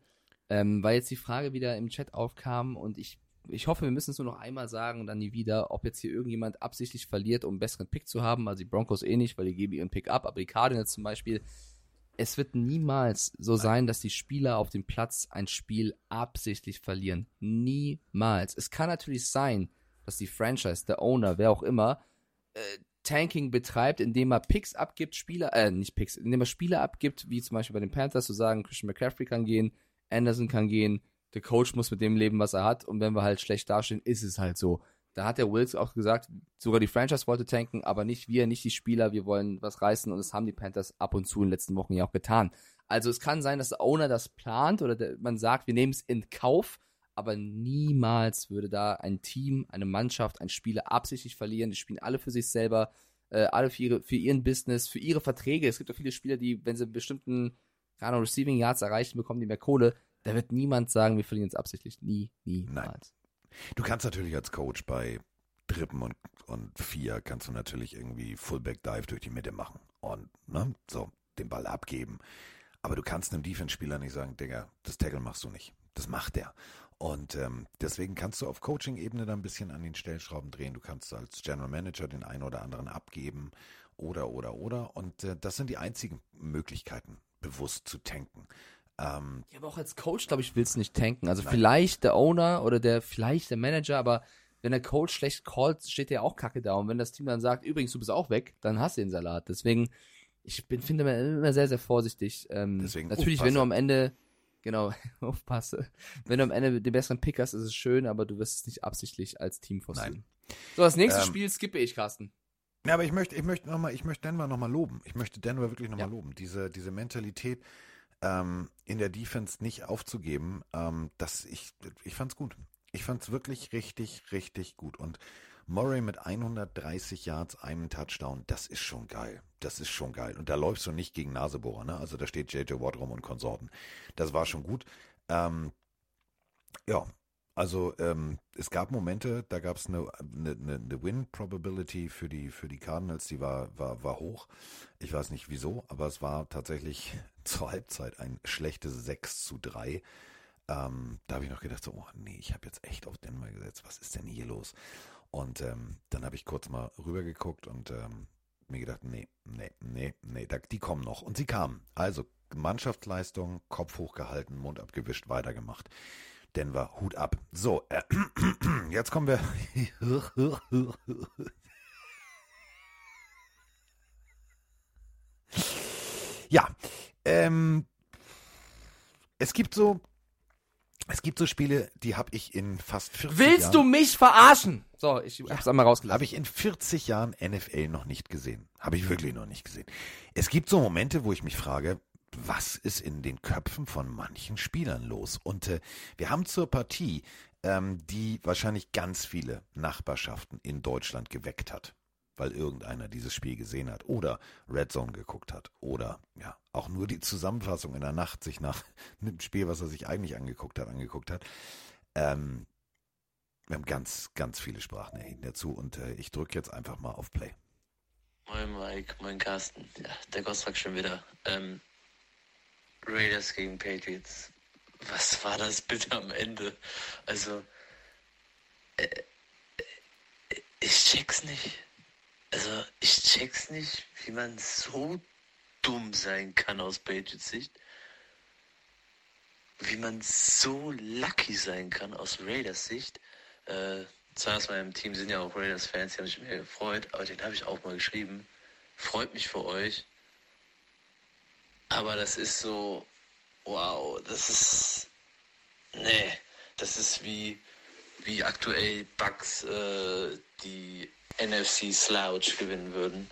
Ähm, weil jetzt die Frage wieder im Chat aufkam und ich, ich hoffe, wir müssen es nur noch einmal sagen und dann nie wieder, ob jetzt hier irgendjemand absichtlich verliert, um einen besseren Pick zu haben. Also die Broncos eh nicht, weil die geben ihren Pick ab, aber die Cardinals zum Beispiel. Es wird niemals so sein, dass die Spieler auf dem Platz ein Spiel absichtlich verlieren. Niemals. Es kann natürlich sein, dass die Franchise, der Owner, wer auch immer, äh, Tanking betreibt, indem er Picks abgibt, Spieler, äh, nicht Picks, indem er Spieler abgibt, wie zum Beispiel bei den Panthers, zu sagen, Christian McCaffrey kann gehen, Anderson kann gehen, der Coach muss mit dem leben, was er hat, und wenn wir halt schlecht dastehen, ist es halt so. Da hat der Wilkes auch gesagt, sogar die Franchise wollte tanken, aber nicht wir, nicht die Spieler, wir wollen was reißen und das haben die Panthers ab und zu in den letzten Wochen ja auch getan. Also es kann sein, dass der Owner das plant oder der, man sagt, wir nehmen es in Kauf, aber niemals würde da ein Team, eine Mannschaft, ein Spieler absichtlich verlieren. Die spielen alle für sich selber, äh, alle für, ihre, für ihren Business, für ihre Verträge. Es gibt auch viele Spieler, die, wenn sie bestimmten keine Receiving Yards erreichen, bekommen die mehr Kohle. Da wird niemand sagen, wir verlieren jetzt absichtlich. Nie, niemals. Du kannst natürlich als Coach bei Trippen und, und Vier kannst du natürlich irgendwie Fullback Dive durch die Mitte machen und ne, so den Ball abgeben. Aber du kannst einem Defense-Spieler nicht sagen, Digga, das Tackle machst du nicht. Das macht der. Und ähm, deswegen kannst du auf Coaching-Ebene da ein bisschen an den Stellschrauben drehen. Du kannst als General Manager den einen oder anderen abgeben oder, oder, oder. Und äh, das sind die einzigen Möglichkeiten, bewusst zu tanken. Ähm, Ja, aber auch als Coach, glaube ich, willst du nicht tanken. Also Nein. vielleicht der Owner oder der, vielleicht der Manager, aber wenn der Coach schlecht callt, steht der auch kacke da. Und wenn das Team dann sagt, übrigens, du bist auch weg, dann hast du den Salat. Deswegen, ich bin, finde immer, immer sehr, sehr vorsichtig. Ähm, Deswegen natürlich, wenn du am Ende, genau, [laughs] aufpasse, wenn du am Ende den besseren Pick hast, ist es schön, aber du wirst es nicht absichtlich als Team forcieren. So, das nächste Ähm, Spiel skippe ich, Carsten. Ja, aber ich möchte, ich möchte noch mal, ich möchte Denver nochmal loben. Ich möchte Denver wirklich nochmal Ja. loben. Diese, diese Mentalität ähm, in der Defense nicht aufzugeben, ähm, das ich, ich fand's gut. Ich fand's wirklich richtig, richtig gut. Und Murray mit 130 Yards, einem Touchdown, das ist schon geil. Das ist schon geil. Und da läufst du nicht gegen Nasebohrer, ne? Also da steht JJ Watt rum und Konsorten. Das war schon gut. Ähm, ja, also ähm, es gab Momente, da gab es eine, eine, eine eine Win-Probability für die, für die Cardinals, die war, war, war hoch. Ich weiß nicht wieso, aber es war tatsächlich [laughs] zur Halbzeit ein schlechtes 6 zu 3. Ähm, da habe ich noch gedacht, so, oh nee, ich habe jetzt echt auf Denver gesetzt, was ist denn hier los? Und ähm, dann habe ich kurz mal rübergeguckt und ähm, mir gedacht, nee, nee, nee, nee, da, die kommen noch. Und sie kamen. Also Mannschaftsleistung, Kopf hochgehalten, Mund abgewischt, weitergemacht. Denver, Hut ab. So, äh, [clears throat] jetzt kommen wir. [laughs] ja, ähm, es gibt so, es gibt so Spiele, die habe ich in fast 40 Willst Jahren, du mich verarschen? So, ich hab's einmal rausgelassen. habe ich in 40 Jahren NFL noch nicht gesehen. Habe ich wirklich noch nicht gesehen. Es gibt so Momente, wo ich mich frage, was ist in den Köpfen von manchen Spielern los? Und äh, wir haben zur Partie, ähm, die wahrscheinlich ganz viele Nachbarschaften in Deutschland geweckt hat, weil irgendeiner dieses Spiel gesehen hat oder Red Zone geguckt hat oder ja auch nur die Zusammenfassung in der Nacht sich nach [laughs] einem Spiel, was er sich eigentlich angeguckt hat, angeguckt hat. Ähm, wir haben ganz, ganz viele Sprachnachrichten dazu und äh, ich drücke jetzt einfach mal auf Play. Moin Mike, moin Carsten. Ja, der Gosrak schon wieder. Ähm, Raiders gegen Patriots. Was war das bitte am Ende? Also, äh, äh, ich check's nicht. Also, ich check's nicht, wie man so dumm sein kann aus Patriots Sicht. Wie man so lucky sein kann aus Raiders Sicht. Äh, zwei aus meinem Team sind ja auch Raiders-Fans, die haben sich mehr gefreut, aber den habe ich auch mal geschrieben. Freut mich für euch. Aber das ist so, wow, das ist, nee, das ist wie, wie aktuell Bucks äh, die NFC Slouch gewinnen würden.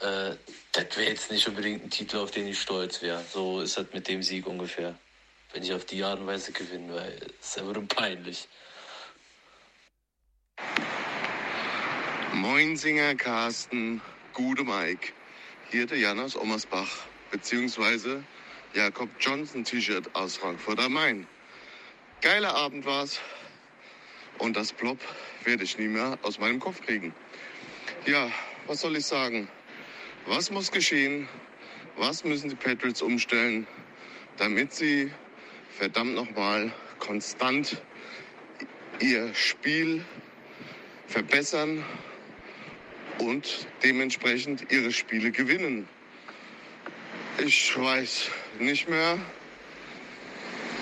Äh, das wäre jetzt nicht unbedingt ein Titel, auf den ich stolz wäre. So ist das mit dem Sieg ungefähr. Wenn ich auf die Art und Weise gewinne, weil es ja würde peinlich. Moin Singer Carsten, gute Mike. Hier der Jan aus Ommersbach, beziehungsweise Jakob Johnson T-Shirt aus Frankfurt am Main. Geiler Abend war's. Und das Plop werde ich nie mehr aus meinem Kopf kriegen. Ja, was soll ich sagen? Was muss geschehen? Was müssen die Patriots umstellen, damit sie verdammt nochmal konstant ihr Spiel verbessern und dementsprechend ihre Spiele gewinnen. Ich weiß nicht mehr,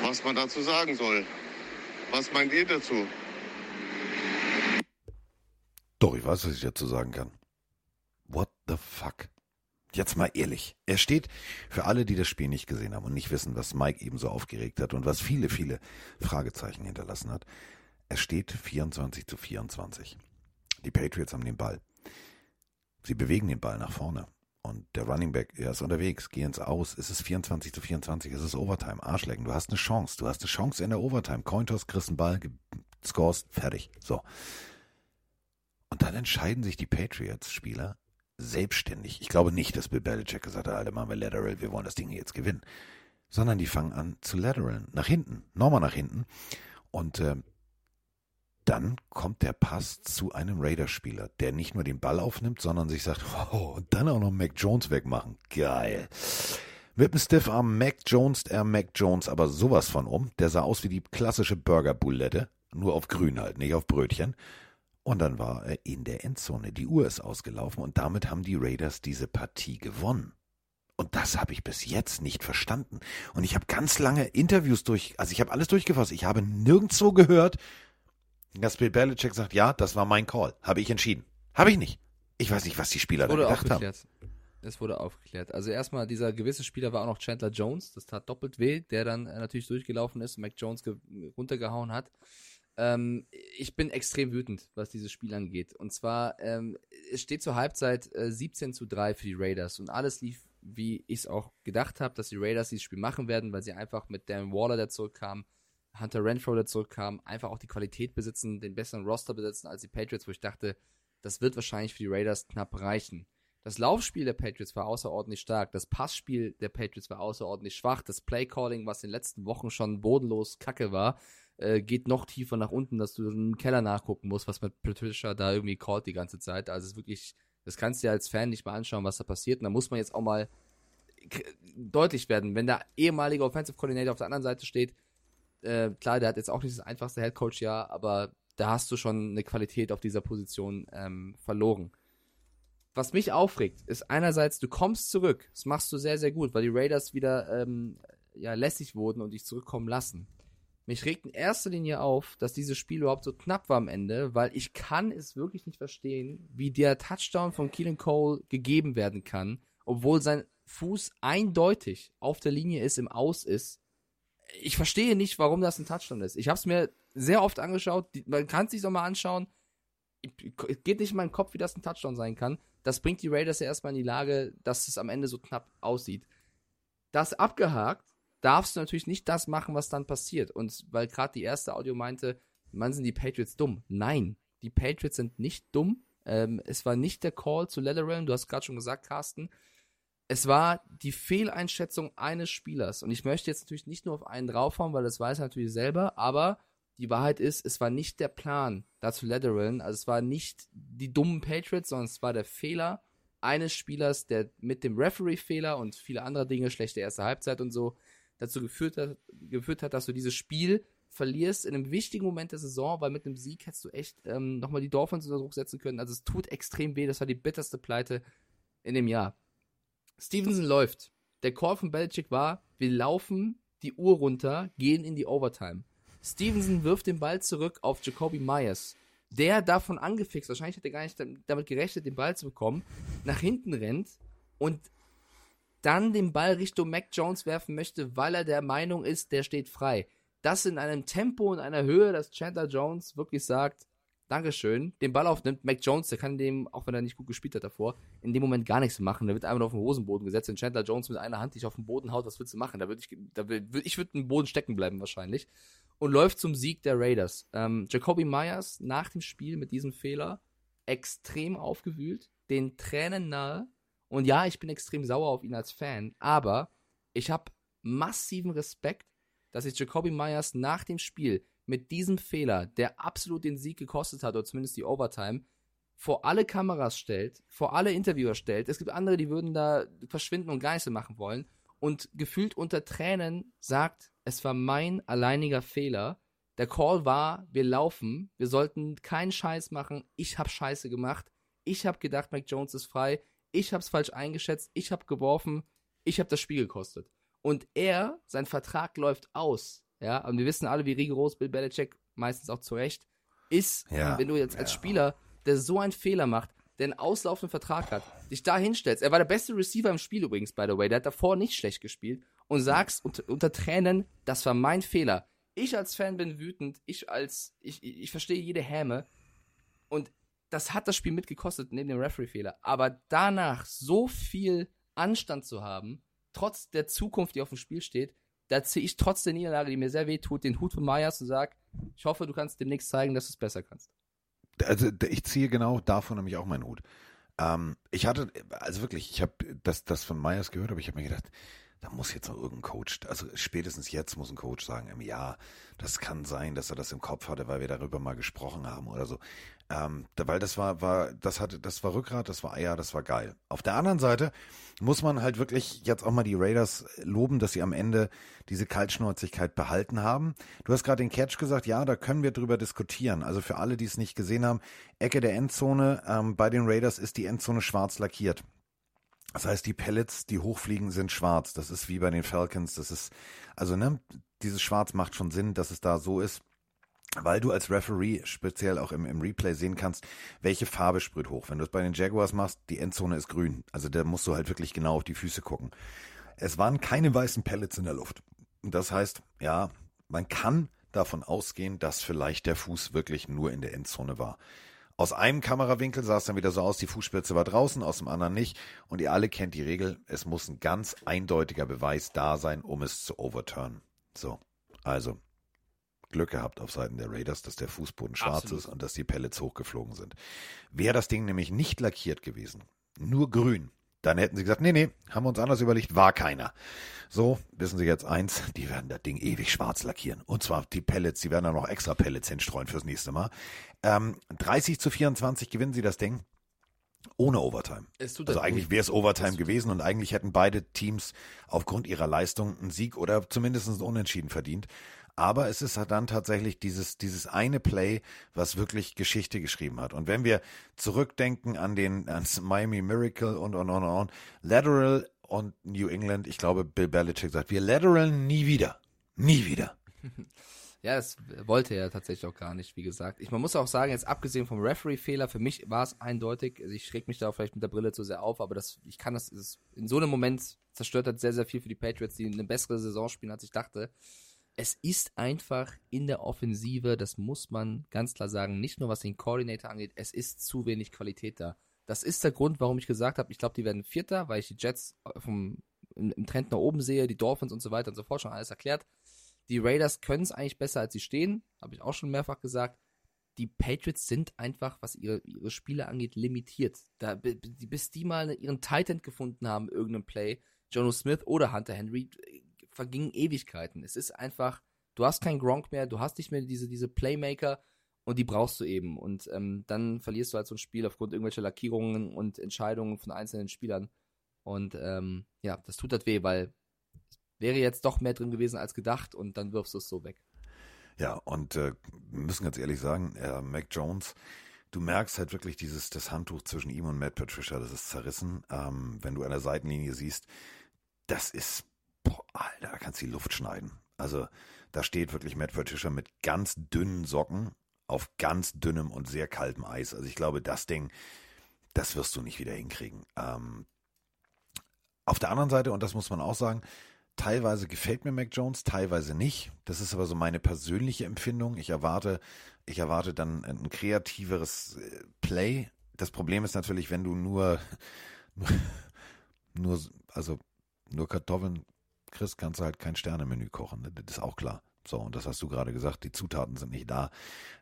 was man dazu sagen soll. Was meint ihr dazu? Doch, ich weiß, was ich dazu sagen kann. What the fuck? Jetzt mal ehrlich. Er steht für alle, die das Spiel nicht gesehen haben und nicht wissen, was Mike eben so aufgeregt hat und was viele, viele Fragezeichen hinterlassen hat. Es steht 24 zu 24. Die Patriots haben den Ball. Sie bewegen den Ball nach vorne. Und der Running Back, er ist unterwegs, geh ins Aus, es ist 24 zu 24, es ist Overtime, Arschlecken, du hast eine Chance, du hast eine Chance in der Overtime, Cointos, kriegst einen Ball, scorest, fertig, so. Und dann entscheiden sich die Patriots-Spieler selbstständig. Ich glaube nicht, dass Bill Belichick gesagt hat, Alter, machen wir Lateral, wir wollen das Ding jetzt gewinnen. Sondern die fangen an zu lateralen, nach hinten, nochmal nach hinten. Und äh, dann kommt der Pass zu einem Raiders-Spieler, der nicht nur den Ball aufnimmt, sondern sich sagt, [laughs] wow, und dann auch noch Mac Jones wegmachen. Geil. Mit dem Stiffarm Mac Jones, er Mac Jones aber sowas von um. Der sah aus wie die klassische Burger-Bulette, nur auf grün halt, nicht auf Brötchen. Und dann war er in der Endzone. Die Uhr ist ausgelaufen und damit haben die Raiders diese Partie gewonnen. Und das habe ich bis jetzt nicht verstanden. Und ich habe ganz lange Interviews durch, also ich habe alles durchgefasst. Ich habe nirgendwo gehört, dass Bill Belichick sagt, ja, das war mein Call. Habe ich entschieden. Habe ich nicht. Ich weiß nicht, was die Spieler da gedacht haben. aufgeklärt. Es wurde aufgeklärt. Also erstmal, dieser gewisse Spieler war auch noch Chandler Jones. Das tat doppelt weh, der dann äh, natürlich durchgelaufen ist und Mac Jones ge- runtergehauen hat. Ähm, ich bin extrem wütend, was dieses Spiel angeht. Und zwar, ähm, es steht zur Halbzeit äh, 17 zu 3 für die Raiders. Und alles lief, wie ich es auch gedacht habe, dass die Raiders dieses Spiel machen werden, weil sie einfach mit Darren Waller, der zurückkam, Hunter Renfro, der zurückkam, einfach auch die Qualität besitzen, den besseren Roster besitzen als die Patriots, wo ich dachte, das wird wahrscheinlich für die Raiders knapp reichen. Das Laufspiel der Patriots war außerordentlich stark. Das Passspiel der Patriots war außerordentlich schwach. Das Playcalling, was in den letzten Wochen schon bodenlos kacke war, äh, geht noch tiefer nach unten, dass du im Keller nachgucken musst, was mit Patricia da irgendwie callt die ganze Zeit. Also es ist wirklich, das kannst du dir als Fan nicht mal anschauen, was da passiert. Und da muss man jetzt auch mal deutlich werden, wenn der ehemalige Offensive Coordinator auf der anderen Seite steht, äh, klar, der hat jetzt auch nicht das einfachste Headcoach ja, aber da hast du schon eine Qualität auf dieser Position ähm, verloren. Was mich aufregt, ist einerseits, du kommst zurück. Das machst du sehr, sehr gut, weil die Raiders wieder ähm, ja, lässig wurden und dich zurückkommen lassen. Mich regt in erster Linie auf, dass dieses Spiel überhaupt so knapp war am Ende, weil ich kann es wirklich nicht verstehen, wie der Touchdown von Keelan Cole gegeben werden kann, obwohl sein Fuß eindeutig auf der Linie ist, im Aus ist. Ich verstehe nicht, warum das ein Touchdown ist. Ich habe es mir sehr oft angeschaut. Man kann es sich doch mal anschauen. Es geht nicht in meinen Kopf, wie das ein Touchdown sein kann. Das bringt die Raiders ja erstmal in die Lage, dass es am Ende so knapp aussieht. Das abgehakt, darfst du natürlich nicht das machen, was dann passiert. Und weil gerade die erste Audio meinte, man sind die Patriots dumm. Nein, die Patriots sind nicht dumm. Ähm, es war nicht der Call zu Lederer, du hast gerade schon gesagt, Carsten. Es war die Fehleinschätzung eines Spielers. Und ich möchte jetzt natürlich nicht nur auf einen draufhauen, weil das weiß er natürlich selber, aber die Wahrheit ist, es war nicht der Plan, da zu Lederern. Also es war nicht die dummen Patriots, sondern es war der Fehler eines Spielers, der mit dem Referee-Fehler und viele andere Dinge, schlechte erste Halbzeit und so, dazu geführt hat, geführt hat, dass du dieses Spiel verlierst in einem wichtigen Moment der Saison, weil mit einem Sieg hättest du echt ähm, nochmal die Dolphins unter Druck setzen können. Also es tut extrem weh, das war die bitterste Pleite in dem Jahr. Stevenson läuft. Der Call von Belichick war, wir laufen die Uhr runter, gehen in die Overtime. Stevenson wirft den Ball zurück auf Jacoby Myers. Der davon angefixt, wahrscheinlich hat er gar nicht damit gerechnet, den Ball zu bekommen, nach hinten rennt und dann den Ball Richtung Mac Jones werfen möchte, weil er der Meinung ist, der steht frei. Das in einem Tempo und einer Höhe, dass Chandler Jones wirklich sagt, Dankeschön, den Ball aufnimmt. Mac Jones, der kann dem, auch wenn er nicht gut gespielt hat davor, in dem Moment gar nichts machen. Der wird einfach nur auf den Hosenboden gesetzt. Wenn Chandler Jones mit einer Hand dich auf den Boden haut, was willst du machen? Da würde ich, da würd, ich würde im Boden stecken bleiben wahrscheinlich. Und läuft zum Sieg der Raiders. Ähm, Jacoby Myers nach dem Spiel mit diesem Fehler extrem aufgewühlt, den Tränen nahe. Und ja, ich bin extrem sauer auf ihn als Fan, aber ich habe massiven Respekt, dass sich Jacoby Myers nach dem Spiel mit diesem Fehler, der absolut den Sieg gekostet hat, oder zumindest die Overtime, vor alle Kameras stellt, vor alle Interviewer stellt. Es gibt andere, die würden da verschwinden und mehr machen wollen. Und gefühlt unter Tränen sagt, es war mein alleiniger Fehler. Der Call war, wir laufen, wir sollten keinen Scheiß machen. Ich habe Scheiße gemacht. Ich habe gedacht, Mac Jones ist frei. Ich habe es falsch eingeschätzt. Ich habe geworfen. Ich habe das Spiel gekostet. Und er, sein Vertrag läuft aus. Ja, und wir wissen alle, wie rigoros Bill Belichick meistens auch zurecht ist, Ja, wenn du jetzt als ja. Spieler, der so einen Fehler macht, der einen auslaufenden Vertrag hat, dich da hinstellst. Er war der beste Receiver im Spiel übrigens, by the way. Der hat davor nicht schlecht gespielt. Und sagst unter, unter Tränen, das war mein Fehler. Ich als Fan bin wütend. Ich als, ich, ich ich verstehe jede Häme. Und das hat das Spiel mitgekostet, neben dem Referee-Fehler. Aber danach so viel Anstand zu haben, trotz der Zukunft, die auf dem Spiel steht, da ziehe ich trotz der Niederlage, die mir sehr weh tut, den Hut von Myers und sage, ich hoffe, du kannst demnächst zeigen, dass du es besser kannst. Also ich ziehe genau davon nämlich auch meinen Hut. Ähm, ich hatte, also wirklich, ich habe das, das von Myers gehört, aber ich habe mir gedacht, da muss jetzt noch irgendein Coach, also spätestens jetzt muss ein Coach sagen, ähm, ja, das kann sein, dass er das im Kopf hatte, weil wir darüber mal gesprochen haben oder so. Ähm, weil das war, war, das hatte, das war Rückgrat, das war Eier, das war geil. Auf der anderen Seite muss man halt wirklich jetzt auch mal die Raiders loben, dass sie am Ende diese Kaltschnäuzigkeit behalten haben. Du hast gerade den Catch gesagt, ja, da können wir drüber diskutieren. Also für alle, die es nicht gesehen haben, Ecke der Endzone, ähm, bei den Raiders ist die Endzone schwarz lackiert. Das heißt, die Pellets, die hochfliegen, sind schwarz. Das ist wie bei den Falcons. Das ist, also, ne, dieses Schwarz macht schon Sinn, dass es da so ist weil du als Referee speziell auch im, im Replay sehen kannst, welche Farbe sprüht hoch. Wenn du es bei den Jaguars machst, die Endzone ist grün. Also da musst du halt wirklich genau auf die Füße gucken. Es waren keine weißen Pellets in der Luft. Das heißt, ja, man kann davon ausgehen, dass vielleicht der Fuß wirklich nur in der Endzone war. Aus einem Kamerawinkel sah es dann wieder so aus, die Fußspitze war draußen, aus dem anderen nicht. Und ihr alle kennt die Regel, es muss ein ganz eindeutiger Beweis da sein, um es zu overturnen. So, also Glück gehabt auf Seiten der Raiders, dass der Fußboden schwarz Absolut. ist und dass die Pellets hochgeflogen sind. Wäre das Ding nämlich nicht lackiert gewesen, nur grün, dann hätten sie gesagt, nee, nee, haben wir uns anders überlegt, war keiner. So, wissen Sie jetzt eins, die werden das Ding ewig schwarz lackieren. Und zwar die Pellets, die werden da noch extra Pellets hinstreuen fürs nächste Mal. Ähm, 30 zu 24 gewinnen sie das Ding. Ohne Overtime. also eigentlich wäre es Overtime gewesen und eigentlich hätten beide Teams aufgrund ihrer Leistung einen Sieg oder zumindest einen Unentschieden verdient. Aber es ist dann tatsächlich dieses, dieses eine Play, was wirklich Geschichte geschrieben hat. Und wenn wir zurückdenken an den ans Miami Miracle und und und und, Lateral und New England, ich glaube, Bill Belichick sagt, wir lateralen nie wieder. Nie wieder. [laughs] Ja, das wollte er tatsächlich auch gar nicht, wie gesagt. Ich, man muss auch sagen, jetzt abgesehen vom Referee-Fehler, für mich war es eindeutig, also ich schräg mich da vielleicht mit der Brille zu sehr auf, aber das, ich kann das, das in so einem Moment zerstört hat sehr, sehr viel für die Patriots, die eine bessere Saison spielen, als ich dachte es ist einfach in der Offensive, das muss man ganz klar sagen, nicht nur was den Coordinator angeht, es ist zu wenig Qualität da. Das ist der Grund, warum ich gesagt habe, ich glaube, die werden Vierter, weil ich die Jets vom, im, im Trend nach oben sehe, die Dolphins und so weiter und so fort, schon alles erklärt. Die Raiders können es eigentlich besser, als sie stehen, habe ich auch schon mehrfach gesagt. Die Patriots sind einfach, was ihre, ihre Spiele angeht, limitiert. Da, bis die mal ihren Titan gefunden haben, irgendeinem Play, Jono Smith oder Hunter Henry, vergingen Ewigkeiten. Es ist einfach, du hast keinen Gronk mehr, du hast nicht mehr diese, diese Playmaker und die brauchst du eben. Und ähm, dann verlierst du halt so ein Spiel aufgrund irgendwelcher Lackierungen und Entscheidungen von einzelnen Spielern. Und ähm, ja, das tut halt weh, weil wäre jetzt doch mehr drin gewesen als gedacht und dann wirfst du es so weg. Ja, und äh, müssen ganz ehrlich sagen, äh, Mac Jones, du merkst halt wirklich dieses, das Handtuch zwischen ihm und Matt Patricia, das ist zerrissen. Ähm, wenn du an der Seitenlinie siehst, das ist boah, Alter, da kannst du die Luft schneiden. Also da steht wirklich Matt Patricia mit ganz dünnen Socken auf ganz dünnem und sehr kaltem Eis. Also ich glaube, das Ding, das wirst du nicht wieder hinkriegen. Ähm, auf der anderen Seite, und das muss man auch sagen, teilweise gefällt mir Mac Jones, teilweise nicht. Das ist aber so meine persönliche Empfindung. Ich erwarte, ich erwarte dann ein kreativeres äh, Play. Das Problem ist natürlich, wenn du nur, nur, [laughs] nur also nur Kartoffeln kriegst, kannst du halt kein Sternemenü kochen. Ne? Das ist auch klar. So, und das hast du gerade gesagt, die Zutaten sind nicht da.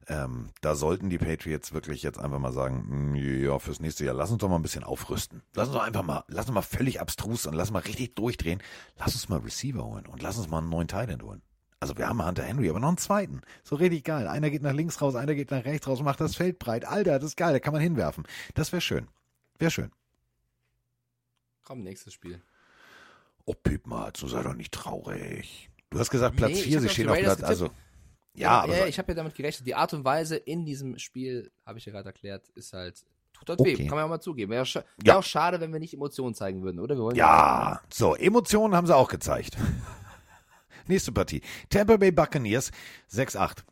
Ähm, da sollten die Patriots wirklich jetzt einfach mal sagen, hm, ja, fürs nächste Jahr, lass uns doch mal ein bisschen aufrüsten. Lass uns doch einfach mal, lass uns mal völlig abstrus und lass uns mal richtig durchdrehen. Lass uns mal Receiver holen und lass uns mal einen neuen Thailand holen. Also wir haben Hunter Henry, aber noch einen zweiten. So richtig geil. Einer geht nach links raus, einer geht nach rechts raus, macht das Feld breit. Alter, das ist geil, da kann man hinwerfen. Das wäre schön. Wäre schön. Komm, nächstes Spiel. Oh, Piepmatz, du sei doch nicht traurig. Du hast gesagt Platz 4, nee, sie stehen auf Platz, also. Ja, ja, aber. ich habe ja damit gerechnet. Die Art und Weise in diesem Spiel, habe ich ja gerade erklärt, ist halt. Tut halt okay. weh, kann man ja auch mal zugeben. Wäre ja. Wär auch schade, wenn wir nicht Emotionen zeigen würden, oder? ja, ja so, Emotionen haben sie auch gezeigt. [laughs] Nächste Partie. Tampa Bay Buccaneers 6-8.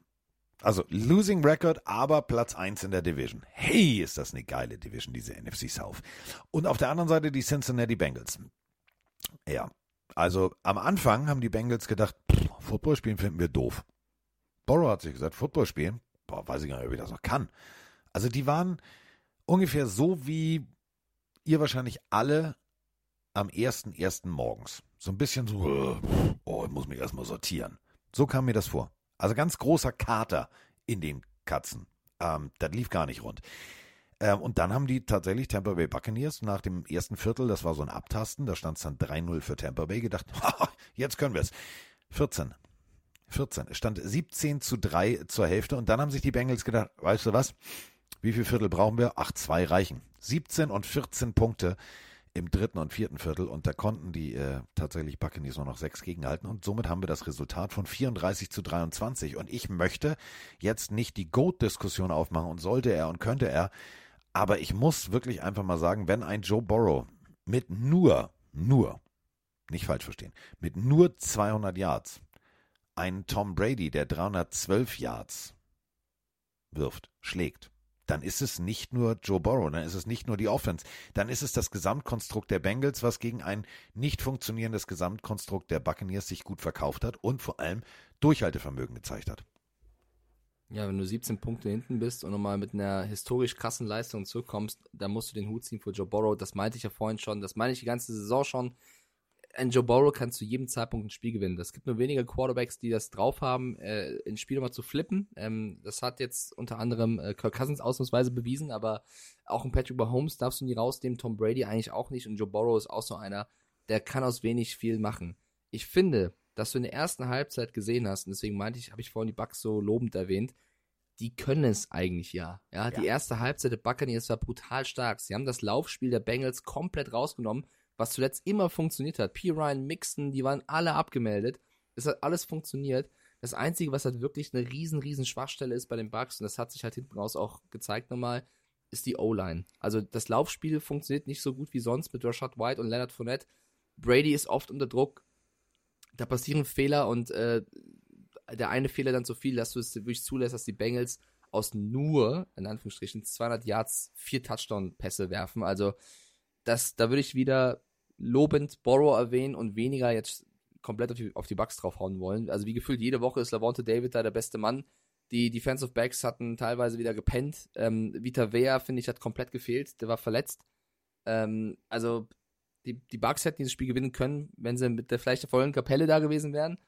Also Losing Record, aber Platz 1 in der Division. Hey, ist das eine geile Division, diese NFC South. Und auf der anderen Seite die Cincinnati Bengals. Ja, also am Anfang haben die Bengals gedacht, Football spielen finden wir doof. Borrow hat sich gesagt, Football spielen, boah, weiß ich gar nicht, ob ich das noch kann. Also die waren ungefähr so wie ihr wahrscheinlich alle am 1.1. morgens. So ein bisschen so, oh, ich muss mich erstmal sortieren. So kam mir das vor. Also ganz großer Kater in den Katzen. Ähm, das lief gar nicht rund. Ähm, und dann haben die tatsächlich Tampa Bay Buccaneers nach dem ersten Viertel, das war so ein Abtasten, da stand es dann 3-0 für Tampa Bay, gedacht, [laughs] jetzt können wir es. 14. 14. Es stand 17 zu 3 zur Hälfte und dann haben sich die Bengals gedacht, weißt du was? Wie viel Viertel brauchen wir? Ach, zwei reichen. 17 und 14 Punkte im dritten und vierten Viertel und da konnten die äh, tatsächlich Buccaneers nur noch sechs gegenhalten und somit haben wir das Resultat von 34 zu 23 und ich möchte jetzt nicht die Goat-Diskussion aufmachen und sollte er und könnte er, aber ich muss wirklich einfach mal sagen, wenn ein Joe Burrow mit nur, nur, nicht falsch verstehen, mit nur 200 Yards einen Tom Brady, der 312 Yards wirft, schlägt, dann ist es nicht nur Joe Burrow, dann ist es nicht nur die Offense, dann ist es das Gesamtkonstrukt der Bengals, was gegen ein nicht funktionierendes Gesamtkonstrukt der Buccaneers sich gut verkauft hat und vor allem Durchhaltevermögen gezeigt hat. Ja, wenn du 17 Punkte hinten bist und nochmal mit einer historisch krassen Leistung zurückkommst, dann musst du den Hut ziehen für Joe Burrow. Das meinte ich ja vorhin schon, das meine ich die ganze Saison schon ein Joe Burrow kann zu jedem Zeitpunkt ein Spiel gewinnen. Es gibt nur wenige Quarterbacks, die das drauf haben, äh, ein Spiel mal zu flippen. Ähm, das hat jetzt unter anderem äh, Kirk Cousins ausnahmsweise bewiesen, aber auch ein Patrick Mahomes darfst du nie rausnehmen, Tom Brady eigentlich auch nicht und Joe Burrow ist auch so einer, der kann aus wenig viel machen. Ich finde, dass du in der ersten Halbzeit gesehen hast, und deswegen meinte ich, habe ich vorhin die Bucks so lobend erwähnt, die können es eigentlich ja. ja. Ja, die erste Halbzeit der Buccaneers war brutal stark. Sie haben das Laufspiel der Bengals komplett rausgenommen was zuletzt immer funktioniert hat. P. Ryan, Mixon, die waren alle abgemeldet. Es hat alles funktioniert. Das Einzige, was halt wirklich eine riesen, riesen Schwachstelle ist bei den Bucks, und das hat sich halt hinten raus auch gezeigt nochmal, ist die O-Line. Also das Laufspiel funktioniert nicht so gut wie sonst mit Rashad White und Leonard Fournette. Brady ist oft unter Druck. Da passieren Fehler und äh, der eine Fehler dann so viel, dass du es wirklich zulässt, dass die Bengals aus nur, in Anführungsstrichen, 200 Yards vier Touchdown-Pässe werfen. Also das, da würde ich wieder lobend Borrow erwähnen und weniger jetzt komplett auf die, auf die Bugs draufhauen wollen. Also wie gefühlt jede Woche ist Lavonte David da der beste Mann. Die Defensive Backs hatten teilweise wieder gepennt. Ähm, Vita Vea, finde ich, hat komplett gefehlt. Der war verletzt. Ähm, also die, die Bucks hätten dieses Spiel gewinnen können, wenn sie mit der vielleicht der vollen Kapelle da gewesen wären.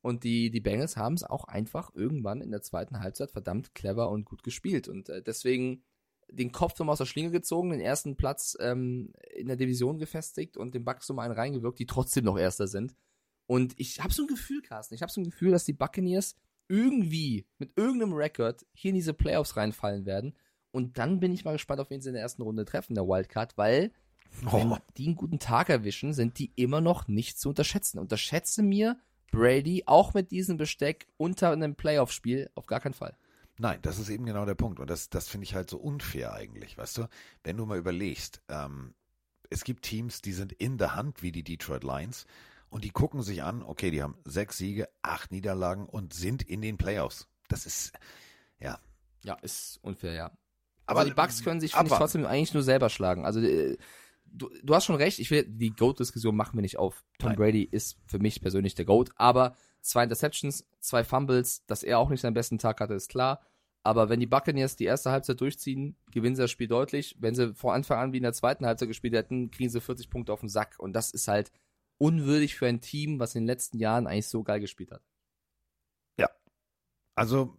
Und die, die Bengals haben es auch einfach irgendwann in der zweiten Halbzeit verdammt clever und gut gespielt. Und äh, deswegen den Kopf aus der Schlinge gezogen, den ersten Platz ähm, in der Division gefestigt und den Bucks um einen reingewirkt, die trotzdem noch Erster sind. Und ich habe so ein Gefühl, Carsten, ich habe so ein Gefühl, dass die Buccaneers irgendwie mit irgendeinem Rekord hier in diese Playoffs reinfallen werden. Und dann bin ich mal gespannt, auf wen sie in der ersten Runde treffen, der Wildcard, weil oh. wenn die einen guten Tag erwischen, sind die immer noch nicht zu unterschätzen. Unterschätze mir Brady auch mit diesem Besteck unter einem Playoff-Spiel auf gar keinen Fall. Nein, das ist eben genau der Punkt. Und das, das finde ich halt so unfair eigentlich, weißt du? Wenn du mal überlegst, ähm, es gibt Teams, die sind in der Hand, wie die Detroit Lions, und die gucken sich an, okay, die haben sechs Siege, acht Niederlagen und sind in den Playoffs. Das ist, ja. Ja, ist unfair, ja. Aber, aber die Bucks können sich, finde ich, trotzdem eigentlich nur selber schlagen. Also, äh, du, du hast schon recht, ich will, die GOAT-Diskussion machen wir nicht auf. Tom Nein. Brady ist für mich persönlich der GOAT, aber zwei Interceptions, zwei Fumbles, dass er auch nicht seinen besten Tag hatte, ist klar. Aber wenn die Buccaneers die erste Halbzeit durchziehen, gewinnen sie das Spiel deutlich. Wenn sie vor Anfang an wie in der zweiten Halbzeit gespielt hätten, kriegen sie 40 Punkte auf den Sack. Und das ist halt unwürdig für ein Team, was in den letzten Jahren eigentlich so geil gespielt hat. Ja. Also,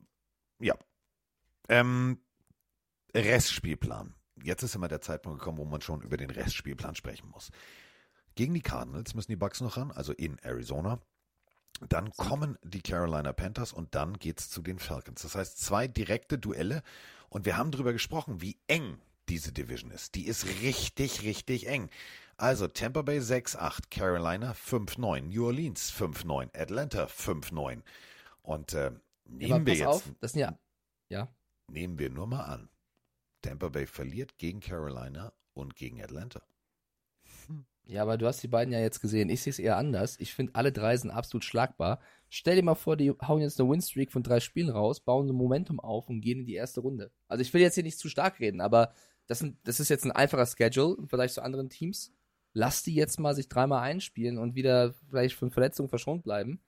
ja. Ähm, Restspielplan. Jetzt ist immer der Zeitpunkt gekommen, wo man schon über den Restspielplan sprechen muss. Gegen die Cardinals müssen die Bucks noch ran, also in Arizona. Dann kommen die Carolina Panthers und dann geht's zu den Falcons. Das heißt, zwei direkte Duelle. Und wir haben darüber gesprochen, wie eng diese Division ist. Die ist richtig, richtig eng. Also Tampa Bay 6-8, Carolina 5-9, New Orleans 5-9, Atlanta 5-9. Und äh, nehmen ja, wir jetzt. Auf, das sind ja, ja. Nehmen wir nur mal an. Tampa Bay verliert gegen Carolina und gegen Atlanta. Ja, aber du hast die beiden ja jetzt gesehen. Ich sehe es eher anders. Ich finde, alle drei sind absolut schlagbar. Stell dir mal vor, die hauen jetzt eine Winstreak von drei Spielen raus, bauen ein Momentum auf und gehen in die erste Runde. Also ich will jetzt hier nicht zu stark reden, aber das, sind, das ist jetzt ein einfacher Schedule im Vergleich zu anderen Teams. Lass die jetzt mal sich dreimal einspielen und wieder vielleicht von Verletzungen verschont bleiben.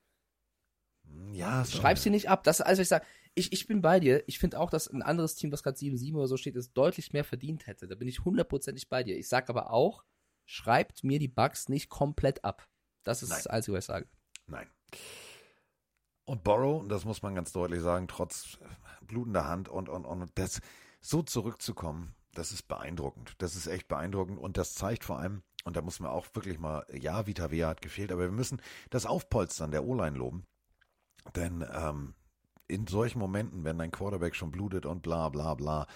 Ja, so. Schreib sie nicht ab. Das ist alles, was ich sage. Ich, ich bin bei dir. Ich finde auch, dass ein anderes Team, was gerade 7-7 oder so steht, es deutlich mehr verdient hätte. Da bin ich hundertprozentig bei dir. Ich sage aber auch, schreibt mir die Bugs nicht komplett ab. Das ist Nein. das Einzige, was ich sage. Nein. Und Borrow, das muss man ganz deutlich sagen, trotz blutender Hand und, und, und das so zurückzukommen, das ist beeindruckend. Das ist echt beeindruckend und das zeigt vor allem, und da muss man auch wirklich mal, ja, Vita Vea hat gefehlt, aber wir müssen das Aufpolstern der O-Line loben. Denn ähm, in solchen Momenten, wenn dein Quarterback schon blutet und bla bla bla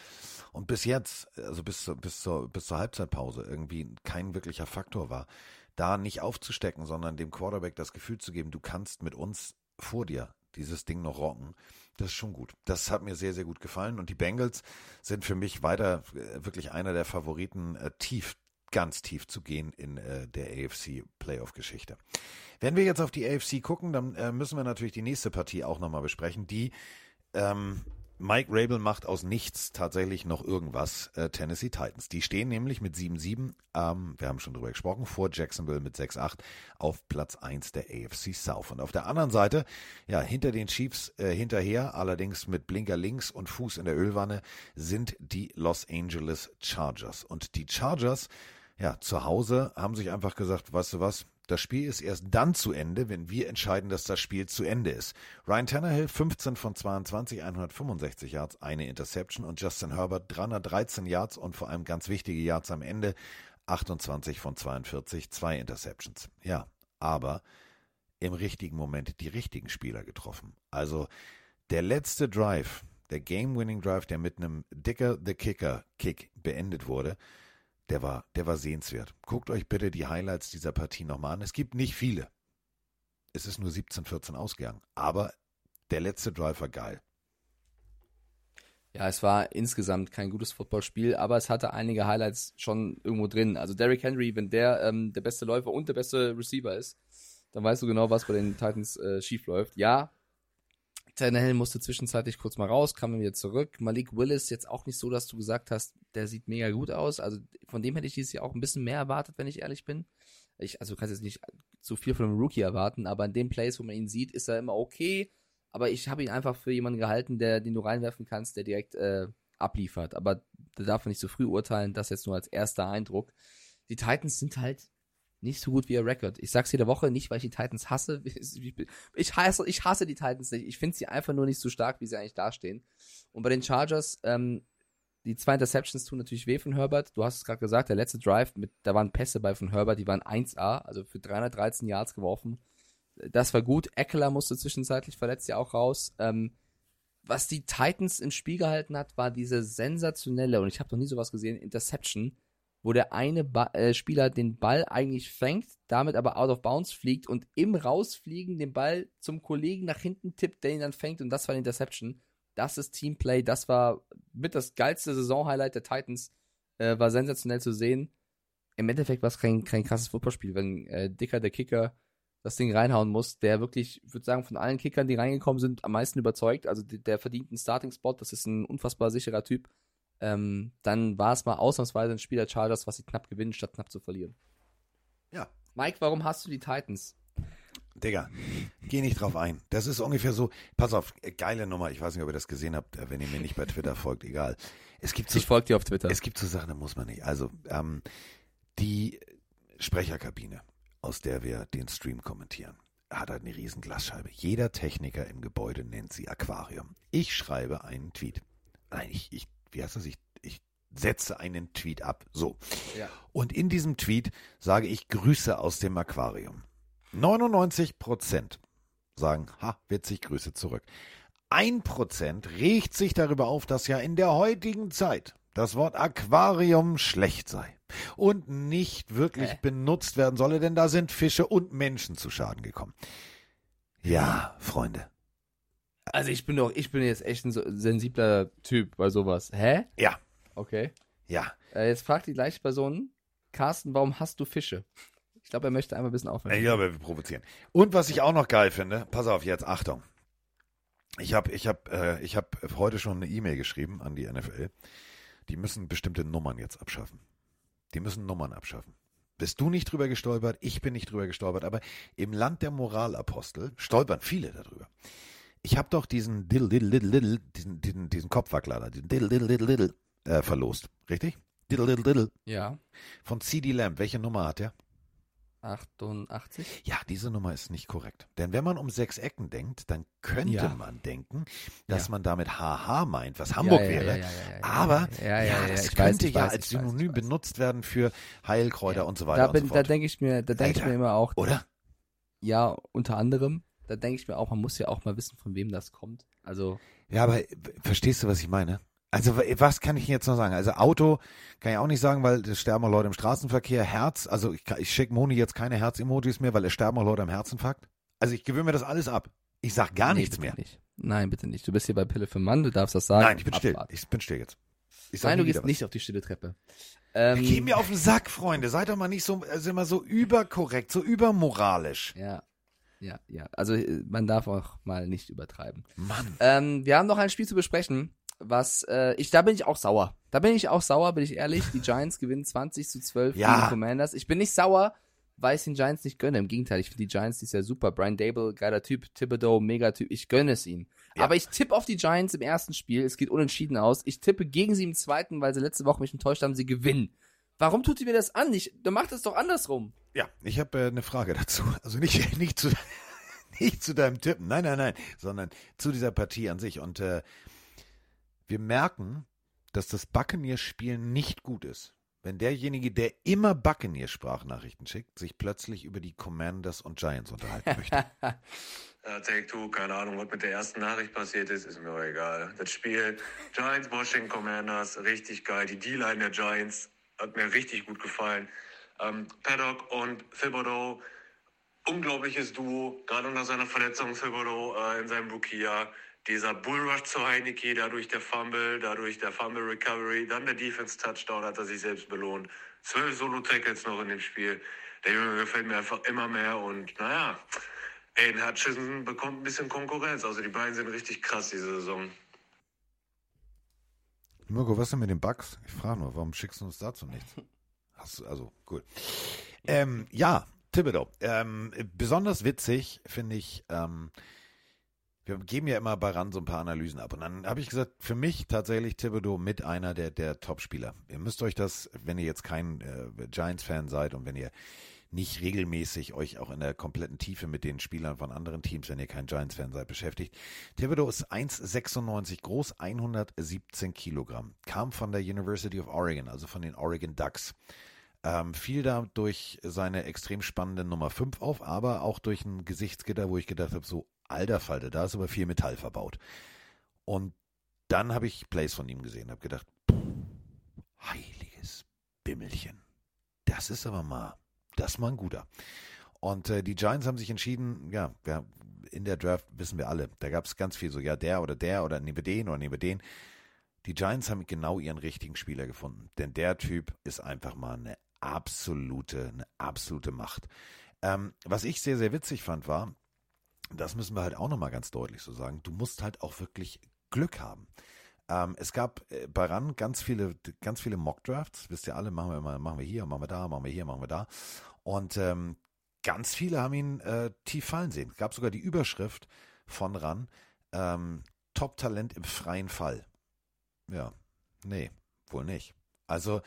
und bis jetzt, also bis, zur- bis, zur, bis zur Halbzeitpause irgendwie kein wirklicher Faktor war, da nicht aufzustecken, sondern dem Quarterback das Gefühl zu geben, du kannst mit uns vor dir dieses Ding noch rocken, das ist schon gut. Das hat mir sehr, sehr gut gefallen und die Bengals sind für mich weiter äh, wirklich einer der Favoriten, äh, tief, ganz tief zu gehen in äh, der AFC Playoff-Geschichte. Wenn wir jetzt auf die AFC gucken, dann äh, müssen wir natürlich die nächste Partie auch nochmal besprechen, die ähm, Mike Rabel macht aus nichts tatsächlich noch irgendwas äh, Tennessee Titans. Die stehen nämlich mit 7-7, ähm, wir haben schon drüber gesprochen, vor Jacksonville mit 6-8 auf Platz 1 der AFC South. Und auf der anderen Seite, ja, hinter den Chiefs äh, hinterher, allerdings mit Blinker links und Fuß in der Ölwanne, sind die Los Angeles Chargers. Und die Chargers, ja, zu Hause haben sich einfach gesagt, weißt du was, das Spiel ist erst dann zu Ende, wenn wir entscheiden, dass das Spiel zu Ende ist. Ryan Tannehill 15 von 22, 165 Yards, eine Interception und Justin Herbert 313 Yards und vor allem ganz wichtige Yards am Ende, 28 von 42, zwei Interceptions. Ja, aber im richtigen Moment die richtigen Spieler getroffen. Also der letzte Drive, der Game-Winning Drive, der mit einem Dicker the Kicker Kick beendet wurde, der war, der war sehenswert. Guckt euch bitte die Highlights dieser Partie nochmal an. Es gibt nicht viele. Es ist nur 17-14 ausgegangen. Aber der letzte Drive war geil. Ja, es war insgesamt kein gutes Footballspiel, aber es hatte einige Highlights schon irgendwo drin. Also Derrick Henry, wenn der ähm, der beste Läufer und der beste Receiver ist, dann weißt du genau, was bei den Titans äh, schief läuft. Ja, Tannehill musste zwischenzeitlich kurz mal raus, kam wieder zurück. Malik Willis jetzt auch nicht so, dass du gesagt hast, der sieht mega gut aus. Also von dem hätte ich dieses Jahr auch ein bisschen mehr erwartet, wenn ich ehrlich bin. Ich, also du kannst jetzt nicht zu viel von einem Rookie erwarten, aber in dem Place, wo man ihn sieht, ist er immer okay. Aber ich habe ihn einfach für jemanden gehalten, der, den du reinwerfen kannst, der direkt äh, abliefert. Aber da darf man nicht so früh urteilen, das jetzt nur als erster Eindruck. Die Titans sind halt nicht so gut wie ihr Record. Ich sag's jede Woche nicht, weil ich die Titans hasse. [laughs] Ich hasse, ich hasse die Titans nicht. Ich finde sie einfach nur nicht so stark, wie sie eigentlich dastehen. Und bei den Chargers, ähm, die zwei Interceptions tun natürlich weh von Herbert. Du hast es gerade gesagt, der letzte Drive, mit, da waren Pässe bei von Herbert, die waren 1A, also für 313 Yards geworfen. Das war gut. Eckler musste zwischenzeitlich verletzt ja auch raus. Ähm, was die Titans im Spiel gehalten hat, war diese sensationelle, und ich habe noch nie sowas gesehen, Interception, wo der eine ba äh, Spieler den Ball eigentlich fängt, damit aber out of bounds fliegt und im Rausfliegen den Ball zum Kollegen nach hinten tippt, der ihn dann fängt und das war die Interception. Das ist Teamplay, das war mit das geilste Saisonhighlight der Titans, äh, war sensationell zu sehen. Im Endeffekt war es kein, kein krasses Footballspiel, wenn äh, Dicker, der Kicker, das Ding reinhauen muss, der wirklich, ich würde sagen, von allen Kickern, die reingekommen sind, am meisten überzeugt. Also der, verdient einen Starting-Spot, das ist ein unfassbar sicherer Typ. Ähm, dann war es mal ausnahmsweise ein Spiel der Chargers, was sie knapp gewinnen, statt knapp zu verlieren. Ja. Mike, warum hast du die Titans? Digga, geh nicht drauf ein. Das ist ungefähr so, pass auf, äh, geile Nummer. Ich weiß nicht, ob ihr das gesehen habt, äh, wenn ihr mir nicht bei Twitter folgt, egal. Es gibt so, Ich folge dir auf Twitter. Es gibt so Sachen, da muss man nicht. Also, ähm, die Sprecherkabine, aus der wir den Stream kommentieren, hat halt eine riesen Glasscheibe. Jeder Techniker im Gebäude nennt sie Aquarium. Ich schreibe einen Tweet. Nein, ich, ich wie heißt das? Ich, ich setze einen Tweet ab. So. Ja. Und in diesem Tweet sage ich Grüße aus dem Aquarium. 99 Prozent sagen, ha, witzig, Grüße zurück. Ein Prozent regt sich darüber auf, dass ja in der heutigen Zeit das Wort Aquarium schlecht sei und nicht wirklich Hä? benutzt werden solle, denn da sind Fische und Menschen zu Schaden gekommen. Ja, Freunde. Also ich bin doch, ich bin jetzt echt ein sensibler Typ bei sowas. Hä? Ja, Okay. ja. Äh, jetzt fragt die gleiche Person, Carsten, warum hast du Fische? Ich glaube, er möchte einmal ein bisschen aufhören. Ja, aber wir provozieren. Und was ich auch noch geil finde, pass auf jetzt, Achtung. Ich habe ich hab, äh, ich hab heute schon eine E-Mail geschrieben an die NFL. Die müssen bestimmte Nummern jetzt abschaffen. Die müssen Nummern abschaffen. Bist du nicht drüber gestolpert? Ich bin nicht drüber gestolpert. Aber im Land der Moralapostel stolpern viele darüber. Ich habe doch diesen Diddle Diddle Diddle Diddle, diesen, diesen, diesen Kopfwackler da, diesen Diddle Diddle Diddle Diddle äh, verlost. Richtig? Diddle Diddle Diddle. Ja. Von CD Lamb. Welche Nummer hat der? 88? Ja, diese Nummer ist nicht korrekt. Denn wenn man um sechs Ecken denkt, dann könnte Ja. man denken, dass Ja. man damit HH meint, was Hamburg ja, wäre. Aber ja, das weiß, könnte ja weiß, als weiß, Synonym benutzt werden für Heilkräuter und so weiter Da, und so da fort. denke ich mir, da denke ich mir immer auch, oder? Ja, unter anderem. Da denke ich mir auch, man muss ja auch mal wissen, von wem das kommt. Also, Ja, aber äh, verstehst du, was ich meine? Also wa- was kann ich jetzt noch sagen? Also Auto kann ich auch nicht sagen, weil es sterben auch Leute im Straßenverkehr. Herz, also ich, ich schicke Moni jetzt keine Herz-Emojis mehr, weil es sterben auch Leute am Herzinfarkt. Also ich gewöhne mir das alles ab. Ich sag gar nee, nichts mehr. Nicht. Nein, bitte nicht. Du bist hier bei Pille für Mann, du darfst das sagen. Nein, ich bin still. Abwarten. Ich bin still jetzt. Nein, du gehst was. nicht auf die stille Treppe. Ähm, Geh mir auf den Sack, Freunde. Seid doch mal nicht so, also immer so überkorrekt, so übermoralisch. Ja. Ja, ja. Also äh, man darf auch mal nicht übertreiben. Mann. Ähm, wir haben noch ein Spiel zu besprechen, was äh, ich, da bin ich auch sauer. Da bin ich auch sauer, bin ich ehrlich. Die [laughs] Giants gewinnen 20 zu 12 Ja. gegen Commanders. Ich bin nicht sauer, weil ich den Giants nicht gönne. Im Gegenteil, ich finde die Giants die ist ja super. Brian Dable, geiler Typ, Thibodeau, mega Typ. Ich gönne es ihnen. Ja. Aber ich tippe auf die Giants im ersten Spiel. Es geht unentschieden aus. Ich tippe gegen sie im zweiten, weil sie letzte Woche mich enttäuscht haben, sie gewinnen. Warum tut ihr mir das an? Ich, du macht es doch andersrum. Ja, ich habe äh, eine Frage dazu. Also nicht, [laughs] nicht, zu, nicht zu deinem Tippen, nein, nein, nein, sondern zu dieser Partie an sich. Und äh, wir merken, dass das Buccaneers-Spiel nicht gut ist. Wenn derjenige, der immer Buccaneers-Sprachnachrichten schickt, sich plötzlich über die Commanders und Giants unterhalten möchte. [laughs] Take Two, keine Ahnung, was mit der ersten Nachricht passiert ist, ist mir auch egal. Das Spiel Giants, Washington Commanders, richtig geil. Die D-Line der Giants hat mir richtig gut gefallen. Ähm, Paddock und Thibodeau, unglaubliches Duo, gerade nach seiner Verletzung Thibodeau äh, in seinem Rookie-Jahr. Dieser Bullrush zu Heineke, dadurch der Fumble, dadurch der Fumble Recovery, dann der Defense-Touchdown hat er sich selbst belohnt. Zwölf Solo-Tackles noch in dem Spiel. Der Junge gefällt mir einfach immer mehr und naja, Aiden Hutchinson bekommt ein bisschen Konkurrenz. Also die beiden sind richtig krass diese Saison. Mirko, was denn mit den Bugs? Ich frage nur, warum schickst du uns dazu nichts? [laughs] Hast du, also, gut. Ähm, ja, Thibodeau. Ähm, besonders witzig finde ich, ähm, wir geben ja immer bei RAN so ein paar Analysen ab. Und dann habe ich gesagt, für mich tatsächlich Thibodeau mit einer der, der Top-Spieler. Ihr müsst euch das, wenn ihr jetzt kein äh, Giants-Fan seid und wenn ihr nicht regelmäßig euch auch in der kompletten Tiefe mit den Spielern von anderen Teams, wenn ihr kein Giants-Fan seid, beschäftigt. Thibodeau ist 1,96 groß, 117 Kilogramm. Kam von der University of Oregon, also von den Oregon Ducks. Ähm, fiel da durch seine extrem spannende Nummer 5 auf, aber auch durch ein Gesichtsgitter, wo ich gedacht habe, so alter Falter, da ist aber viel Metall verbaut. Und dann habe ich Plays von ihm gesehen, habe gedacht, heiliges Bimmelchen. Das ist aber mal, das mal ein guter. Und äh, die Giants haben sich entschieden, ja, ja, in der Draft wissen wir alle, da gab es ganz viel so, ja, der oder der oder neben den oder neben den. Die Giants haben genau ihren richtigen Spieler gefunden, denn der Typ ist einfach mal eine absolute, eine absolute Macht. Ähm, was ich sehr, sehr witzig fand, war, das müssen wir halt auch nochmal ganz deutlich so sagen, du musst halt auch wirklich Glück haben. Ähm, es gab äh, bei RAN ganz viele, ganz viele Mock-Drafts, wisst ihr alle, machen wir mal, machen wir hier, machen wir da, machen wir hier, machen wir da. Und ähm, ganz viele haben ihn äh, tief fallen sehen. Es gab sogar die Überschrift von RAN, ähm, Top-Talent im freien Fall. Ja, nee, wohl nicht. Also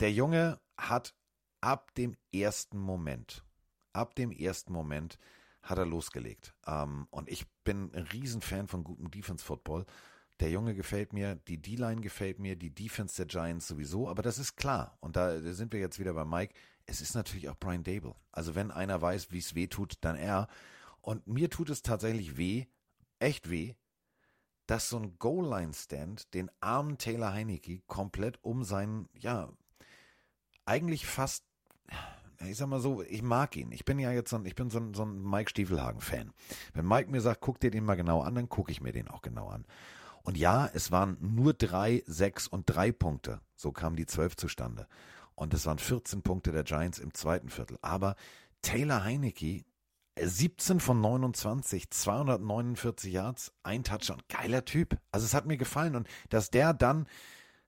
der Junge hat ab dem ersten Moment, ab dem ersten Moment hat er losgelegt. Ähm, und ich bin ein Riesenfan von gutem Defense-Football. Der Junge gefällt mir, die D-Line gefällt mir, die Defense der Giants sowieso, aber das ist klar. Und da sind wir jetzt wieder bei Mike. Es ist natürlich auch Brian Dable. Also wenn einer weiß, wie es weh tut, dann er. Und mir tut es tatsächlich weh, echt weh, dass so ein Goal-Line-Stand den armen Taylor Heinecke komplett um seinen, ja, eigentlich fast, ich sag mal so, ich mag ihn. Ich bin ja jetzt so ein, ich bin so ein, so ein Mike Stiefelhagen-Fan. Wenn Mike mir sagt, guck dir den mal genau an, dann gucke ich mir den auch genau an. Und ja, es waren nur drei, sechs und drei Punkte. So kamen die zwölf zustande. Und es waren 14 Punkte der Giants im zweiten Viertel. Aber Taylor Heinecke 17 von 29, 249 Yards, ein Touchdown. Geiler Typ. Also es hat mir gefallen. Und dass der dann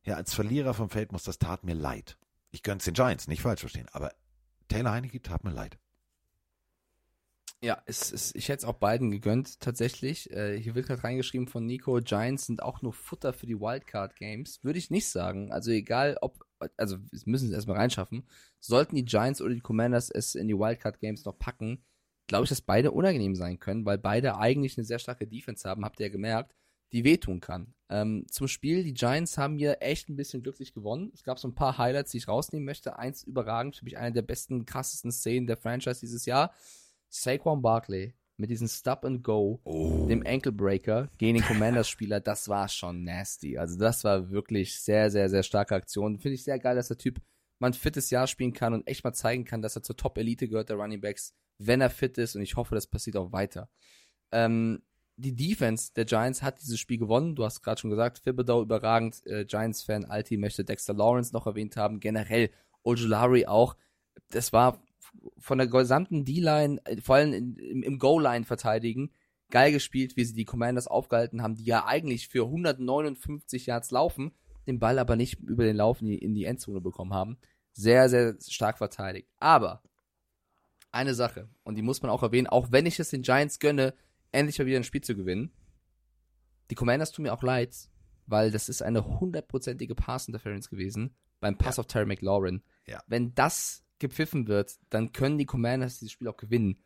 ja als Verlierer vom Feld muss, das tat mir leid. Ich gönn's den Giants, nicht falsch verstehen. Aber Taylor Heinecke tat mir leid. Ja, es, es, ich hätte es auch beiden gegönnt, tatsächlich. Äh, hier wird gerade reingeschrieben von Nico, Giants sind auch nur Futter für die Wildcard-Games. Würde ich nicht sagen. Also egal, ob, also müssen es erstmal reinschaffen. Sollten die Giants oder die Commanders es in die Wildcard-Games noch packen, glaube ich, dass beide unangenehm sein können, weil beide eigentlich eine sehr starke Defense haben, habt ihr ja gemerkt, die wehtun kann. Ähm, zum Spiel, die Giants haben hier echt ein bisschen glücklich gewonnen. Es gab so ein paar Highlights, die ich rausnehmen möchte. Eins überragend, für mich eine der besten, krassesten Szenen der Franchise dieses Jahr. Saquon Barkley mit diesem Stop and Go, dem Ankle Breaker gegen den Commanders-Spieler, das war schon nasty. Also das war wirklich sehr, sehr, sehr starke Aktion. Finde ich sehr geil, dass der Typ mal ein fittes Jahr spielen kann und echt mal zeigen kann, dass er zur Top-Elite gehört, der Running Backs, wenn er fit ist. Und ich hoffe, das passiert auch weiter. Ähm, die Defense der Giants hat dieses Spiel gewonnen. Du hast gerade schon gesagt, Thibodeau überragend, äh, Giants-Fan, Alti möchte Dexter Lawrence noch erwähnt haben, generell Ojulari auch. Das war von der gesamten D-Line, äh, vor allem in, im, im Goal-Line verteidigen, geil gespielt, wie sie die Commanders aufgehalten haben, die ja eigentlich für 159 Yards laufen, den Ball aber nicht über den Lauf in die, in die Endzone bekommen haben. Sehr, sehr stark verteidigt. Aber eine Sache, und die muss man auch erwähnen, auch wenn ich es den Giants gönne, endlich mal wieder ein Spiel zu gewinnen. Die Commanders tun mir auch leid, weil das ist eine hundertprozentige Pass-Interference gewesen beim Pass Ja. auf Terry McLaurin. Ja. Wenn das gepfiffen wird, dann können die Commanders dieses Spiel auch gewinnen.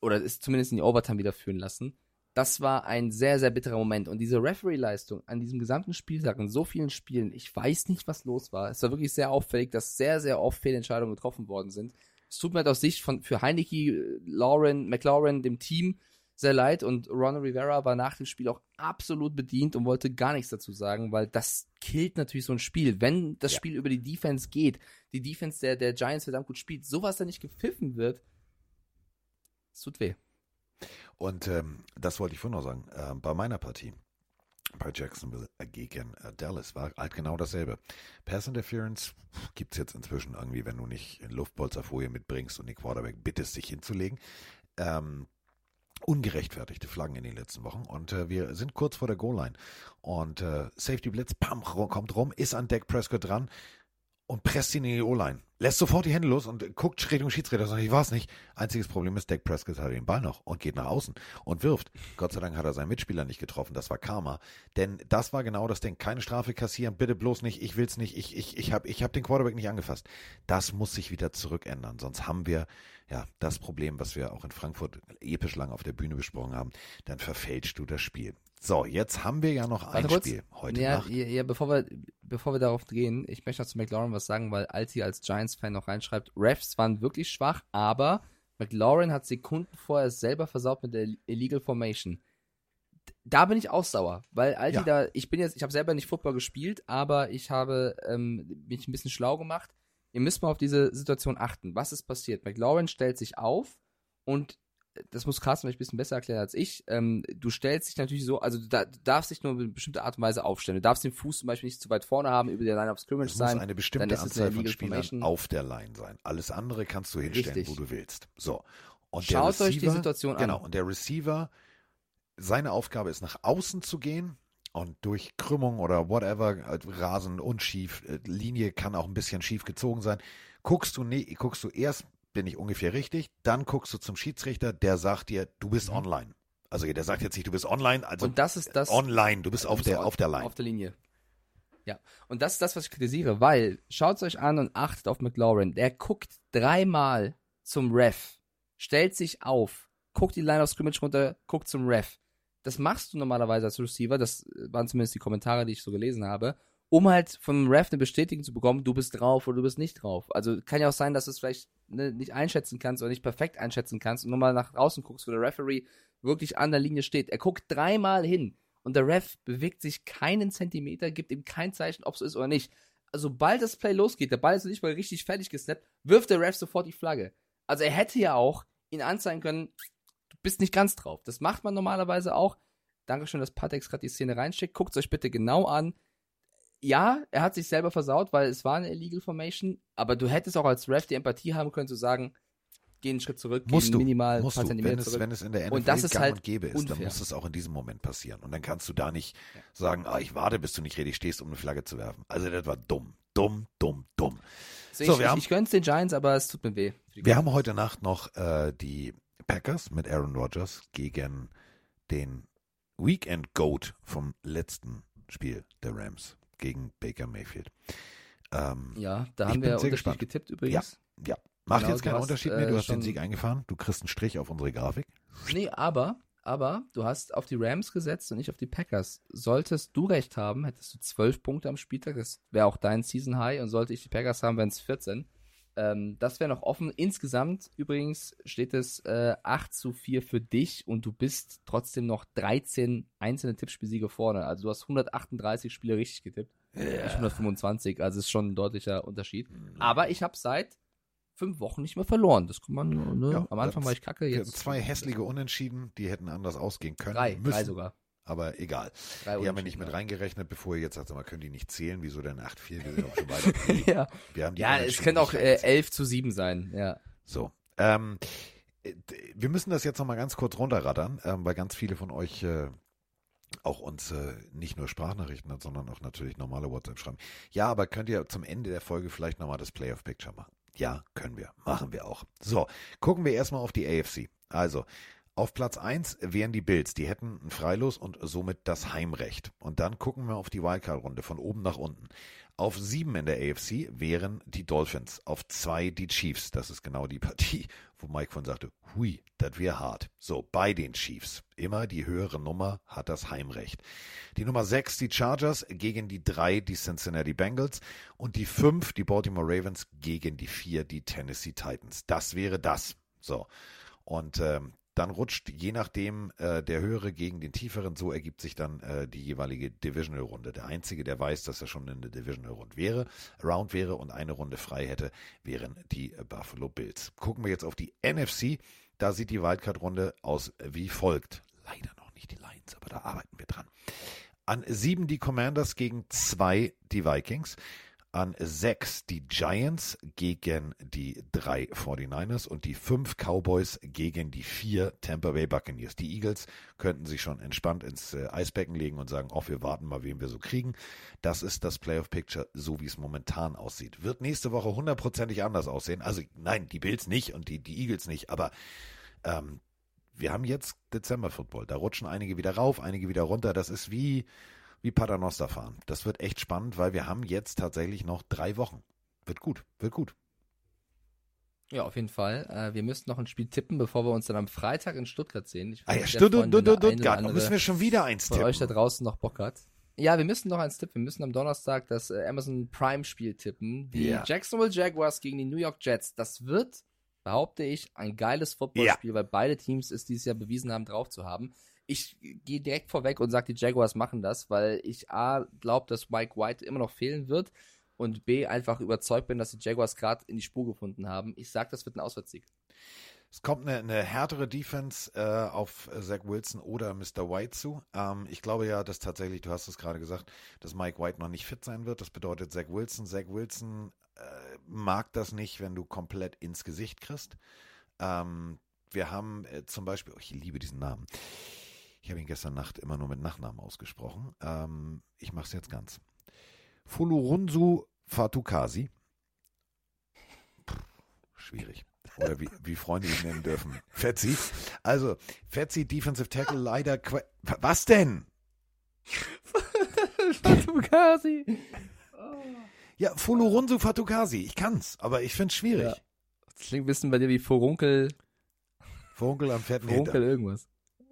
Oder es zumindest in die Overtime wieder führen lassen. Das war ein sehr, sehr bitterer Moment. Und diese Referee-Leistung an diesem gesamten Spieltag, in so vielen Spielen, ich weiß nicht, was los war. Es war wirklich sehr auffällig, dass sehr, sehr oft Fehlentscheidungen getroffen worden sind. Es tut mir halt aus Sicht von, für Heineke, Lauren, McLaurin, dem Team, sehr leid und Ron Rivera war nach dem Spiel auch absolut bedient und wollte gar nichts dazu sagen, weil das killt natürlich so ein Spiel. Wenn das Ja. Spiel über die Defense geht, die Defense der, der Giants verdammt gut spielt, sowas dann nicht gepfiffen wird, es tut weh. Und ähm, das wollte ich vorhin noch sagen. Äh, bei meiner Partie, bei Jacksonville äh, gegen äh, Dallas, war halt genau dasselbe. Pass Interference gibt es jetzt inzwischen irgendwie, wenn du nicht in Luftpolsterfolie mitbringst und den Quarterback bittest, sich hinzulegen. Ähm, ungerechtfertigte Flaggen in den letzten Wochen. Und äh, wir sind kurz vor der Goal-Line. Und äh, Safety Blitz, pam, kommt rum, ist an Dak Prescott dran und presst ihn in die O-Line. Lässt sofort die Hände los und guckt Richtung Schiedsrichter. Sagt, ich war's nicht. Einziges Problem ist, Dak Prescott hat den Ball noch und geht nach außen und wirft. Gott sei Dank hat er seinen Mitspieler nicht getroffen. Das war Karma. Denn das war genau das Ding. Keine Strafe kassieren. Bitte bloß nicht. Ich will's nicht. Ich, ich, ich habe ich hab den Quarterback nicht angefasst. Das muss sich wieder zurückändern. Sonst haben wir ja das Problem, was wir auch in Frankfurt episch lang auf der Bühne besprochen haben. Dann verfälschst du das Spiel. So, jetzt haben wir ja noch ein Warte kurz. Spiel heute ja, Nacht. Ja, ja, bevor wir, bevor wir darauf gehen, ich möchte noch zu McLaurin was sagen, weil Alti als Giants-Fan noch reinschreibt, Refs waren wirklich schwach, aber McLaurin hat Sekunden vorher selber versaut mit der Illegal Formation. Da bin ich auch sauer, weil Alti Ja. da, ich bin jetzt, ich habe selber nicht Football gespielt, aber ich habe ähm, mich ein bisschen schlau gemacht. Ihr müsst mal auf diese Situation achten. Was ist passiert? McLaurin stellt sich auf und das muss Carsten vielleicht ein bisschen besser erklären als ich. Ähm, du stellst dich natürlich so, also du, da, du darfst dich nur auf eine bestimmte Art und Weise aufstellen. Du darfst den Fuß zum Beispiel nicht zu weit vorne haben, über der Line of Scrimmage Es muss sein. eine dann bestimmte Anzahl eine von Spielern auf der Line sein. Alles andere kannst du hinstellen, Richtig. wo du willst. So. Und Schaut der euch die Receiver- Situation an. Genau. Und der Receiver, seine Aufgabe ist, nach außen zu gehen und durch Krümmung oder whatever, äh, Rasen unschief, äh, Linie kann auch ein bisschen schief gezogen sein. Guckst du, nee, guckst du erst, bin ich ungefähr richtig, dann guckst du zum Schiedsrichter, der sagt dir, du bist online. Also der sagt jetzt nicht, du bist online, also Mhm. und das ist das. online, du bist Du auf bist der, on- auf der Line. Auf der Linie. Ja. Und das ist das, was ich kritisiere, weil schaut euch an und achtet auf McLaurin. Der guckt dreimal zum Ref, stellt sich auf, guckt die Line of Scrimmage runter, guckt zum Ref. Das machst du normalerweise als Receiver, das waren zumindest die Kommentare, die ich so gelesen habe, um halt vom Ref eine Bestätigung zu bekommen, du bist drauf oder du bist nicht drauf. Also kann ja auch sein, dass du es vielleicht ne, nicht einschätzen kannst oder nicht perfekt einschätzen kannst und nur mal nach draußen guckst, wo der Referee wirklich an der Linie steht. Er guckt dreimal hin und der Ref bewegt sich keinen Zentimeter, gibt ihm kein Zeichen, ob es ist oder nicht. Also, sobald das Play losgeht, der Ball ist nicht mal richtig fertig gesnappt, wirft der Ref sofort die Flagge. Also er hätte ja auch ihn anzeigen können, du bist nicht ganz drauf. Das macht man normalerweise auch. Dankeschön, dass Patex gerade die Szene reinschickt. Guckt es euch bitte genau an. Ja, er hat sich selber versaut, weil es war eine Illegal Formation, aber du hättest auch als Ref die Empathie haben können zu sagen, geh einen Schritt zurück, Musst geh minimal musst paar du. Zentimeter Wenn es, zurück. wenn es in der NFL und das ist halt und gäbe ist, unfair. dann muss es auch in diesem Moment passieren. Und dann kannst du da nicht sagen, ah, ich warte, bis du nicht richtig stehst, um eine Flagge zu werfen. Also das war dumm, dumm, dumm, dumm. So, So, ich, wir ich, haben- ich gönn's den Giants, aber es tut mir weh. Wir haben heute Nacht noch äh, die Packers mit Aaron Rodgers gegen den Weekend Goat vom letzten Spiel der Rams gegen Baker Mayfield. Ähm, Ja, da haben wir sehr unterschiedlich gespannt. getippt übrigens. Ja, macht Genau, jetzt keinen hast, Unterschied mehr. äh, Du hast den Sieg eingefahren. Du kriegst einen Strich auf unsere Grafik. Nee, aber, aber du hast auf die Rams gesetzt und nicht auf die Packers. Solltest du recht haben, hättest du 12 Punkte am Spieltag. Das wäre auch dein Season High. Und sollte ich die Packers haben, wären es 14. Ähm, das wäre noch offen. Insgesamt übrigens steht es äh, 8 zu 4 für dich und du bist trotzdem noch 13 einzelne Tippspielsiege vorne. Also du hast 138 Spiele richtig getippt. Ja. Nicht 125, also ist schon ein deutlicher Unterschied. Aber ich habe seit fünf Wochen nicht mehr verloren. Das kann man, ne? Ja, Am Anfang war ich kacke, Wir jetzt. zwei hässliche Unentschieden, die hätten anders ausgehen können. Drei, müssen. drei sogar. Aber egal. Drei die haben wir nicht mit reingerechnet, bevor ihr jetzt sagt, sag mal, können die nicht zählen? Wieso denn 8-4? Wir sind auch schon weiter. [laughs] ja, Wir haben die ja es könnte auch äh, reingezählt. 11 zu 7 sein. Ja. So. Ähm, äh, wir müssen das jetzt nochmal ganz kurz runterrattern, ähm, weil ganz viele von euch äh, auch uns äh, nicht nur Sprachnachrichten hat, sondern auch natürlich normale WhatsApp schreiben. Ja, aber könnt ihr zum Ende der Folge vielleicht nochmal das Playoff Picture machen? Ja, können wir. Machen wir auch. So, gucken wir erstmal auf die AFC. Also, auf Platz 1 wären die Bills. Die hätten ein Freilos und somit das Heimrecht. Und dann gucken wir auf die Wildcard-Runde von oben nach unten. Auf 7 in der AFC wären die Dolphins. Auf 2 die Chiefs. Das ist genau die Partie, wo Mike von sagte, hui, das wäre hart. So, bei den Chiefs. Immer die höhere Nummer hat das Heimrecht. Die Nummer 6 die Chargers gegen die 3 die Cincinnati Bengals und die 5 die Baltimore Ravens gegen die 4 die Tennessee Titans. Das wäre das. So. Und ähm, dann rutscht je nachdem äh, der höhere gegen den tieferen, so ergibt sich dann äh, die jeweilige Divisional-Runde. Der Einzige, der weiß, dass er schon in der Divisional-Round wäre, Round wäre und eine Runde frei hätte, wären die Buffalo Bills. Gucken wir jetzt auf die NFC. Da sieht die Wildcard-Runde aus wie folgt. Leider noch nicht die Lions, aber da arbeiten wir dran. An sieben die Commanders gegen zwei die Vikings. An sechs die Giants gegen die drei 49ers und die fünf Cowboys gegen die vier Tampa Bay Buccaneers. Die Eagles könnten sich schon entspannt ins äh, Eisbecken legen und sagen, ach, wir warten mal, wen wir so kriegen. Das ist das Playoff Picture, so wie es momentan aussieht. Wird nächste Woche hundertprozentig anders aussehen. Also nein, die Bills nicht und die, die Eagles nicht, aber ähm, wir haben jetzt Dezember Football. Da rutschen einige wieder rauf, einige wieder runter. Das ist wie, wie Paternoster fahren. Das wird echt spannend, weil wir haben jetzt tatsächlich noch drei Wochen. Wird gut, wird gut. Ja, auf jeden Fall. Äh, wir müssen noch ein Spiel tippen, bevor wir uns dann am Freitag in Stuttgart sehen. Ich Ah ja, Stuttgart. Da müssen wir schon wieder eins Von euch da tippen. draußen noch Bock hat. Ja, wir müssen noch eins tippen. Wir müssen am Donnerstag das äh, Amazon Prime Spiel tippen. Die Ja. Jacksonville Jaguars gegen die New York Jets. Das wird, behaupte ich, ein geiles Footballspiel, weil beide Teams es dieses Jahr bewiesen haben, drauf zu haben. Ich gehe direkt vorweg und sage, die Jaguars machen das, weil ich A, glaube, dass Mike White immer noch fehlen wird und B, einfach überzeugt bin, dass die Jaguars gerade in die Spur gefunden haben. Ich sage, das wird ein Auswärtssieg. Es kommt eine, eine härtere Defense äh, auf Zach Wilson oder Mr. White zu. Ähm, ich glaube ja, dass tatsächlich, du hast es gerade gesagt, dass Mike White noch nicht fit sein wird. Das bedeutet Zach Wilson. Zach Wilson äh, mag das nicht, wenn du komplett ins Gesicht kriegst. Ähm, wir haben äh, zum Beispiel, oh, ich liebe diesen Namen. Ich habe ihn gestern Nacht immer nur mit Nachnamen ausgesprochen. Ähm, ich mache es jetzt ganz. Fulurunsu Fatukasi. Schwierig. Oder wie, wie Freunde ihn nennen dürfen. [laughs] Fetzi. Also, Fetzi, Defensive Tackle, leider. que- Was denn? [laughs] Fatukasi. Ja, Fulurunsu Fatukasi. Ich kann's, aber ich find's schwierig. Ja. Das klingt ein bisschen bei dir wie Vorunkel. Vorunkel am fetten Vorunkel irgendwas.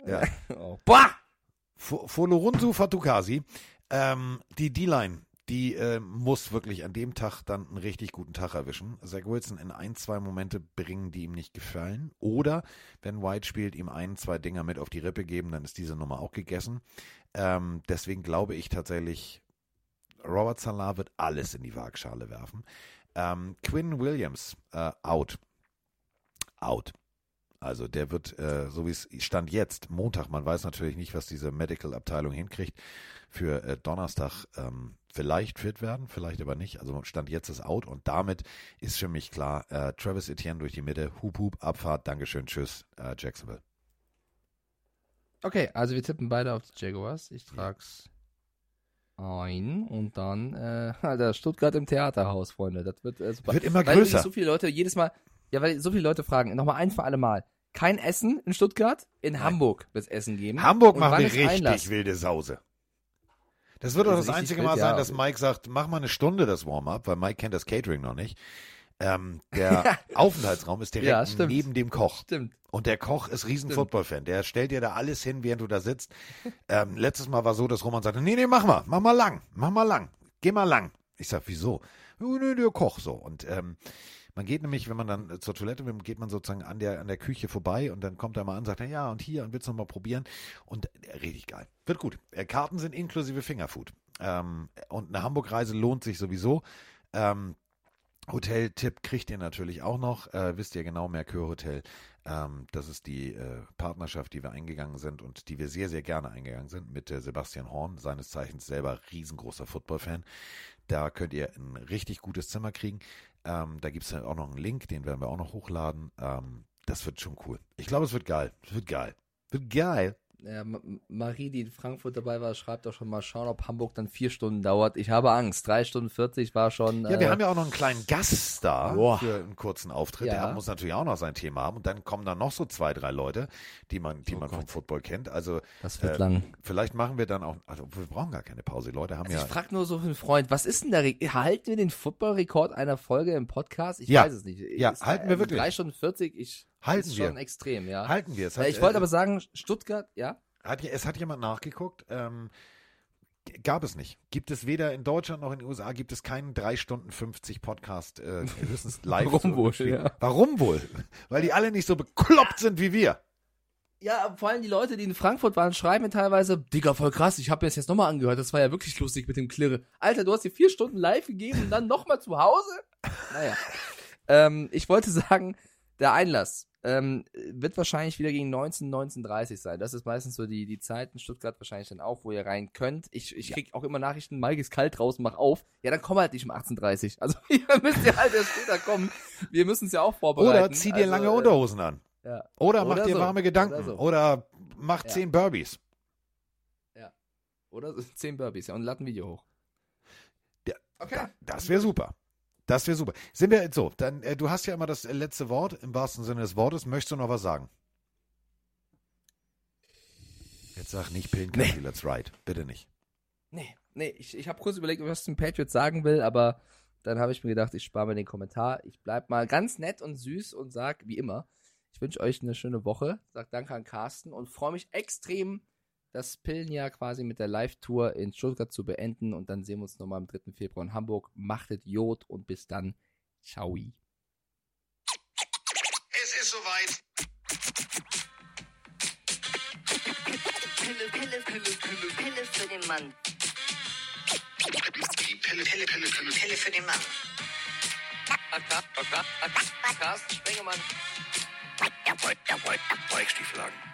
Ja. [laughs] Oh. Boah! Fu- Folorunsu Fatukasi, ähm, die D-Line, die äh, muss wirklich an dem Tag dann einen richtig guten Tag erwischen. Zach Wilson in ein, zwei Momente bringen, die ihm nicht gefallen. Oder, wenn White spielt, ihm ein, zwei Dinger mit auf die Rippe geben, dann ist diese Nummer auch gegessen. Ähm, deswegen glaube ich tatsächlich, Robert Salah wird alles in die Waagschale werfen. Ähm, Quinn Williams, äh, out. Out. Also der wird, äh, so wie es stand jetzt, Montag, man weiß natürlich nicht, was diese Medical-Abteilung hinkriegt, für äh, Donnerstag ähm, vielleicht fit werden, vielleicht aber nicht. Also stand jetzt ist out und damit ist für mich klar, äh, Travis Etienne durch die Mitte, Hup Hup, Abfahrt, Dankeschön, Tschüss, äh, Jacksonville. Okay, also wir tippen beide auf die Jaguars. Ich trag's ein und dann, äh, [laughs] Alter, Stuttgart im Theaterhaus, Freunde. Das wird äh, super. Wird immer größer. Weil so viele Leute jedes Mal, ja, weil so viele Leute fragen, nochmal ein für alle Mal. kein Essen in Stuttgart. In Hamburg wird es Essen geben. Hamburg Und machen wann wir ist richtig Einlass? wilde Sause. Das wird doch Das das einzige Mal sein, ja. dass Mike sagt, mach mal eine Stunde das Warm-up, weil Mike kennt das Catering noch nicht. Ähm, der [laughs] Aufenthaltsraum ist direkt Ja, neben dem Koch. Stimmt. Und der Koch ist riesen. Football-Fan. Der stellt dir da alles hin, während du da sitzt. Ähm, letztes Mal war so, dass Roman sagte, nee, nee, mach mal, mach mal lang, mach mal lang, geh mal lang. Ich sag, wieso? "Ja, Nee, der Koch so. Und ähm, man geht nämlich, wenn man dann äh, zur Toilette will, geht man sozusagen an der, an der Küche vorbei und dann kommt er mal an und sagt, ja, und hier, und willst du noch mal probieren? Und äh, richtig geil. Wird gut. Äh, Karten sind inklusive Fingerfood. Ähm, und eine Hamburg-Reise lohnt sich sowieso. Ähm, Hotel-Tipp kriegt ihr natürlich auch noch. Äh, wisst ihr genau, Mercure Hotel. Ähm, das ist die äh, Partnerschaft, die wir eingegangen sind und die wir sehr, sehr gerne eingegangen sind mit äh, Sebastian Horn, seines Zeichens selber riesengroßer Football-Fan. Da könnt ihr ein richtig gutes Zimmer kriegen. Ähm, da gibt es auch noch einen Link, den werden wir auch noch hochladen. Ähm, das wird schon cool. Ich glaube, es wird geil. Es wird geil. Wird geil. Ja, Ma- Marie, die in Frankfurt dabei war, schreibt doch schon mal, schauen, ob Hamburg dann vier Stunden dauert. Ich habe Angst. Drei Stunden 40 war schon. Ja, äh, wir haben ja auch noch einen kleinen Gast da Boah. für einen kurzen Auftritt. Ja. Der muss natürlich auch noch sein Thema haben. Und dann kommen da noch so zwei, drei Leute, die man, die Oh man vom. Football kennt. Also Das wird lang. Vielleicht machen wir dann auch. Also wir brauchen gar keine Pause. Die Leute haben Also ja. ich frage nur so einen Freund, was ist denn Re Halten wir den Football-Rekord einer Folge im Podcast? Ich Ja. weiß es nicht. Ja, Ist halten da- wir wirklich. Drei Stunden 40, ich. Halten ist wir. schon extrem, ja. Halten wir. Es Äh, hat, ich wollte äh, aber sagen, Stuttgart, ja. Hat, es hat jemand nachgeguckt. Ähm, gab es nicht. Gibt es weder in Deutschland noch in den USA gibt es keinen 3 Stunden 50 Podcast, äh, [laughs] höchstens live. Warum wohl, ja. Warum wohl? Weil die alle nicht so bekloppt sind wie wir. Ja, vor allem die Leute, die in Frankfurt waren, schreiben mir teilweise, Digga, voll krass, ich habe mir das jetzt nochmal angehört, das war ja wirklich lustig mit dem Klirre. Alter, du hast dir vier Stunden live gegeben und dann nochmal zu Hause? Naja. [laughs] ähm, ich wollte sagen, der Einlass ähm, wird wahrscheinlich wieder gegen 19, 19.30 sein. Das ist meistens so die, die Zeit in Stuttgart wahrscheinlich dann auch, wo ihr rein könnt. Ich, ich krieg auch immer Nachrichten, Mike ist kalt draußen, mach auf. Ja, dann komm halt nicht um 18.30 Also [laughs] ihr müsst ja halt erst später kommen. Wir müssen es ja auch vorbereiten. Oder zieh dir Also, lange äh, Unterhosen an. Ja. Oder mach dir so. warme Gedanken. Oder, so. Oder mach Ja. 10 Burpees. Oder so, 10 Burpees, ja, und lad ein Video hoch. Ja, Okay. Das wäre super. Das wäre super. Sind wir so, dann äh, du hast ja immer das letzte Wort im wahrsten Sinne des Wortes. Möchtest du noch was sagen? Jetzt sag nicht Pillen Nee. let's ride. Bitte nicht. Nee, nee, ich, ich habe kurz überlegt, was ich zum Patriots sagen will, aber dann habe ich mir gedacht, ich spare mir den Kommentar. Ich bleib mal ganz nett und süß und sag, wie immer, ich wünsche euch eine schöne Woche. Sag danke an Carsten und freue mich extrem, das Pillenjahr quasi mit der Live-Tour in Stuttgart zu beenden und dann sehen wir uns nochmal am 3. Februar in Hamburg. Machtet Jod und bis dann. Ciao. Es ist soweit. Pille, Pille, Pille, Pille, Pille für den Mann. Die Pille, Pille, Pille, Pille, Pille für den Mann. Carsten Spengemann. Bikestieflagen. Ist,